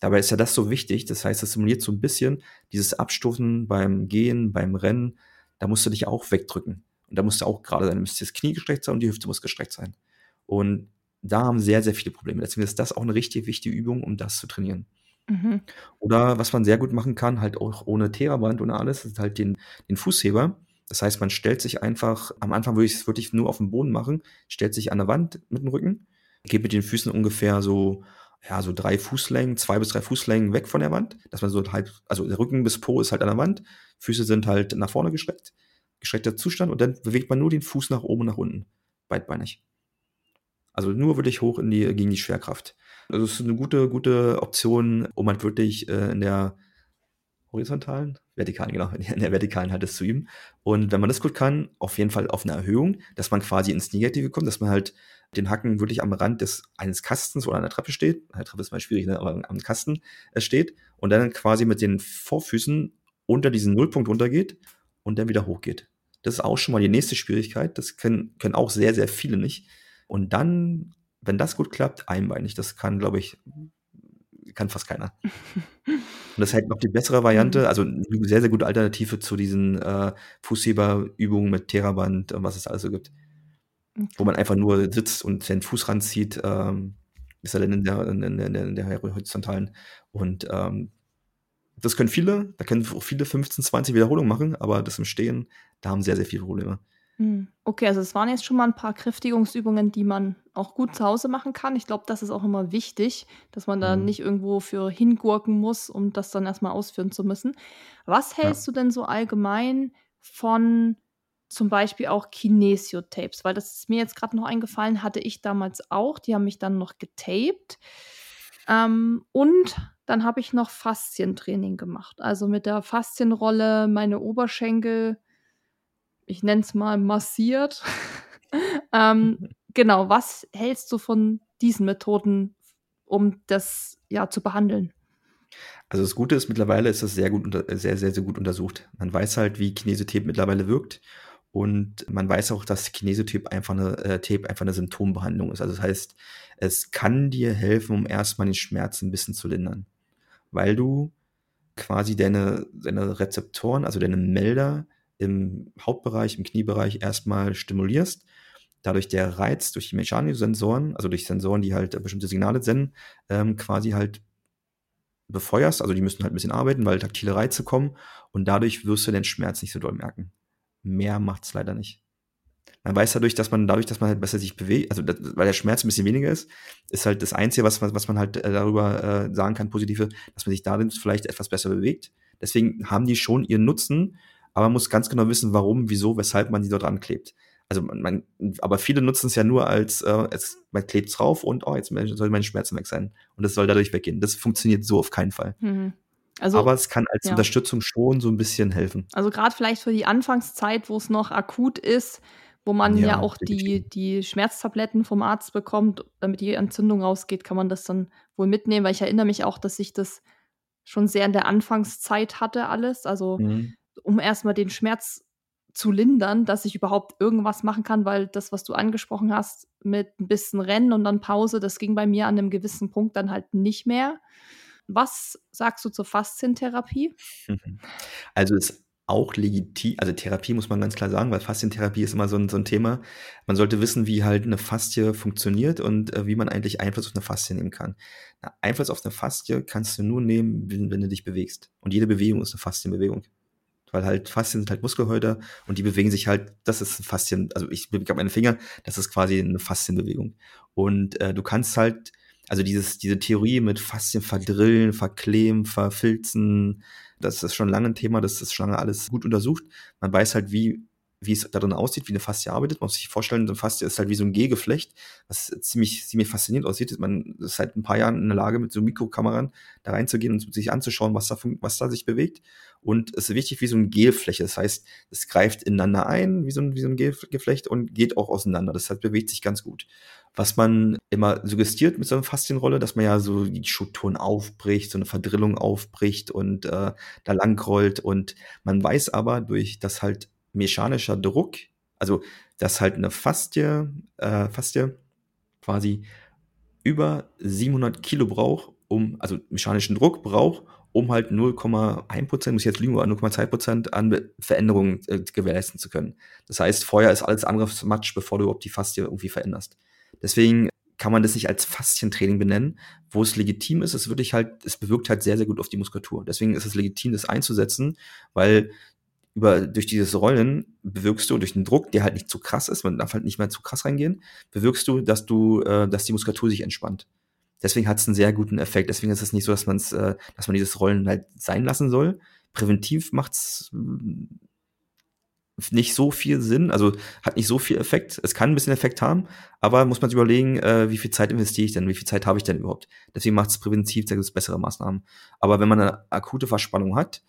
Dabei ist ja das so wichtig. Das heißt, es simuliert so ein bisschen dieses Abstoßen beim Gehen, beim Rennen. Da musst du dich auch wegdrücken. Und da musst du auch gerade sein, müsste das Knie gestreckt sein und die Hüfte muss gestreckt sein. Und da haben sehr, sehr viele Probleme. Deswegen ist das auch eine richtig wichtige Übung, um das zu trainieren. Mhm. Oder was man sehr gut machen kann, halt auch ohne Theraband und alles, ist halt den, den Fußheber. Das heißt, man stellt sich einfach, am Anfang würde ich es wirklich nur auf dem Boden machen, stellt sich an der Wand mit dem Rücken, geht mit den Füßen ungefähr so, ja, so drei Fußlängen, zwei bis drei Fußlängen weg von der Wand, dass man so halt, also der Rücken bis Po ist halt an der Wand, Füße sind halt nach vorne gestreckt, gestreckter Zustand und dann bewegt man nur den Fuß nach oben und nach unten, beidbeinig. Also nur wirklich hoch in die, gegen die Schwerkraft. Also es ist eine gute, gute Option, um halt wirklich äh, in der horizontalen, vertikalen, genau, (laughs) in der vertikalen halt das zu üben. Und wenn man das gut kann, auf jeden Fall auf eine Erhöhung, dass man quasi ins Negative kommt, dass man halt den Hacken wirklich am Rand des eines Kastens oder der Treppe steht. Eine Treppe ist mal schwierig, ne? aber am Kasten äh, steht und dann quasi mit den Vorfüßen unter diesen Nullpunkt runtergeht und dann wieder hochgeht. Das ist auch schon mal die nächste Schwierigkeit. Das können, können auch sehr, sehr viele nicht. Und dann wenn das gut klappt, einbeinig. Das kann, glaube ich, kann fast keiner. Und das ist halt noch die bessere Variante, mhm. also eine sehr, sehr gute Alternative zu diesen äh, Fußheberübungen mit Theraband und was es also gibt. Okay. Wo man einfach nur sitzt und den Fuß ranzieht, ähm, ist er dann in der, in, in, in der horizontalen. Und ähm, das können viele, da können auch viele 15, 20 Wiederholungen machen, aber das im Stehen, da haben sehr, sehr viele Probleme. Hm. Okay, also es waren jetzt schon mal ein paar Kräftigungsübungen, die man auch gut zu Hause machen kann. Ich glaube, das ist auch immer wichtig, dass man da mhm. nicht irgendwo für hingurken muss, um das dann erstmal ausführen zu müssen. Was hältst ja. du denn so allgemein von zum Beispiel auch Kinesiotapes? Weil das ist mir jetzt gerade noch eingefallen, hatte ich damals auch. Die haben mich dann noch getaped. Ähm, und dann habe ich noch Faszientraining gemacht. Also mit der Faszienrolle meine Oberschenkel ich nenne es mal, massiert. (laughs) ähm, genau, was hältst du von diesen Methoden, um das ja zu behandeln? Also das Gute ist, mittlerweile ist das sehr gut, sehr, sehr, sehr gut untersucht. Man weiß halt, wie Kinesiotyp mittlerweile wirkt. Und man weiß auch, dass Kinesiotyp einfach eine, äh, einfach eine Symptombehandlung ist. Also das heißt, es kann dir helfen, um erstmal den Schmerz ein bisschen zu lindern. Weil du quasi deine, deine Rezeptoren, also deine Melder im Hauptbereich, im Kniebereich erstmal stimulierst. Dadurch der Reiz durch die mechanischen Sensoren, also durch Sensoren, die halt bestimmte Signale senden, ähm, quasi halt befeuerst. Also die müssen halt ein bisschen arbeiten, weil taktile Reize kommen und dadurch wirst du den Schmerz nicht so doll merken. Mehr macht's leider nicht. Man weiß dadurch, dass man dadurch, dass man halt besser sich bewegt, also das, weil der Schmerz ein bisschen weniger ist, ist halt das Einzige, was, was man halt äh, darüber äh, sagen kann, positive, dass man sich darin vielleicht etwas besser bewegt. Deswegen haben die schon ihren Nutzen, aber man muss ganz genau wissen, warum, wieso, weshalb man die dort anklebt. Also man, man aber viele nutzen es ja nur als, äh, es, man klebt drauf und oh, jetzt soll meine Schmerzen weg sein. Und das soll dadurch weggehen. Das funktioniert so auf keinen Fall. Mhm. Also, aber es kann als ja. Unterstützung schon so ein bisschen helfen. Also gerade vielleicht für die Anfangszeit, wo es noch akut ist, wo man ja, ja auch die, die Schmerztabletten vom Arzt bekommt, damit die Entzündung rausgeht, kann man das dann wohl mitnehmen, weil ich erinnere mich auch, dass ich das schon sehr in der Anfangszeit hatte, alles. Also, mhm. Um erstmal den Schmerz zu lindern, dass ich überhaupt irgendwas machen kann, weil das, was du angesprochen hast, mit ein bisschen Rennen und dann Pause, das ging bei mir an einem gewissen Punkt dann halt nicht mehr. Was sagst du zur Faszientherapie? (laughs) Also es auch legitim, also Therapie muss man ganz klar sagen, weil Faszientherapie ist immer so ein, so ein Thema. Man sollte wissen, wie halt eine Faszie funktioniert und äh, wie man eigentlich Einfluss auf eine Faszie nehmen kann. Na, Einfluss auf eine Faszie kannst du nur nehmen, wenn, wenn, du dich bewegst. Und jede Bewegung ist eine Faszienbewegung. Weil halt Faszien sind halt Muskelhäuter und die bewegen sich halt, das ist ein Faszien, also ich bewege meine Finger, das ist quasi eine Faszienbewegung. Und äh, du kannst halt, also dieses, diese Theorie mit Faszien verdrillen, verkleben, verfilzen, das ist schon lange ein Thema, das ist schon lange alles gut untersucht. Man weiß halt, wie, wie es darin aussieht, wie eine Faszie arbeitet. Man muss sich vorstellen, eine Faszie ist halt wie so ein G-Geflecht, was ziemlich, ziemlich faszinierend aussieht. Man ist seit ein paar Jahren in der Lage, mit so Mikrokameran da reinzugehen und sich anzuschauen, was da, was da sich bewegt. Und es ist wichtig wie so eine Gelfläche. Das heißt, es greift ineinander ein, wie so ein, wie so ein Gelflecht und geht auch auseinander. Das heißt, bewegt sich ganz gut was man immer suggestiert mit so einer Faszienrolle, dass man ja so die Strukturen aufbricht, so eine Verdrillung aufbricht und äh, da langrollt. Und man weiß aber durch das halt mechanischer Druck, also dass halt eine Faszie, äh, Faszie quasi über 700 Kilo braucht, um, also mechanischen Druck braucht, um halt 0,1 Prozent, muss ich jetzt lügen, 0,2 Prozent an Veränderungen äh, gewährleisten zu können. Das heißt, vorher ist alles andere Matsch, bevor du überhaupt die Faszie irgendwie veränderst. Deswegen kann man das nicht als Faszientraining benennen, wo es legitim ist. Es wirklich halt, es bewirkt halt sehr, sehr gut auf die Muskulatur. Deswegen ist es legitim, das einzusetzen, weil über, durch dieses Rollen bewirkst du durch den Druck, der halt nicht zu krass ist, man darf halt nicht mehr zu krass reingehen, bewirkst du, dass du, äh, dass die Muskulatur sich entspannt. Deswegen hat es einen sehr guten Effekt. Deswegen ist es nicht so, dass man äh, dass man dieses Rollen halt sein lassen soll. Präventiv macht's nicht so viel Sinn, also hat nicht so viel Effekt. Es kann ein bisschen Effekt haben, aber muss man sich überlegen, äh, wie viel Zeit investiere ich denn, wie viel Zeit habe ich denn überhaupt. Deswegen macht es präventiv, da gibt es bessere Maßnahmen. Aber wenn man eine akute Verspannung hat,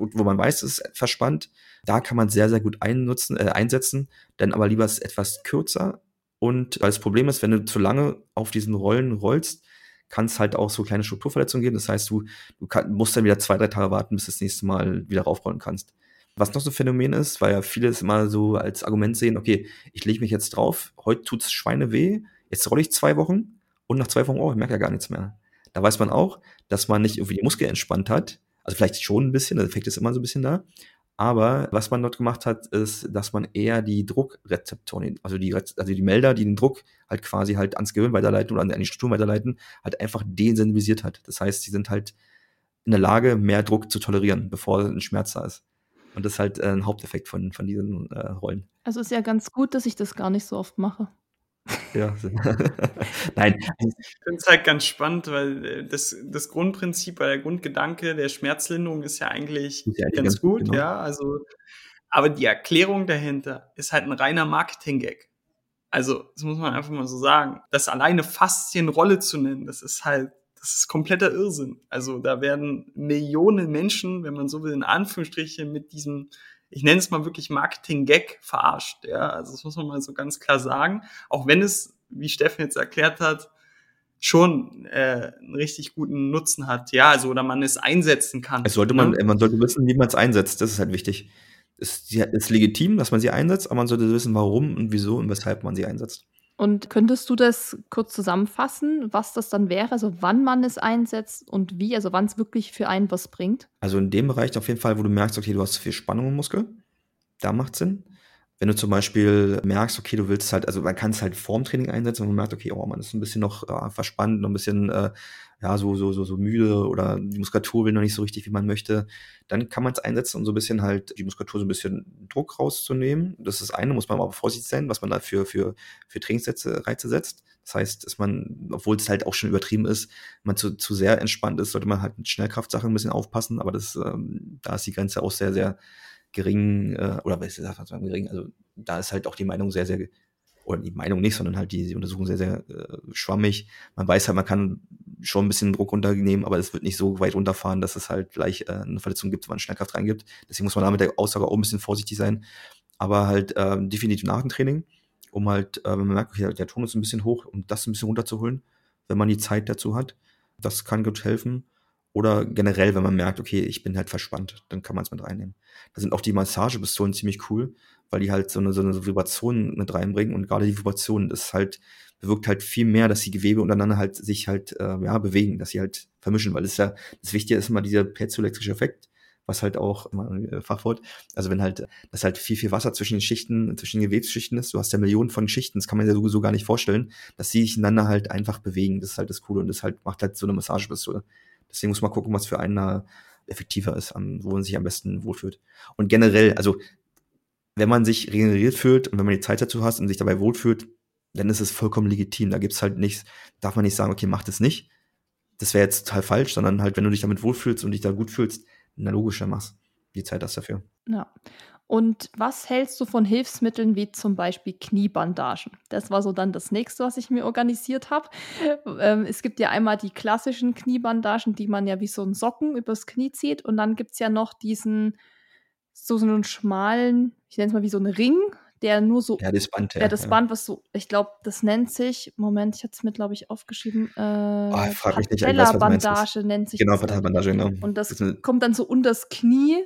wo, man weiß, es ist verspannt, da kann man sehr, sehr gut einnutzen, äh, einsetzen, dann aber lieber etwas kürzer. Und weil das Problem ist, wenn du zu lange auf diesen Rollen rollst, kann es halt auch so kleine Strukturverletzungen geben. Das heißt, du, du kann, musst dann wieder zwei, drei Tage warten, bis du das nächste Mal wieder raufrollen kannst. Was noch so ein Phänomen ist, weil ja viele es immer so als Argument sehen, okay, ich lege mich jetzt drauf, heute tut's Schweine weh, jetzt rolle ich zwei Wochen und nach zwei Wochen, oh, ich merke ja gar nichts mehr. Da weiß man auch, dass man nicht irgendwie die Muskel entspannt hat. Also vielleicht schon ein bisschen, der Effekt ist immer so ein bisschen da. Aber was man dort gemacht hat, ist, dass man eher die Druckrezeptoren, also die, also die Melder, die den Druck halt quasi halt ans Gehirn weiterleiten oder an die Struktur weiterleiten, halt einfach desensibilisiert hat. Das heißt, sie sind halt in der Lage, mehr Druck zu tolerieren, bevor ein Schmerz da ist. Und das ist halt äh, ein Haupteffekt von, von diesen äh, Rollen. Also ist ja ganz gut, dass ich das gar nicht so oft mache. Ja, (laughs) nein. Ich finde es halt ganz spannend, weil äh, das, das Grundprinzip, weil der Grundgedanke der Schmerzlinderung ist ja eigentlich ja ganz, ganz, gut, genau. ja. Also, aber die Erklärung dahinter ist halt ein reiner Marketing-Gag. Also, das muss man einfach mal so sagen. Das alleine Faszienrolle zu nennen, das ist halt das ist kompletter Irrsinn. Also da werden Millionen Menschen, wenn man so will, in Anführungsstrichen mit diesem, ich nenne es mal wirklich Marketing-Gag verarscht. Ja, also das muss man mal so ganz klar sagen. Auch wenn es, wie Steffen jetzt erklärt hat, schon äh, einen richtig guten Nutzen hat. Ja, also oder man es einsetzen kann. Es sollte man, ne? man sollte wissen, wie man es einsetzt. Das ist halt wichtig. Es ist legitim, dass man sie einsetzt, aber man sollte wissen, warum und wieso und weshalb man sie einsetzt. Und könntest du das kurz zusammenfassen, was das dann wäre, also wann man es einsetzt und wie, also wann es wirklich für einen was bringt? Also in dem Bereich auf jeden Fall, wo du merkst, okay, du hast zu viel Spannung im Muskel, da macht Sinn. Wenn du zum Beispiel merkst, okay, du willst halt, also man kann es halt vorm Training einsetzen, wenn man merkt, okay, oh, man ist ein bisschen noch äh, verspannt, noch ein bisschen äh, ja, so, so, so, so müde oder die Muskulatur will noch nicht so richtig, wie man möchte, dann kann man es einsetzen, um so ein bisschen halt die Muskulatur so ein bisschen Druck rauszunehmen. Das ist das eine, muss man aber vorsichtig sein, was man da für, für, für Trainingssätze, Reize setzt. Das heißt, dass man, obwohl es halt auch schon übertrieben ist, man zu, zu sehr entspannt ist, sollte man halt mit Schnellkraftsachen ein bisschen aufpassen, aber das, ähm, da ist die Grenze auch sehr, sehr gering, äh, oder was ist das, gering, also da ist halt auch die Meinung sehr, sehr oder die Meinung nicht, sondern halt die, die Untersuchung sehr, sehr äh, schwammig. Man weiß halt, man kann schon ein bisschen Druck runternehmen, aber es wird nicht so weit runterfahren, dass es halt gleich äh, eine Verletzung gibt, wenn man Schnellkraft reingibt. Deswegen muss man da mit der Aussage auch ein bisschen vorsichtig sein. Aber halt ähm, definitiv nach dem Training, um halt, äh, wenn man merkt, okay, der Ton ist ein bisschen hoch, um das ein bisschen runterzuholen, wenn man die Zeit dazu hat. Das kann gut helfen. Oder generell, wenn man merkt, okay, ich bin halt verspannt, dann kann man es mit reinnehmen. Da sind auch die Massagepistolen ziemlich cool, weil die halt so eine, so eine Vibration mit reinbringen und gerade die Vibration, das halt, bewirkt halt viel mehr, dass die Gewebe untereinander halt sich halt äh, ja, bewegen, dass sie halt vermischen, weil das ist ja, das Wichtige ist immer dieser piezoelektrische Effekt, was halt auch äh, Fachwort, also wenn halt, das halt viel, viel Wasser zwischen den Schichten, zwischen den Gewebsschichten ist, du hast ja Millionen von Schichten, das kann man ja sowieso gar nicht vorstellen, dass sie sich einander halt einfach bewegen, das ist halt das Coole und das halt macht halt so eine Massagepistole. Deswegen muss man gucken, was für einen da effektiver ist, wo man sich am besten wohlfühlt. Und generell, also wenn man sich regeneriert fühlt und wenn man die Zeit dazu hat und sich dabei wohlfühlt, dann ist es vollkommen legitim. Da gibt's halt nichts, darf man nicht sagen, okay, mach das nicht. Das wäre jetzt total falsch, sondern halt, wenn du dich damit wohlfühlst und dich da gut fühlst, na logisch, dann machst die Zeit das dafür. Ja. Und was hältst du von Hilfsmitteln wie zum Beispiel Kniebandagen? Das war so dann das nächste, was ich mir organisiert habe. Ähm, es gibt ja einmal die klassischen Kniebandagen, die man ja wie so einen Socken übers Knie zieht. Und dann gibt es ja noch diesen, so, so einen schmalen, ich nenne es mal wie so einen Ring, der nur so. Ja, das Band, ja. ja das Band, was so, ich glaube, das nennt sich, Moment, ich hatte es mir, glaube ich, aufgeschrieben. Äh, oh, frag mich nicht, Bandage nennt sich Genau, Patella-Bandage, genau. Und das, das kommt dann so unter das Knie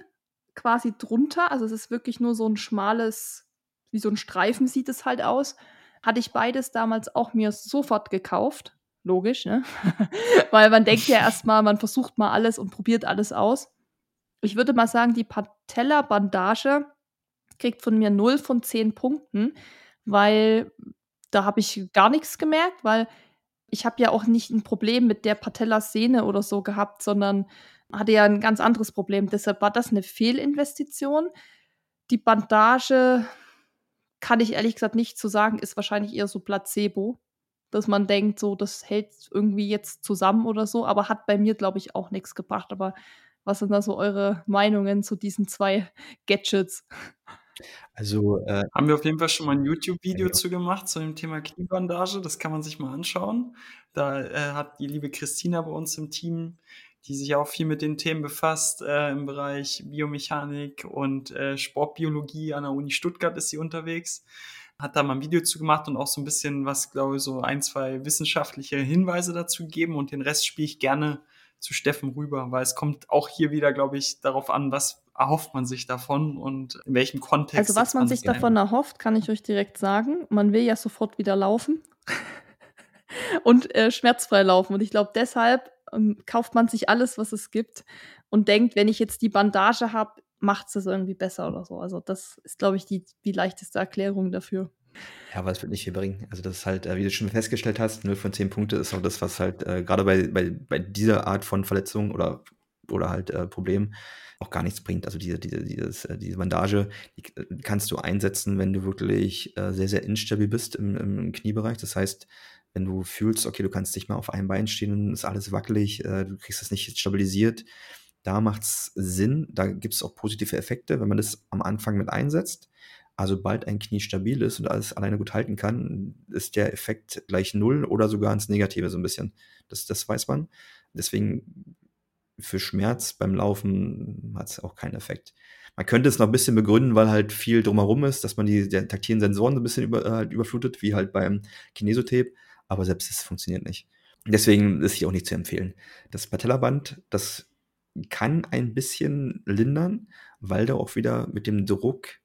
quasi drunter. Also es ist wirklich nur so ein schmales, wie so ein Streifen sieht es halt aus. Hatte ich beides damals auch mir sofort gekauft. Logisch, ne? (laughs) Weil man denkt ja (laughs) erstmal, man versucht mal alles und probiert alles aus. Ich würde mal sagen, die Patella-Bandage kriegt von mir 0 von 10 Punkten, weil da habe ich gar nichts gemerkt, weil ich habe ja auch nicht ein Problem mit der Patellasehne oder so gehabt, sondern hatte ja ein ganz anderes Problem. Deshalb war das eine Fehlinvestition. Die Bandage kann ich ehrlich gesagt nicht zu so sagen, ist wahrscheinlich eher so Placebo, dass man denkt, so das hält irgendwie jetzt zusammen oder so, aber hat bei mir glaube ich auch nichts gebracht. Aber was sind da so eure Meinungen zu diesen zwei Gadgets? Also äh, haben wir auf jeden Fall schon mal ein YouTube-Video ja. zu gemacht zu dem Thema Kniebandage. Das kann man sich mal anschauen. Da äh, hat die liebe Christina bei uns im Team die sich auch viel mit den Themen befasst äh, im Bereich Biomechanik und äh, Sportbiologie an der Uni Stuttgart ist sie unterwegs. Hat da mal ein Video zu gemacht und auch so ein bisschen was, glaube ich, so ein, zwei wissenschaftliche Hinweise dazu gegeben und den Rest spiele ich gerne zu Steffen rüber, weil es kommt auch hier wieder, glaube ich, darauf an, was erhofft man sich davon und in welchem Kontext. Also was man sich davon erhofft, kann ich euch direkt sagen. Man will ja sofort wieder laufen (laughs) und äh, schmerzfrei laufen. Und ich glaube, deshalb ähm, kauft man sich alles, was es gibt und denkt, wenn ich jetzt die Bandage habe, macht es irgendwie besser oder so. Also das ist, glaube ich, die, die leichteste Erklärung dafür. Ja, es wird nicht viel bringen. Also das ist halt, äh, wie du schon festgestellt hast, 0 von 10 Punkte ist auch das, was halt äh, gerade bei, bei, bei dieser Art von Verletzung oder, oder halt äh, Problem auch gar nichts bringt. Also diese, diese, dieses, äh, diese Bandage, die äh, kannst du einsetzen, wenn du wirklich äh, sehr, sehr instabil bist im, im Kniebereich. Das heißt, wenn du fühlst, okay, du kannst nicht mal auf einem Bein stehen ist alles wackelig, äh, du kriegst es nicht stabilisiert, da macht es Sinn, da gibt es auch positive Effekte, wenn man das am Anfang mit einsetzt. Also bald ein Knie stabil ist und alles alleine gut halten kann, ist der Effekt gleich null oder sogar ins Negative so ein bisschen. Das, das weiß man. Deswegen für Schmerz beim Laufen hat es auch keinen Effekt. Man könnte es noch ein bisschen begründen, weil halt viel drumherum ist, dass man die, die taktilen Sensoren so ein bisschen über, halt überflutet, wie halt beim Kinesotape aber selbst es funktioniert nicht. Deswegen ist hier auch nicht zu empfehlen. Das Patellaband, das kann ein bisschen lindern, weil da auch wieder mit dem Druck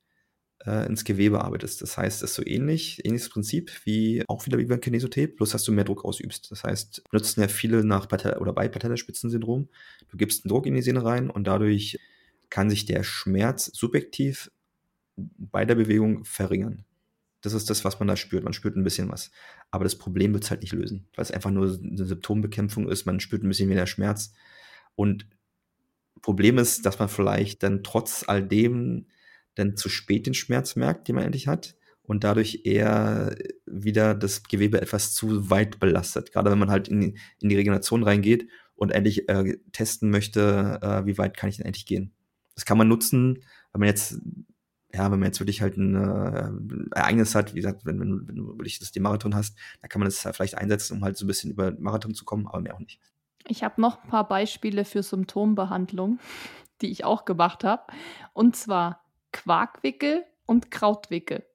äh, ins Gewebe arbeitest. Das heißt, es ist so ähnlich, ähnliches Prinzip wie auch wieder wie beim Kinesotape, bloß dass du mehr Druck ausübst. Das heißt, benutzen ja viele nach Patell oder bei Patellaspitzensyndrom. Du gibst einen Druck in die Sehne rein und dadurch kann sich der Schmerz subjektiv bei der Bewegung verringern. Das ist das, was man da spürt. Man spürt ein bisschen was. Aber das Problem wird es halt nicht lösen, weil es einfach nur eine Symptombekämpfung ist. Man spürt ein bisschen weniger Schmerz. Und Problem ist, dass man vielleicht dann trotz all dem dann zu spät den Schmerz merkt, den man endlich hat und dadurch eher wieder das Gewebe etwas zu weit belastet. Gerade wenn man halt in, in die Regeneration reingeht und endlich äh, testen möchte, äh, wie weit kann ich denn endlich gehen. Das kann man nutzen, wenn man jetzt, ja, wenn man jetzt wirklich halt ein äh, Ereignis hat, wie gesagt, wenn, wenn, wenn du wirklich das, den Marathon hast, da kann man das halt vielleicht einsetzen, um halt so ein bisschen über Marathon zu kommen, aber mehr auch nicht. Ich habe noch ein paar Beispiele für Symptombehandlung, die ich auch gemacht habe. Und zwar Quarkwickel und Krautwickel.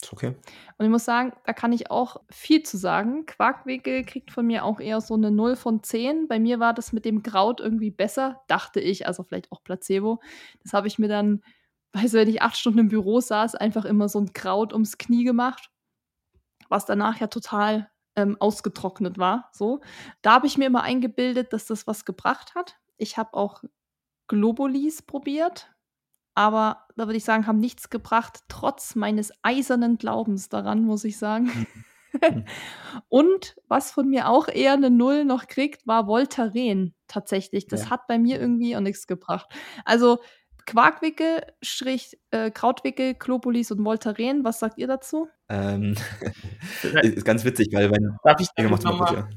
Ist okay. Und ich muss sagen, da kann ich auch viel zu sagen. Quarkwickel kriegt von mir auch eher so eine 0 von 10. Bei mir war das mit dem Kraut irgendwie besser, dachte ich, also vielleicht auch Placebo. Das habe ich mir dann, weißt du, wenn ich acht Stunden im Büro saß, einfach immer so ein Kraut ums Knie gemacht, was danach ja total ähm, ausgetrocknet war. So, da habe ich mir immer eingebildet, dass das was gebracht hat. Ich habe auch Globulis probiert, aber da würde ich sagen, haben nichts gebracht, trotz meines eisernen Glaubens daran, muss ich sagen. Mhm. (laughs) Und was von mir auch eher eine Null noch kriegt, war Voltaren tatsächlich. Das ja. hat bei mir irgendwie auch nichts gebracht. Also Quarkwickel, Strich, äh, Krautwickel, Klopolis und Voltaren, was sagt ihr dazu? Ähm, (laughs) ist ganz witzig, weil wenn Darf ich gemacht nochmal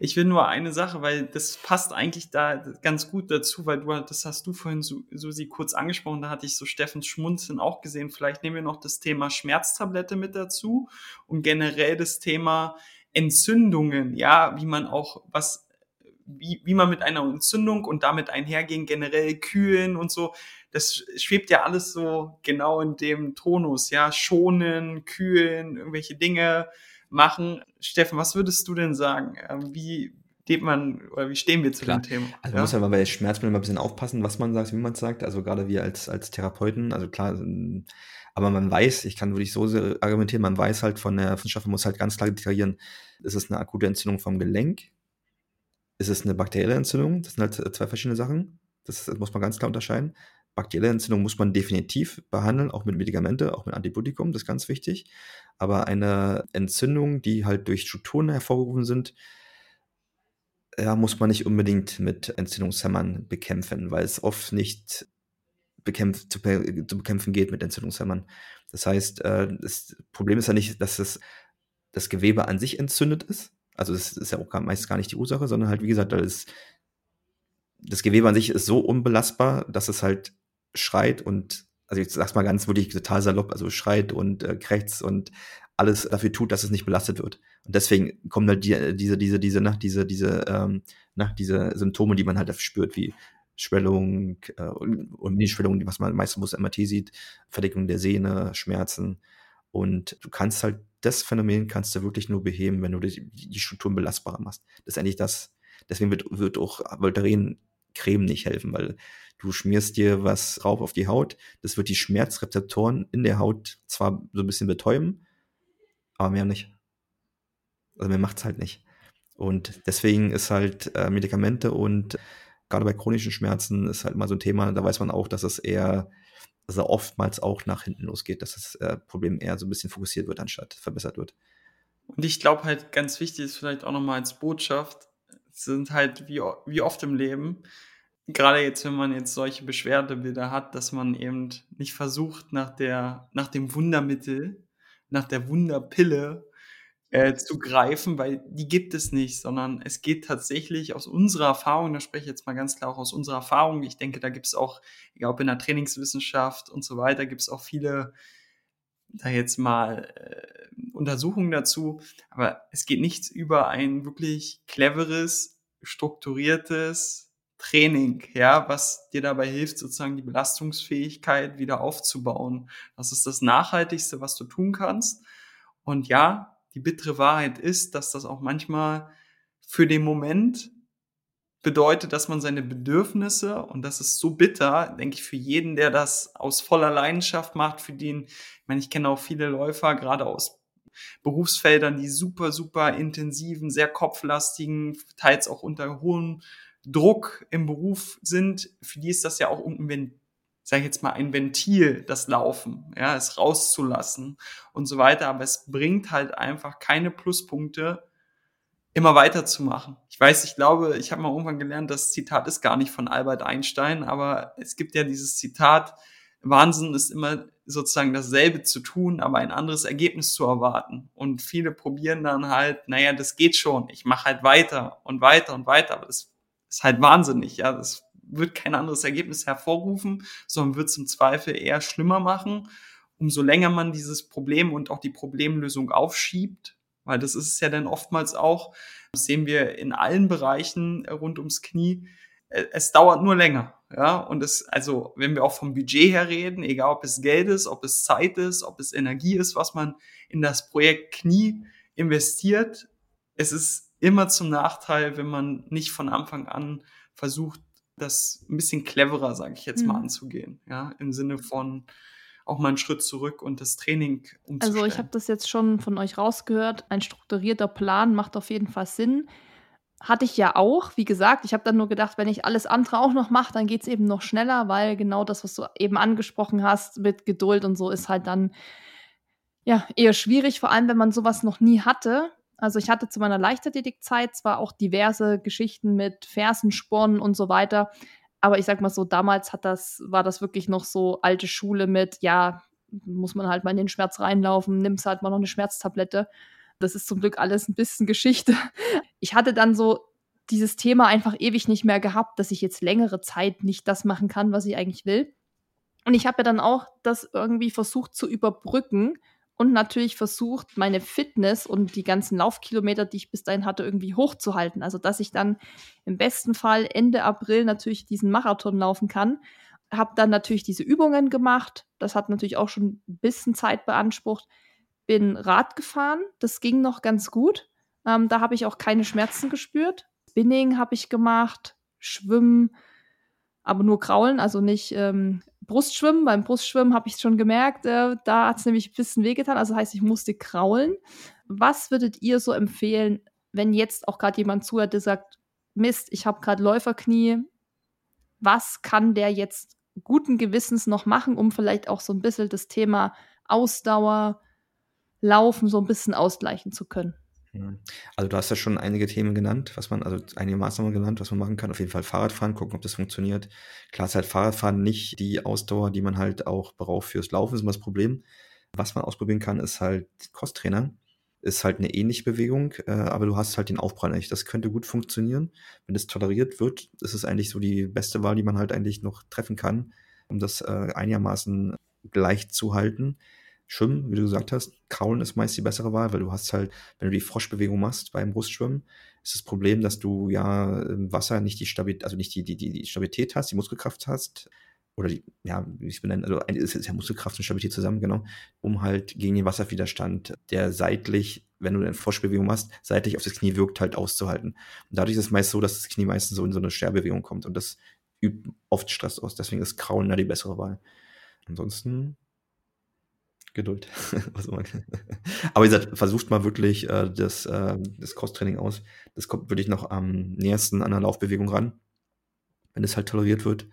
ich will nur eine Sache, weil das passt eigentlich da ganz gut dazu, weil du, das hast du vorhin, Susi, kurz angesprochen, da hatte ich so Steffens Schmunzeln auch gesehen. Vielleicht nehmen wir noch das Thema Schmerztablette mit dazu und generell das Thema Entzündungen, ja, wie man auch was, wie, wie man mit einer Entzündung und damit einhergehen, generell kühlen und so, das schwebt ja alles so genau in dem Tonus, ja, schonen, kühlen, irgendwelche Dinge, machen. Steffen, was würdest du denn sagen? Ähm, wie steht man oder wie stehen wir zu Klar. dem Thema? Also man muss ja mal bei Schmerzmitteln mal ein bisschen aufpassen, was man sagt, wie man es sagt. Also gerade wir als, als Therapeuten, also klar, aber man weiß, ich kann wirklich so argumentieren, man weiß halt von der Wissenschaft, man muss halt ganz klar deklarieren, ist es eine akute Entzündung vom Gelenk? Ist es eine bakterielle Entzündung? Das sind halt zwei verschiedene Sachen. Das, das muss man ganz klar unterscheiden. Bakterielle Entzündung muss man definitiv behandeln, auch mit Medikamente, auch mit Antibiotikum, das ist ganz wichtig. Aber eine Entzündung, die halt durch Strukturen hervorgerufen sind, ja, muss man nicht unbedingt mit Entzündungshämmern bekämpfen, weil es oft nicht bekämpf, zu, zu, bekämpfen geht mit Entzündungshämmern. Das heißt, äh, das Problem ist ja nicht, dass das, das Gewebe an sich entzündet ist. Also das ist ja auch meist gar nicht die Ursache, sondern halt, wie gesagt, da ist das Gewebe an sich ist so unbelastbar, dass es halt schreit und, also ich sag's mal ganz wirklich total salopp, also schreit und äh, krächzt und alles dafür tut, dass es nicht belastet wird. Und deswegen kommen halt die, diese, diese, diese, nach, diese, diese, ähm, nach, diese Symptome, die man halt spürt, wie Schwellung äh, und Mini-Schwellung, was man meistens muss MRT sieht, Verdickung der Sehne, Schmerzen. Und du kannst halt das Phänomen kannst du wirklich nur beheben, wenn du die, die Strukturen belastbarer machst. Das ist eigentlich das, deswegen wird, wird auch Voltaren Creme nicht helfen, weil du schmierst dir was drauf auf die Haut, das wird die Schmerzrezeptoren in der Haut zwar so ein bisschen betäuben, aber mehr nicht. Also mehr macht's halt nicht. Und deswegen ist halt äh, Medikamente und gerade bei chronischen Schmerzen ist halt mal so ein Thema, da weiß man auch, dass es eher, also oftmals auch nach hinten losgeht, dass das äh, Problem eher so ein bisschen fokussiert wird, anstatt verbessert wird. Und ich glaube halt, ganz wichtig ist vielleicht auch nochmal als Botschaft, sind halt wie, wie oft im Leben, gerade jetzt, wenn man jetzt solche Beschwerdebilder hat, dass man eben nicht versucht, nach der, nach dem Wundermittel, nach der Wunderpille äh, zu greifen, weil die gibt es nicht, sondern es geht tatsächlich aus unserer Erfahrung, da spreche ich jetzt mal ganz klar auch aus unserer Erfahrung, ich denke, da gibt es auch, egal ob in der Trainingswissenschaft und so weiter, gibt es auch viele, da jetzt mal äh, Untersuchungen dazu, aber es geht nichts über ein wirklich cleveres, strukturiertes Training, ja, was dir dabei hilft, sozusagen die Belastungsfähigkeit wieder aufzubauen. Das ist das Nachhaltigste, was du tun kannst. Und ja, die bittere Wahrheit ist, dass das auch manchmal für den Moment bedeutet, dass man seine Bedürfnisse, und das ist so bitter, denke ich, für jeden, der das aus voller Leidenschaft macht, für den, ich meine, ich kenne auch viele Läufer, gerade aus Berufsfeldern, die super, super intensiven, sehr kopflastigen, teils auch unter hohem Druck im Beruf sind, für die ist das ja auch irgendein, sag ich jetzt mal, ein Ventil, das Laufen, ja, es rauszulassen und so weiter. Aber es bringt halt einfach keine Pluspunkte, immer weiterzumachen. Ich weiß, ich glaube, ich habe mal irgendwann gelernt, das Zitat ist gar nicht von Albert Einstein, aber es gibt ja dieses Zitat, Wahnsinn ist immer sozusagen dasselbe zu tun, aber ein anderes Ergebnis zu erwarten. Und viele probieren dann halt, naja, das geht schon, ich mache halt weiter und weiter und weiter, aber das ist halt wahnsinnig, ja, das wird kein anderes Ergebnis hervorrufen, sondern wird es im Zweifel eher schlimmer machen. Umso länger man dieses Problem und auch die Problemlösung aufschiebt, weil das ist es ja dann oftmals auch, das sehen wir in allen Bereichen rund ums Knie, äh, es dauert nur länger. Ja, und es, also, wenn wir auch vom Budget her reden, egal ob es Geld ist, ob es Zeit ist, ob es Energie ist, was man in das Projekt Knie investiert, es ist immer zum Nachteil, wenn man nicht von Anfang an versucht, das ein bisschen cleverer, sage ich jetzt mal, mhm. anzugehen. Ja, im Sinne von auch mal einen Schritt zurück und das Training umzustellen. Also ich habe das jetzt schon von euch rausgehört. Ein strukturierter Plan macht auf jeden Fall Sinn hatte ich ja auch, wie gesagt, ich habe dann nur gedacht, wenn ich alles andere auch noch mache, dann geht es eben noch schneller, weil genau das, was du eben angesprochen hast, mit Geduld und so, ist halt dann ja eher schwierig, vor allem wenn man sowas noch nie hatte. Also ich hatte zu meiner Leichtathletikzeit zwar auch diverse Geschichten mit Fersenspornen und so weiter, aber ich sag mal so, damals hat das, war das wirklich noch so alte Schule mit, ja, muss man halt mal in den Schmerz reinlaufen, nimmst halt mal noch eine Schmerztablette. Das ist zum Glück alles ein bisschen Geschichte. Ich hatte dann so dieses Thema einfach ewig nicht mehr gehabt, dass ich jetzt längere Zeit nicht das machen kann, was ich eigentlich will. Und ich habe ja dann auch das irgendwie versucht zu überbrücken und natürlich versucht, meine Fitness und die ganzen Laufkilometer, die ich bis dahin hatte, irgendwie hochzuhalten. Also, dass ich dann im besten Fall Ende April natürlich diesen Marathon laufen kann. Habe dann natürlich diese Übungen gemacht. Das hat natürlich auch schon ein bisschen Zeit beansprucht bin Rad gefahren. Das ging noch ganz gut. Ähm, da habe ich auch keine Schmerzen gespürt. Spinning habe ich gemacht, Schwimmen, aber nur Kraulen, also nicht ähm, Brustschwimmen. Beim Brustschwimmen habe ich schon gemerkt, äh, da hat es nämlich ein bisschen wehgetan. Also heißt, ich musste kraulen. Was würdet ihr so empfehlen, wenn jetzt auch gerade jemand zuhört, der sagt, Mist, ich habe gerade Läuferknie. Was kann der jetzt guten Gewissens noch machen, um vielleicht auch so ein bisschen das Thema Ausdauer, Laufen so ein bisschen ausgleichen zu können. Mhm. Also du hast ja schon einige Themen genannt, was man, also einige Maßnahmen genannt, was man machen kann. Auf jeden Fall Fahrradfahren, gucken, ob das funktioniert. Klar ist halt Fahrradfahren nicht die Ausdauer, die man halt auch braucht fürs Laufen, ist immer das Problem. Was man ausprobieren kann, ist halt Crosstrainer. Ist halt eine ähnliche Bewegung, äh, aber du hast halt den Aufprall nicht. Das könnte gut funktionieren. Wenn das toleriert wird, ist es eigentlich so die beste Wahl, die man halt eigentlich noch treffen kann, um das äh, einigermaßen gleich zu halten. Schwimmen, wie du gesagt hast, Kraulen ist meist die bessere Wahl, weil du hast halt, wenn du die Froschbewegung machst beim Brustschwimmen, ist das Problem, dass du ja im Wasser nicht die Stabilität, also nicht die, die, die Stabilität hast, die Muskelkraft hast, oder die, ja, wie ich es benenne, also ist ja Muskelkraft und Stabilität zusammen, genau, um halt gegen den Wasserwiderstand, der seitlich, wenn du eine Froschbewegung machst, seitlich auf das Knie wirkt, halt auszuhalten. Und dadurch ist es meist so, dass das Knie meistens so in so eine Scherbewegung kommt und das übt oft Stress aus. Deswegen ist Kraulen da die bessere Wahl. Ansonsten Geduld. (laughs) Aber wie gesagt, versucht mal wirklich äh, das, äh, das Cross-Training aus. Das kommt wirklich noch am nächsten an der Laufbewegung ran. Wenn es halt toleriert wird,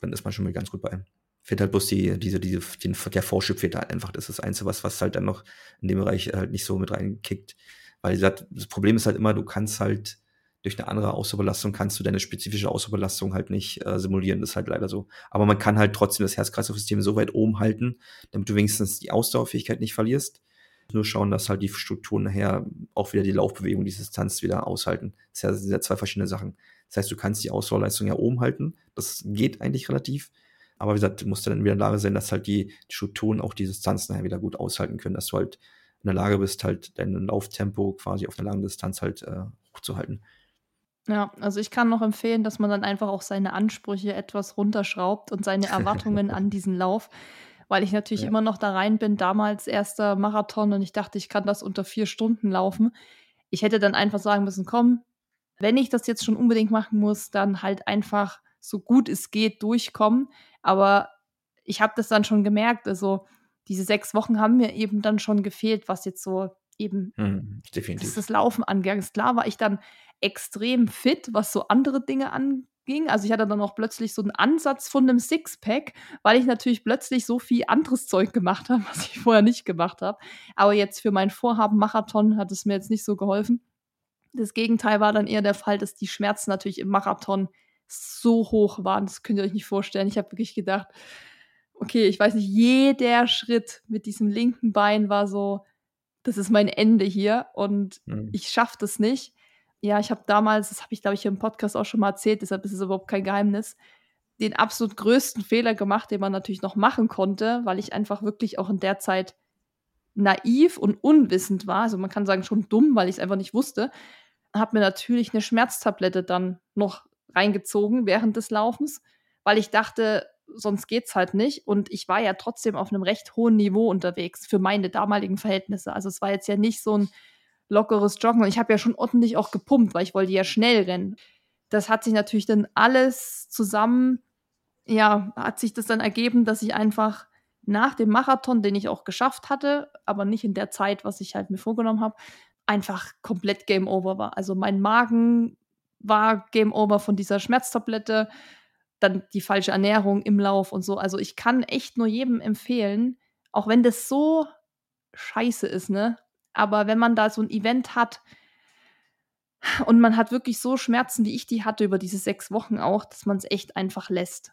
dann ist man schon mal ganz gut bei. Fehlt halt bloß die, diese, diese, den, der Vorschub fehlt halt einfach. Das ist das Einzige, was, was halt dann noch in dem Bereich halt nicht so mit reinkickt. Weil wie gesagt, das Problem ist halt immer, du kannst halt durch eine andere Ausdauerbelastung kannst du deine spezifische Ausdauerbelastung halt nicht äh, simulieren. Das ist halt leider so. Aber man kann halt trotzdem das Herz-Kreislauf-System so weit oben halten, damit du wenigstens die Ausdauerfähigkeit nicht verlierst. Nur schauen, dass halt die Strukturen nachher auch wieder die Laufbewegung, die Distanz wieder aushalten. Das sind ja zwei verschiedene Sachen. Das heißt, du kannst die Ausdauerleistung ja oben halten. Das geht eigentlich relativ. Aber wie gesagt, du musst dann wieder in der Lage sein, dass halt die Strukturen auch die Distanz nachher wieder gut aushalten können, dass du halt in der Lage bist, halt dein Lauftempo quasi auf einer langen Distanz halt äh, hochzuhalten. Ja, also ich kann noch empfehlen, dass man dann einfach auch seine Ansprüche etwas runterschraubt und seine Erwartungen an diesen Lauf, weil ich natürlich ja. immer noch da rein bin, damals erster Marathon und ich dachte, ich kann das unter vier Stunden laufen. Ich hätte dann einfach sagen müssen, komm, wenn ich das jetzt schon unbedingt machen muss, dann halt einfach so gut es geht durchkommen. Aber ich habe das dann schon gemerkt, also diese sechs Wochen haben mir eben dann schon gefehlt, was jetzt so eben definitiv. das Laufen angegangen ist. Klar war ich dann extrem fit, was so andere Dinge anging. Also ich hatte dann auch plötzlich so einen Ansatz von einem Sixpack, weil ich natürlich plötzlich so viel anderes Zeug gemacht habe, (laughs) was ich vorher nicht gemacht habe. Aber jetzt für mein Vorhaben Marathon hat es mir jetzt nicht so geholfen. Das Gegenteil war dann eher der Fall, dass die Schmerzen natürlich im Marathon so hoch waren. Das könnt ihr euch nicht vorstellen. Ich habe wirklich gedacht, okay, ich weiß nicht, jeder Schritt mit diesem linken Bein war so, das ist mein Ende hier und Mhm. ich schaffe das nicht. Ja, ich habe damals, das habe ich glaube ich im Podcast auch schon mal erzählt, deshalb ist es überhaupt kein Geheimnis, den absolut größten Fehler gemacht, den man natürlich noch machen konnte, weil ich einfach wirklich auch in der Zeit naiv und unwissend war. Also man kann sagen schon dumm, weil ich es einfach nicht wusste. Habe mir natürlich eine Schmerztablette dann noch reingezogen während des Laufens, weil ich dachte, sonst geht's halt nicht. Und ich war ja trotzdem auf einem recht hohen Niveau unterwegs für meine damaligen Verhältnisse. Also es war jetzt ja nicht so ein lockeres Joggen. Und ich habe ja schon ordentlich auch gepumpt, weil ich wollte ja schnell rennen. Das hat sich natürlich dann alles zusammen, ja, hat sich das dann ergeben, dass ich einfach nach dem Marathon, den ich auch geschafft hatte, aber nicht in der Zeit, was ich halt mir vorgenommen habe, einfach komplett Game Over war. Also mein Magen war Game Over von dieser Schmerztablette, dann die falsche Ernährung im Lauf und so. Also ich kann echt nur jedem empfehlen, auch wenn das so scheiße ist, ne? Aber wenn man da so ein Event hat und man hat wirklich so Schmerzen, wie ich die hatte über diese sechs Wochen auch, dass man es echt einfach lässt.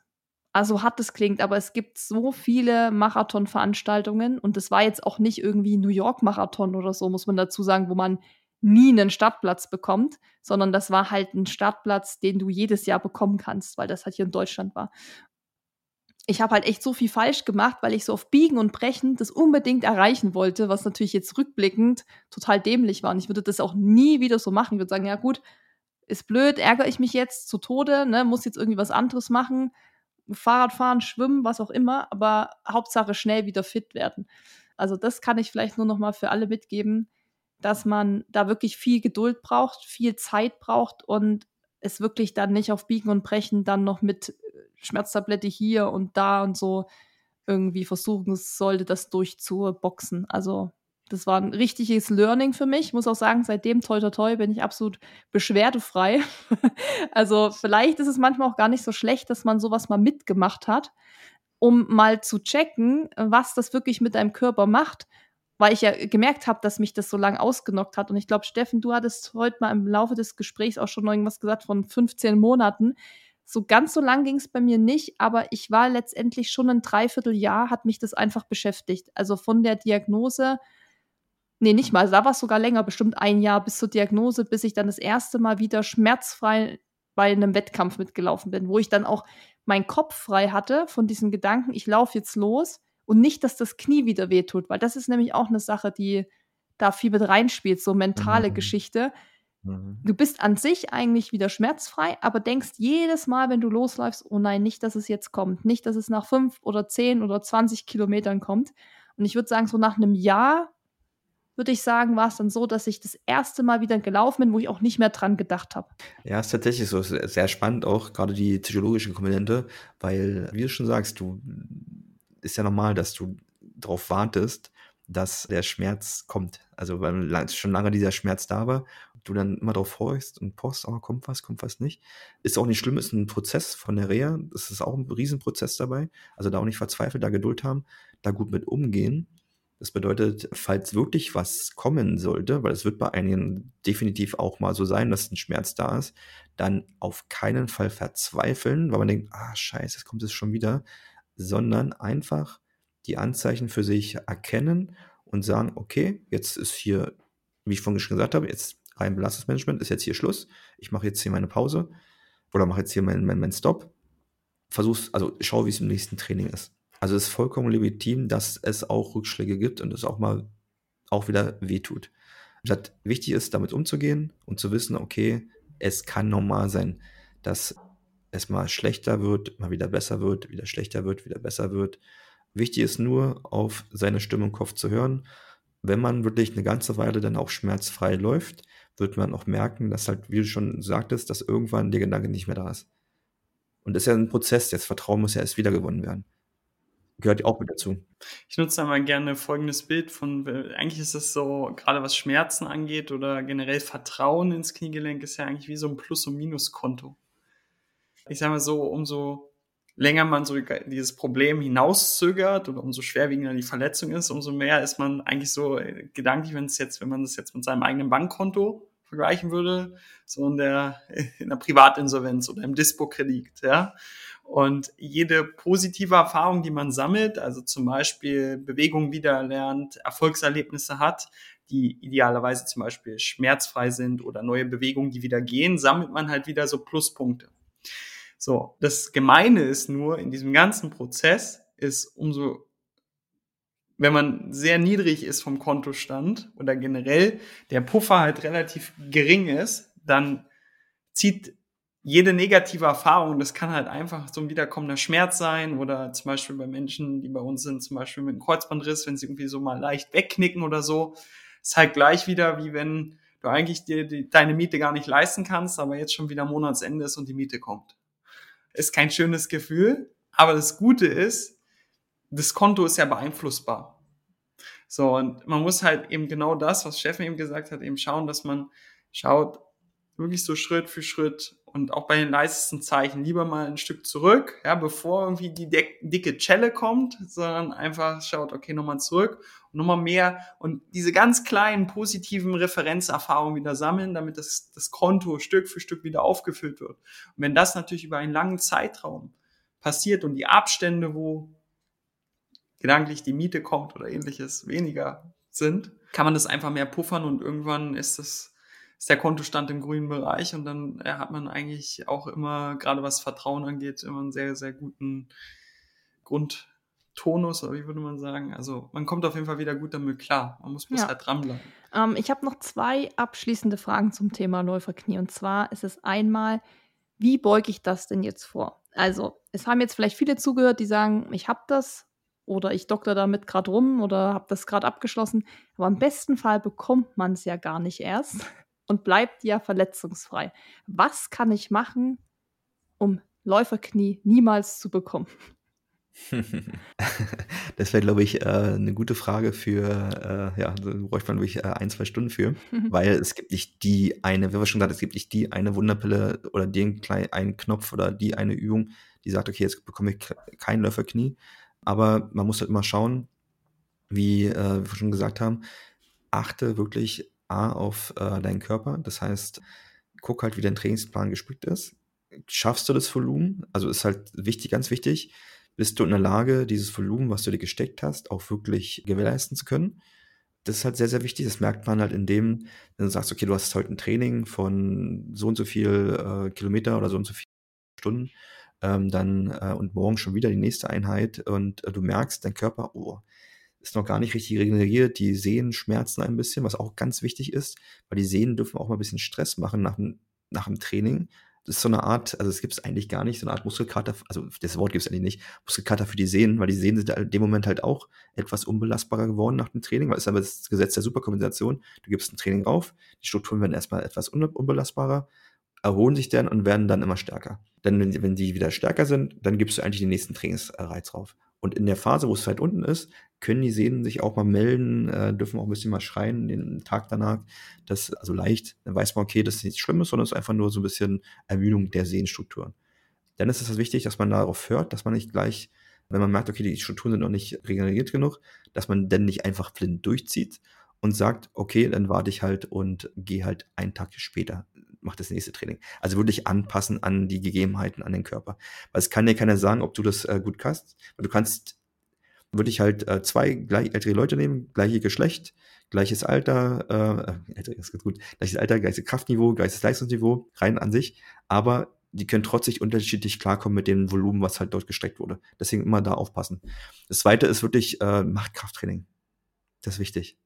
Also hart es klingt, aber es gibt so viele Marathonveranstaltungen und das war jetzt auch nicht irgendwie New York Marathon oder so, muss man dazu sagen, wo man nie einen Startplatz bekommt, sondern das war halt ein Startplatz, den du jedes Jahr bekommen kannst, weil das halt hier in Deutschland war. Ich habe halt echt so viel falsch gemacht, weil ich so auf Biegen und Brechen das unbedingt erreichen wollte, was natürlich jetzt rückblickend total dämlich war. Und ich würde das auch nie wieder so machen. Ich würde sagen, ja gut, ist blöd, ärgere ich mich jetzt zu Tode, ne, muss jetzt irgendwie was anderes machen, Fahrrad fahren, schwimmen, was auch immer, aber Hauptsache schnell wieder fit werden. Also das kann ich vielleicht nur noch mal für alle mitgeben, dass man da wirklich viel Geduld braucht, viel Zeit braucht und es wirklich dann nicht auf Biegen und Brechen dann noch mit Schmerztablette hier und da und so irgendwie versuchen sollte, das durchzuboxen. Also das war ein richtiges Learning für mich. Ich muss auch sagen, seitdem toi toi toi bin ich absolut beschwerdefrei. (laughs) also vielleicht ist es manchmal auch gar nicht so schlecht, dass man sowas mal mitgemacht hat, um mal zu checken, was das wirklich mit deinem Körper macht weil ich ja gemerkt habe, dass mich das so lange ausgenockt hat. Und ich glaube, Steffen, du hattest heute mal im Laufe des Gesprächs auch schon irgendwas gesagt von 15 Monaten. So ganz so lang ging es bei mir nicht, aber ich war letztendlich schon ein Dreivierteljahr, hat mich das einfach beschäftigt. Also von der Diagnose, nee, nicht mal, da war es sogar länger, bestimmt ein Jahr bis zur Diagnose, bis ich dann das erste Mal wieder schmerzfrei bei einem Wettkampf mitgelaufen bin, wo ich dann auch meinen Kopf frei hatte von diesem Gedanken, ich laufe jetzt los und nicht, dass das Knie wieder wehtut, weil das ist nämlich auch eine Sache, die da viel mit reinspielt, so mentale Mhm. Geschichte. Mhm. Du bist an sich eigentlich wieder schmerzfrei, aber denkst jedes Mal, wenn du losläufst, oh nein, nicht, dass es jetzt kommt. Nicht, dass es nach fünf oder zehn oder 20 Kilometern kommt. Und ich würde sagen, so nach einem Jahr, würde ich sagen, war es dann so, dass ich das erste Mal wieder gelaufen bin, wo ich auch nicht mehr dran gedacht habe. Ja, ist tatsächlich so. Ist sehr spannend auch, gerade die psychologische Komponente, weil, wie du schon sagst, du ist ja normal, dass du darauf wartest, dass der Schmerz kommt. Also weil schon lange dieser Schmerz da war, du dann immer darauf horchst und post, aber kommt was, kommt was nicht. Ist auch nicht schlimm, ist ein Prozess von der Reha. Das ist auch ein Riesenprozess dabei. Also da auch nicht verzweifelt, da Geduld haben, da gut mit umgehen. Das bedeutet, falls wirklich was kommen sollte, weil es wird bei einigen definitiv auch mal so sein, dass ein Schmerz da ist, dann auf keinen Fall verzweifeln, weil man denkt, ah, scheiße, jetzt kommt es schon wieder, sondern einfach die Anzeichen für sich erkennen und sagen, okay, jetzt ist hier, wie ich vorhin schon gesagt habe, jetzt rein Belastungsmanagement ist jetzt hier Schluss. Ich mache jetzt hier meine Pause oder mache jetzt hier meinen mein, mein Stop. Versuch's, also schau, wie es im nächsten Training ist. Also es ist vollkommen legitim, dass es auch Rückschläge gibt und es auch mal auch wieder wehtut. Gesagt, wichtig ist, damit umzugehen und zu wissen, okay, es kann normal sein, dass es mal schlechter wird, mal wieder besser wird, wieder schlechter wird, wieder besser wird. Wichtig ist nur, auf seine Stimme im Kopf zu hören. Wenn man wirklich eine ganze Weile dann auch schmerzfrei läuft, wird man auch merken, dass halt, wie du schon sagtest, dass irgendwann der Gedanke nicht mehr da ist. Und das ist ja ein Prozess, das Vertrauen muss ja erst wiedergewonnen werden. Gehört auch mit dazu. Ich nutze einmal gerne folgendes Bild von, eigentlich ist es so, gerade was Schmerzen angeht oder generell Vertrauen ins Kniegelenk ist ja eigentlich wie so ein Plus- und Minuskonto. Ich sage mal so, umso länger man so dieses Problem hinauszögert oder umso schwerwiegender die Verletzung ist, umso mehr ist man eigentlich so äh, gedanklich, wenn es jetzt, wenn man das jetzt mit seinem eigenen Bankkonto vergleichen würde, so in der, (laughs) in der Privatinsolvenz oder im Dispo-Kredit, ja. Und jede positive Erfahrung, die man sammelt, also zum Beispiel Bewegung wiedererlernt, Erfolgserlebnisse hat, die idealerweise zum Beispiel schmerzfrei sind oder neue Bewegungen, die wieder gehen, sammelt man halt wieder so Pluspunkte. So, das Gemeine ist nur, in diesem ganzen Prozess ist umso, wenn man sehr niedrig ist vom Kontostand oder generell der Puffer halt relativ gering ist, dann zieht jede negative Erfahrung, das kann halt einfach so ein wiederkommender Schmerz sein oder zum Beispiel bei Menschen, die bei uns sind, zum Beispiel mit einem Kreuzbandriss, wenn sie irgendwie so mal leicht wegknicken oder so, ist halt gleich wieder, wie wenn du eigentlich dir die, deine Miete gar nicht leisten kannst, aber jetzt schon wieder Monatsende ist und die Miete kommt ist kein schönes Gefühl. Aber das Gute ist, das Konto ist ja beeinflussbar. So, und man muss halt eben genau das, was Steffen eben gesagt hat, eben schauen, dass man schaut, wirklich so Schritt für Schritt und auch bei den leisesten Zeichen lieber mal ein Stück zurück, ja, bevor irgendwie die dicke Chelle kommt, sondern einfach schaut, okay, nochmal zurück nochmal mehr und diese ganz kleinen positiven Referenzerfahrungen wieder sammeln, damit das, das Konto Stück für Stück wieder aufgefüllt wird. Und wenn das natürlich über einen langen Zeitraum passiert und die Abstände, wo gedanklich die Miete kommt oder ähnliches weniger sind, kann man das einfach mehr puffern und irgendwann ist das ist der Kontostand im grünen Bereich und dann äh, hat man eigentlich auch immer, gerade was Vertrauen angeht, immer einen sehr, sehr guten Grundtonus, oder wie würde man sagen? Also man kommt auf jeden Fall wieder gut damit klar. Man muss bloß ja. halt dranbleiben. Ähm, ich habe noch zwei abschließende Fragen zum Thema Läuferknie. Und zwar ist es einmal, wie beuge ich das denn jetzt vor? Also, es haben jetzt vielleicht viele zugehört, die sagen, ich habe das oder ich dokter damit gerade rum oder habe das gerade abgeschlossen. Aber im besten Fall bekommt man es ja gar nicht erst (laughs) und bleibt ja verletzungsfrei. Was kann ich machen, um Läuferknie niemals zu bekommen? (laughs) das wäre, glaube ich, äh, eine gute Frage für, äh, ja, da bräuchte man wirklich äh, ein, zwei Stunden für, (laughs) weil es gibt nicht die eine, wie wir schon gesagt, es gibt nicht die eine Wunderpille oder den kleinen einen Knopf oder die eine Übung, die sagt, okay, jetzt bekomme ich kein Läuferknie. Aber man muss halt immer schauen, wie äh, wir schon gesagt haben, achte wirklich A auf äh, deinen Körper. Das heißt, guck halt, wie dein Trainingsplan gespickt ist. Schaffst du das Volumen? Also ist halt wichtig, ganz wichtig. Bist du in der Lage, dieses Volumen, was du dir gesteckt hast, auch wirklich gewährleisten zu können? Das ist halt sehr, sehr wichtig. Das merkt man halt in dem, wenn du sagst, okay, du hast heute ein Training von so und so viel äh, Kilometer oder so und so viel Stunden, ähm, dann äh, und morgen schon wieder die nächste Einheit und äh, du merkst, dein Körper, oh, ist noch gar nicht richtig regeneriert. Die Sehnen schmerzen ein bisschen, was auch ganz wichtig ist, weil die Sehnen dürfen auch mal ein bisschen Stress machen nach nach dem Training. Ist so eine Art, also es gibt es eigentlich gar nicht, so eine Art Muskelkater, also das Wort gibt es eigentlich nicht, Muskelkater für die Sehnen, weil die Sehnen sind in dem Moment halt auch etwas unbelastbarer geworden nach dem Training, weil es ist aber das Gesetz der Superkompensation. Du gibst ein Training rauf, die Strukturen werden erstmal etwas unbelastbarer, erholen sich dann und werden dann immer stärker. Denn wenn, wenn die wieder stärker sind, dann gibst du eigentlich den nächsten Trainingsreiz drauf. Und in der Phase, wo es weit unten ist, können die Sehnen sich auch mal melden, äh, dürfen auch ein bisschen mal schreien den Tag danach. Das also leicht, dann weiß man, okay, das ist nichts Schlimmes, sondern es ist einfach nur so ein bisschen Ermüdung der Sehnenstrukturen. Dann ist es also wichtig, dass man darauf hört, dass man nicht gleich, wenn man merkt, okay, die Strukturen sind noch nicht regeneriert genug, dass man dann nicht einfach blind durchzieht und sagt, okay, dann warte ich halt und gehe halt einen Tag später mach das nächste Training. Also wirklich anpassen an die Gegebenheiten, an den Körper. Weil es kann dir keiner sagen, ob du das äh, gut kannst. Du kannst wirklich halt äh, zwei gleich ältere Leute nehmen, gleiche Geschlecht, gleiches Alter, äh, älter ist gut, gleiches Alter, gleiches Kraftniveau, gleiches Leistungsniveau, rein an sich, aber die können trotzdem unterschiedlich klarkommen mit dem Volumen, was halt dort gestreckt wurde. Deswegen immer da aufpassen. Das zweite ist wirklich, äh, macht Krafttraining. Das ist wichtig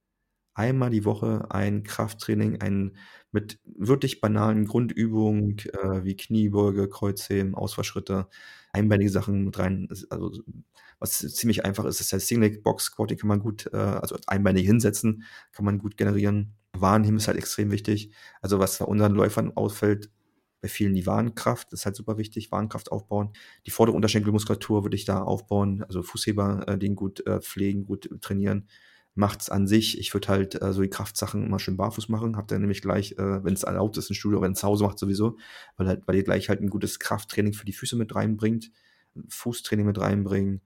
einmal die Woche ein Krafttraining, ein mit wirklich banalen Grundübungen äh, wie Kniebeuge, Kreuzheben, Ausfallschritte, einbeinige Sachen mit rein. Also was ziemlich einfach ist, ist der Single Box Squat, die kann man gut, äh, also einbeinig hinsetzen, kann man gut generieren. Warenheben ist halt extrem wichtig. Also was bei unseren Läufern ausfällt, bei vielen die Warenkraft, ist halt super wichtig, Warenkraft aufbauen. Die vordere Unterschenkelmuskulatur würde ich da aufbauen, also Fußheber, äh, den gut äh, pflegen, gut trainieren. Macht's an sich. Ich würde halt äh, so die Kraftsachen immer schön barfuß machen. Habt ihr nämlich gleich, äh, wenn es erlaubt ist, ein Studio, wenn es zu Hause macht sowieso, weil halt, weil ihr gleich halt ein gutes Krafttraining für die Füße mit reinbringt, Fußtraining mit reinbringen.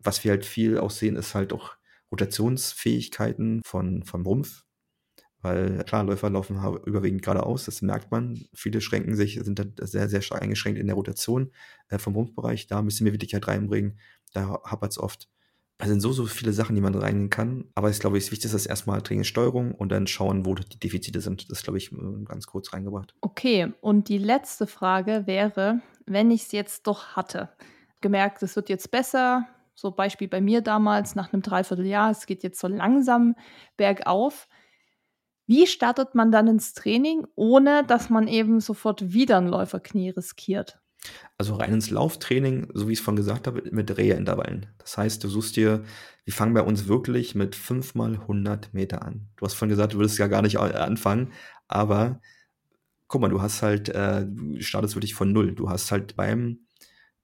Was wir halt viel auch sehen, ist halt auch Rotationsfähigkeiten von, vom Rumpf, weil klar, Läufer laufen überwiegend geradeaus, das merkt man. Viele schränken sich, sind da sehr, sehr stark eingeschränkt in der Rotation äh, vom Rumpfbereich. Da müssen wir Wirklichkeit reinbringen. Da hapert es oft. Es sind so, so viele Sachen, die man reingehen kann. Aber ich glaube, das Wichtigste ist erstmal Trainingssteuerung und dann schauen, wo die Defizite sind. Das glaube ich äh, ganz kurz reingebracht. Okay, und die letzte Frage wäre, wenn ich es jetzt doch hatte, gemerkt, es wird jetzt besser, so Beispiel bei mir damals nach einem Dreivierteljahr, es geht jetzt so langsam bergauf. Wie startet man dann ins Training, ohne dass man eben sofort wieder ein Läuferknie riskiert? Also rein ins Lauftraining, so wie ich es vorhin gesagt habe, mit Rehe-Intervallen. Das heißt, du suchst dir, wir fangen bei uns wirklich mit 5 mal 100 Meter an. Du hast vorhin gesagt, du würdest ja gar nicht anfangen, aber guck mal, du hast halt, äh, du startest wirklich von Null. Du hast halt beim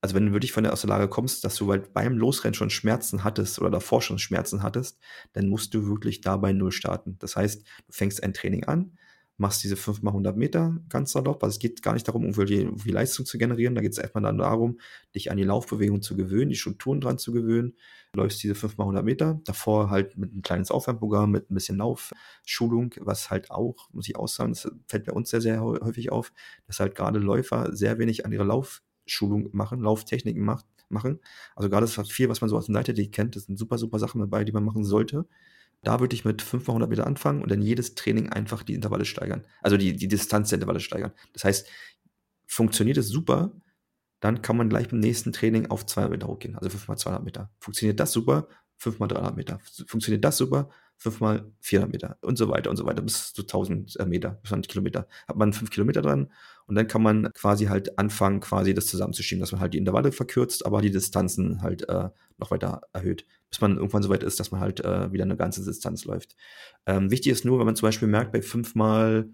also wenn du wirklich von der aus der Lage kommst, dass du halt beim Losrennen schon Schmerzen hattest oder davor schon Schmerzen hattest, dann musst du wirklich da bei Null starten. Das heißt, du fängst ein Training an, machst diese 5 mal 100 Meter ganz salopp. Also es geht gar nicht darum, irgendwie Leistung zu generieren. Da geht es erstmal dann darum, dich an die Laufbewegung zu gewöhnen, die Strukturen dran zu gewöhnen. Läufst diese 5 mal 100 Meter. Davor halt mit ein kleines Aufwärmprogramm, mit ein bisschen Laufschulung, was halt auch, muss ich auch sagen, das fällt bei uns sehr, sehr häufig auf, dass halt gerade Läufer sehr wenig an ihre Lauf Schulung machen, Lauftechniken macht, machen. Also gerade das viel, was man so aus dem Leichtathletik kennt, das sind super, super Sachen dabei, die man machen sollte. Da würde ich mit 500 Meter anfangen und dann jedes Training einfach die Intervalle steigern. Also die, die Distanz der Intervalle steigern. Das heißt, funktioniert es super, dann kann man gleich beim nächsten Training auf 200 Meter hochgehen, also 5 mal 200 Meter. Funktioniert das super, 5 mal 300 Meter. Funktioniert das super, 5 mal 400 Meter und so weiter und so weiter bis zu 1000 äh, Meter, bis 100 Kilometer. Hat man 5 Kilometer dran und dann kann man quasi halt anfangen, quasi das zusammenzuschieben, dass man halt die Intervalle verkürzt, aber die Distanzen halt äh, noch weiter erhöht, bis man irgendwann so weit ist, dass man halt äh, wieder eine ganze Distanz läuft. Ähm, wichtig ist nur, wenn man zum Beispiel merkt, bei 5 mal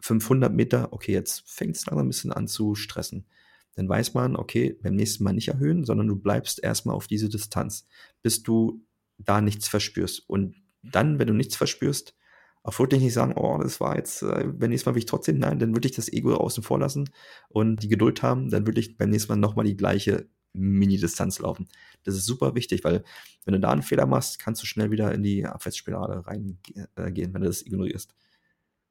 500 Meter, okay, jetzt fängt es langsam ein bisschen an zu stressen. Dann weiß man, okay, beim nächsten Mal nicht erhöhen, sondern du bleibst erstmal auf diese Distanz, bis du da nichts verspürst. Und dann, wenn du nichts verspürst, auch wirklich nicht sagen, oh, das war jetzt, äh, beim nächsten Mal will ich trotzdem, nein, dann würde ich das Ego außen vor lassen und die Geduld haben, dann würde ich beim nächsten Mal nochmal die gleiche Mini-Distanz laufen. Das ist super wichtig, weil wenn du da einen Fehler machst, kannst du schnell wieder in die Abwärtsspirale reingehen, äh, wenn du das ignorierst.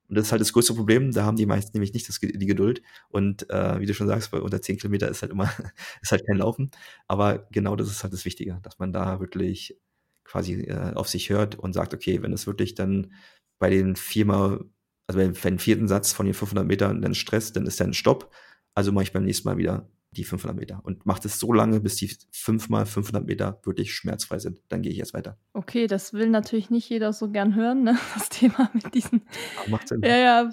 Und das ist halt das größte Problem, da haben die meisten nämlich nicht das, die Geduld. Und äh, wie du schon sagst, bei unter 10 Kilometer ist halt immer, (laughs) ist halt kein Laufen. Aber genau das ist halt das Wichtige, dass man da wirklich quasi äh, auf sich hört und sagt, okay, wenn es wirklich dann bei den viermal, also beim, vierten Satz von den 500 Metern dann Stress, dann ist dann ein Stopp. Also mache ich beim nächsten Mal wieder die 500 Meter und mache das so lange, bis die fünfmal 500 Meter wirklich schmerzfrei sind. Dann gehe ich erst weiter. Okay, das will natürlich nicht jeder so gern hören, ne? (laughs) das Thema mit diesen. Macht Sinn. Ja, ja,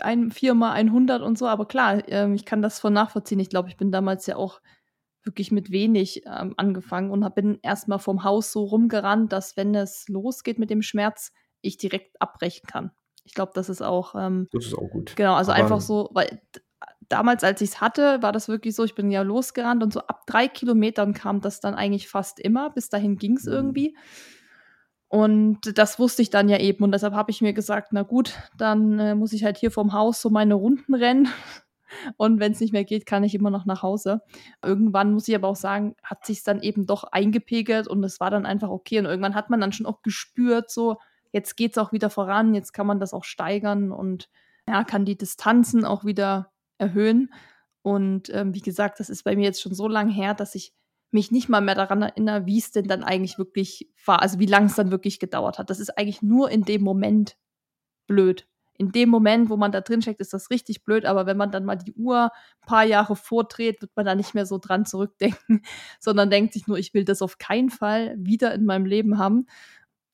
ein, viermal 100 und so. Aber klar, ähm, ich kann das von nachvollziehen. Ich glaube, ich bin damals ja auch wirklich mit wenig ähm, angefangen und bin erstmal vom Haus so rumgerannt, dass wenn es losgeht mit dem Schmerz, ich direkt abbrechen kann. Ich glaube, das ist auch. Ähm, das ist auch gut. Genau, also Aber einfach so, weil damals, als ich es hatte, war das wirklich so, ich bin ja losgerannt und so ab drei Kilometern kam das dann eigentlich fast immer. Bis dahin ging es mhm. irgendwie. Und das wusste ich dann ja eben. Und deshalb habe ich mir gesagt, na gut, dann äh, muss ich halt hier vom Haus so meine Runden rennen. (laughs) Und wenn es nicht mehr geht, kann ich immer noch nach Hause. Irgendwann muss ich aber auch sagen, hat sich dann eben doch eingepegelt und es war dann einfach okay. Und irgendwann hat man dann schon auch gespürt, so jetzt geht es auch wieder voran, jetzt kann man das auch steigern und ja, kann die Distanzen auch wieder erhöhen. Und ähm, wie gesagt, das ist bei mir jetzt schon so lange her, dass ich mich nicht mal mehr daran erinnere, wie es denn dann eigentlich wirklich war, also wie lange es dann wirklich gedauert hat. Das ist eigentlich nur in dem Moment blöd in dem Moment, wo man da drin steckt, ist das richtig blöd, aber wenn man dann mal die Uhr ein paar Jahre vordreht, wird man da nicht mehr so dran zurückdenken, (laughs) sondern denkt sich nur, ich will das auf keinen Fall wieder in meinem Leben haben.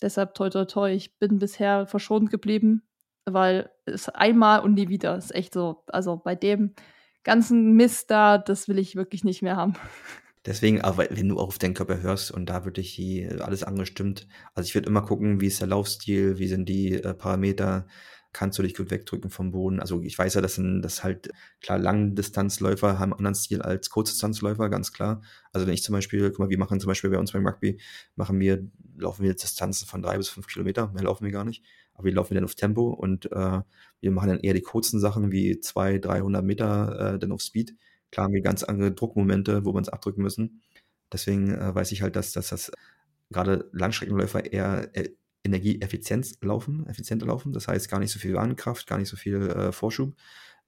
Deshalb toi toi toi, ich bin bisher verschont geblieben, weil es einmal und nie wieder ist echt so. Also bei dem ganzen Mist da, das will ich wirklich nicht mehr haben. (laughs) Deswegen, aber wenn du auf deinen Körper hörst und da wirklich die, alles angestimmt, also ich würde immer gucken, wie ist der Laufstil, wie sind die äh, Parameter, kannst du dich gut wegdrücken vom Boden. Also ich weiß ja, dass, ein, dass halt, klar, Langdistanzläufer haben einen anderen Stil als Kurzdistanzläufer, ganz klar. Also wenn ich zum Beispiel, guck mal, wir machen zum Beispiel bei uns beim Rugby, machen wir, laufen wir Distanzen von drei bis fünf Kilometer, mehr laufen wir gar nicht. Aber wir laufen dann auf Tempo und äh, wir machen dann eher die kurzen Sachen wie zwei, 300 Meter äh, dann auf Speed. Klar haben wir ganz andere Druckmomente, wo wir uns abdrücken müssen. Deswegen äh, weiß ich halt, dass, dass das gerade Langstreckenläufer eher äh, Energieeffizienz laufen, effizienter laufen. Das heißt, gar nicht so viel Warnkraft, gar nicht so viel äh, Vorschub.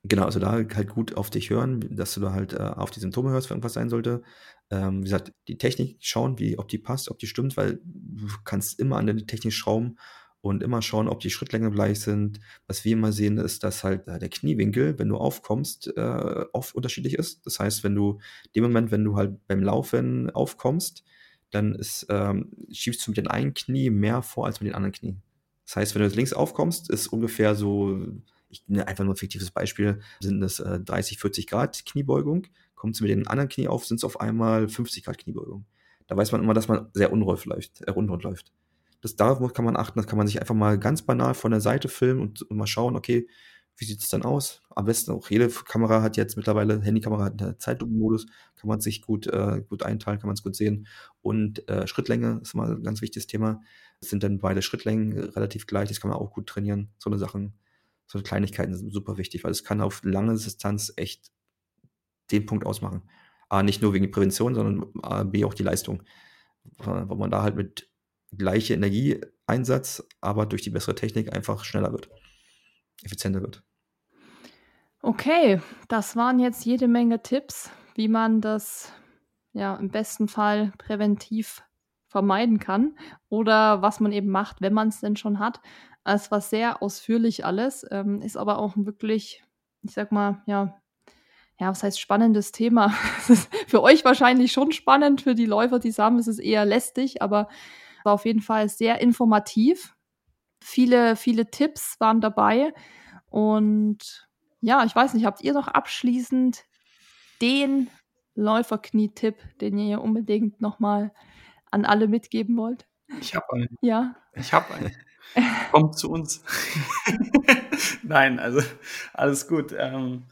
Genau, also da halt gut auf dich hören, dass du da halt äh, auf die Symptome hörst, wenn irgendwas sein sollte. Ähm, wie gesagt, die Technik schauen, wie, ob die passt, ob die stimmt, weil du kannst immer an der Technik schrauben und immer schauen, ob die Schrittlänge gleich sind. Was wir immer sehen, ist, dass halt äh, der Kniewinkel, wenn du aufkommst, äh, oft unterschiedlich ist. Das heißt, wenn du, dem Moment, wenn du halt beim Laufen aufkommst, dann ist, ähm, schiebst du mit dem einen Knie mehr vor als mit dem anderen Knie. Das heißt, wenn du jetzt links aufkommst, ist ungefähr so, ich nehme einfach nur ein fiktives Beispiel, sind es äh, 30, 40 Grad Kniebeugung. Kommst du mit dem anderen Knie auf, sind es auf einmal 50 Grad Kniebeugung. Da weiß man immer, dass man sehr unrund läuft. Äh, unrund läuft. Das, darauf kann man achten, das kann man sich einfach mal ganz banal von der Seite filmen und, mal schauen, okay, wie sieht es dann aus? Am besten auch jede Kamera hat jetzt mittlerweile, Handykamera hat einen Zeitlupenmodus, kann man sich gut, äh, gut einteilen, kann man es gut sehen. Und äh, Schrittlänge ist mal ein ganz wichtiges Thema. Es sind dann beide Schrittlängen relativ gleich, das kann man auch gut trainieren. So eine Sachen, so eine Kleinigkeiten sind super wichtig, weil es kann auf lange Distanz echt den Punkt ausmachen. A, nicht nur wegen der Prävention, sondern A, B, auch die Leistung. Weil man da halt mit gleiche Energieeinsatz, aber durch die bessere Technik einfach schneller wird, effizienter wird. Okay, das waren jetzt jede Menge Tipps, wie man das ja im besten Fall präventiv vermeiden kann oder was man eben macht, wenn man es denn schon hat. Es war sehr ausführlich alles, ähm, ist aber auch wirklich, ich sag mal, ja, ja, was heißt spannendes Thema? (laughs) für euch wahrscheinlich schon spannend, für die Läufer, die es ist eher lästig, aber war auf jeden Fall sehr informativ. Viele, viele Tipps waren dabei und ja, ich weiß nicht, habt ihr noch abschließend den Läuferknie-Tipp, den ihr hier unbedingt nochmal an alle mitgeben wollt? Ich habe einen. Ja. Ich habe einen. Kommt zu uns. (laughs) Nein, also alles gut. Ähm,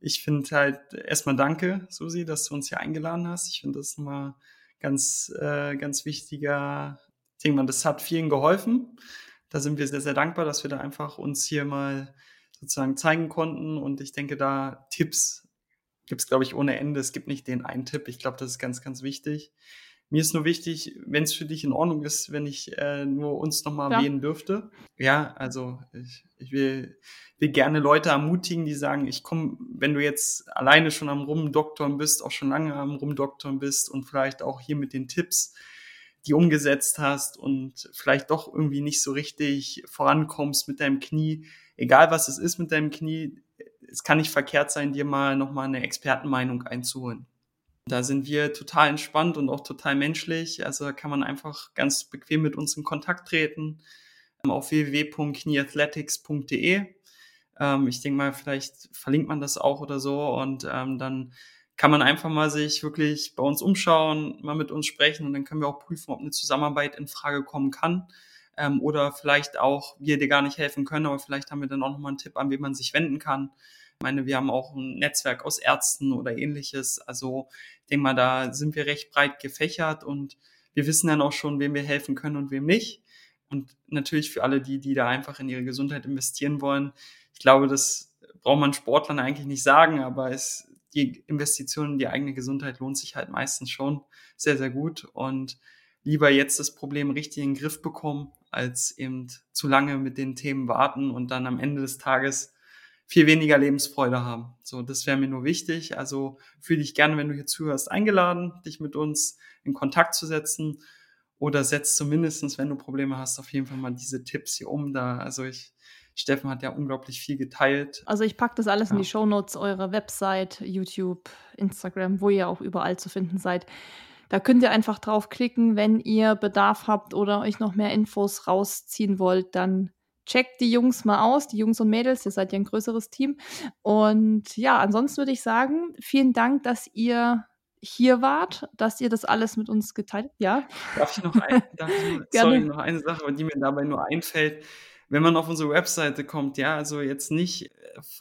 ich finde halt erstmal danke, Susi, dass du uns hier eingeladen hast. Ich finde das immer ganz, äh, ganz wichtiger. Ich denke mal, das hat vielen geholfen. Da sind wir sehr, sehr dankbar, dass wir da einfach uns hier mal sozusagen zeigen konnten. Und ich denke, da Tipps gibt es, glaube ich, ohne Ende. Es gibt nicht den einen Tipp. Ich glaube, das ist ganz, ganz wichtig. Mir ist nur wichtig, wenn es für dich in Ordnung ist, wenn ich äh, nur uns nochmal ja. erwähnen dürfte. Ja, also ich, ich will, will gerne Leute ermutigen, die sagen, ich komme, wenn du jetzt alleine schon am Rumdoktoren bist, auch schon lange am Rumdoktoren bist und vielleicht auch hier mit den Tipps, die umgesetzt hast und vielleicht doch irgendwie nicht so richtig vorankommst mit deinem Knie, egal was es ist mit deinem Knie, es kann nicht verkehrt sein, dir mal nochmal eine Expertenmeinung einzuholen. Da sind wir total entspannt und auch total menschlich. Also kann man einfach ganz bequem mit uns in Kontakt treten ähm, auf www.knieathletics.de. Ähm, ich denke mal, vielleicht verlinkt man das auch oder so und ähm, dann kann man einfach mal sich wirklich bei uns umschauen, mal mit uns sprechen und dann können wir auch prüfen, ob eine Zusammenarbeit in Frage kommen kann ähm, oder vielleicht auch wir dir gar nicht helfen können, aber vielleicht haben wir dann auch nochmal einen Tipp, an wen man sich wenden kann. Ich meine, wir haben auch ein Netzwerk aus Ärzten oder ähnliches. Also ich denke mal, da sind wir recht breit gefächert und wir wissen dann auch schon, wem wir helfen können und wem nicht. Und natürlich für alle die, die da einfach in ihre Gesundheit investieren wollen. Ich glaube, das braucht man Sportlern eigentlich nicht sagen, aber es, die Investition in die eigene Gesundheit lohnt sich halt meistens schon sehr, sehr gut. Und lieber jetzt das Problem richtig in den Griff bekommen, als eben zu lange mit den Themen warten und dann am Ende des Tages viel weniger Lebensfreude haben. So, das wäre mir nur wichtig. Also fühle dich gerne, wenn du hier zuhörst, eingeladen, dich mit uns in Kontakt zu setzen oder setz zumindestens, wenn du Probleme hast, auf jeden Fall mal diese Tipps hier um. Da, also ich, Steffen hat ja unglaublich viel geteilt. Also ich packe das alles ja. in die Show Notes, eure Website, YouTube, Instagram, wo ihr auch überall zu finden seid. Da könnt ihr einfach draufklicken, wenn ihr Bedarf habt oder euch noch mehr Infos rausziehen wollt, dann checkt die Jungs mal aus, die Jungs und Mädels, ihr seid ja ein größeres Team. Und ja, ansonsten würde ich sagen, vielen Dank, dass ihr hier wart, dass ihr das alles mit uns geteilt habt. Ja. Darf ich noch, ein, darf ich, (laughs) sorry, noch eine Sache, die mir dabei nur einfällt wenn man auf unsere Webseite kommt, ja, also jetzt nicht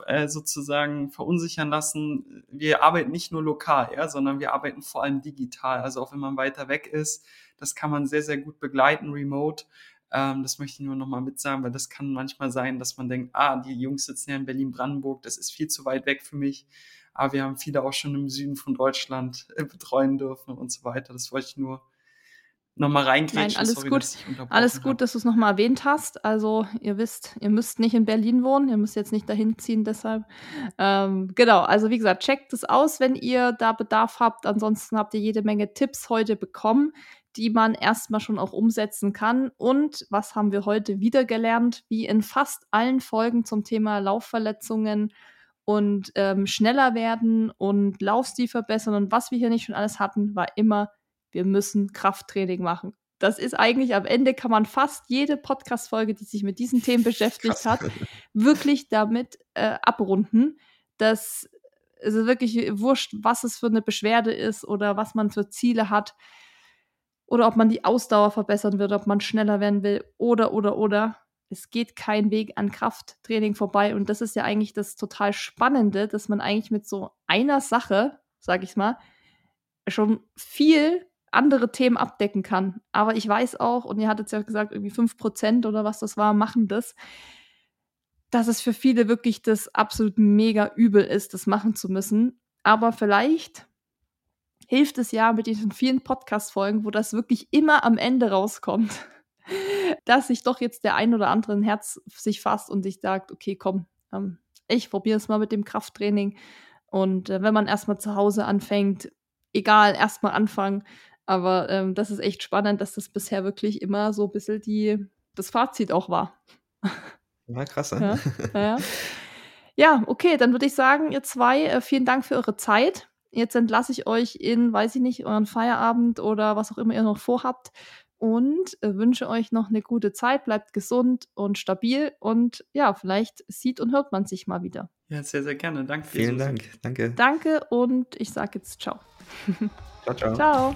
äh, sozusagen verunsichern lassen, wir arbeiten nicht nur lokal, ja, sondern wir arbeiten vor allem digital. Also auch wenn man weiter weg ist, das kann man sehr, sehr gut begleiten, remote. Ähm, das möchte ich nur nochmal mitsagen, weil das kann manchmal sein, dass man denkt, ah, die Jungs sitzen ja in Berlin-Brandenburg, das ist viel zu weit weg für mich. Aber wir haben viele auch schon im Süden von Deutschland äh, betreuen dürfen und so weiter. Das wollte ich nur nochmal reingrätschen. Nein, alles Sorry, gut. Alles gut, dass du es nochmal erwähnt hast. Also ihr wisst, ihr müsst nicht in Berlin wohnen, ihr müsst jetzt nicht dahin ziehen, deshalb. Ähm, genau, also wie gesagt, checkt es aus, wenn ihr da Bedarf habt. Ansonsten habt ihr jede Menge Tipps heute bekommen, die man erstmal schon auch umsetzen kann. Und was haben wir heute wieder gelernt? Wie in fast allen Folgen zum Thema Laufverletzungen und ähm, schneller werden und Laufstil verbessern und was wir hier nicht schon alles hatten, war immer wir müssen Krafttraining machen. Das ist eigentlich am Ende kann man fast jede Podcast-Folge, die sich mit diesen Themen (laughs) beschäftigt Krass. hat, wirklich damit äh, abrunden. Das ist wirklich wurscht, was es für eine Beschwerde ist oder was man für Ziele hat oder ob man die Ausdauer verbessern wird, ob man schneller werden will oder oder oder. Es geht kein Weg an Krafttraining vorbei und das ist ja eigentlich das total Spannende, dass man eigentlich mit so einer Sache, sag ich mal, schon viel andere Themen abdecken kann. Aber ich weiß auch, und ihr hattet ja gesagt, irgendwie 5% oder was das war, machen das, dass es für viele wirklich das absolut mega übel ist, das machen zu müssen. Aber vielleicht hilft es ja mit diesen vielen Podcast-Folgen, wo das wirklich immer am Ende rauskommt, (laughs) dass sich doch jetzt der ein oder andere ein Herz sich fasst und sich sagt, okay, komm, ähm, ich probiere es mal mit dem Krafttraining. Und äh, wenn man erstmal zu Hause anfängt, egal, erstmal anfangen, aber ähm, das ist echt spannend, dass das bisher wirklich immer so ein bisschen die, das Fazit auch war. Ja, krass. Ja, (laughs) ja. ja okay, dann würde ich sagen, ihr zwei, äh, vielen Dank für eure Zeit. Jetzt entlasse ich euch in, weiß ich nicht, euren Feierabend oder was auch immer ihr noch vorhabt und äh, wünsche euch noch eine gute Zeit. Bleibt gesund und stabil und ja, vielleicht sieht und hört man sich mal wieder. Ja, sehr, sehr gerne. Danke. Vielen Dank. Danke. Danke und ich sage jetzt ciao. Ciao, ciao. Ciao.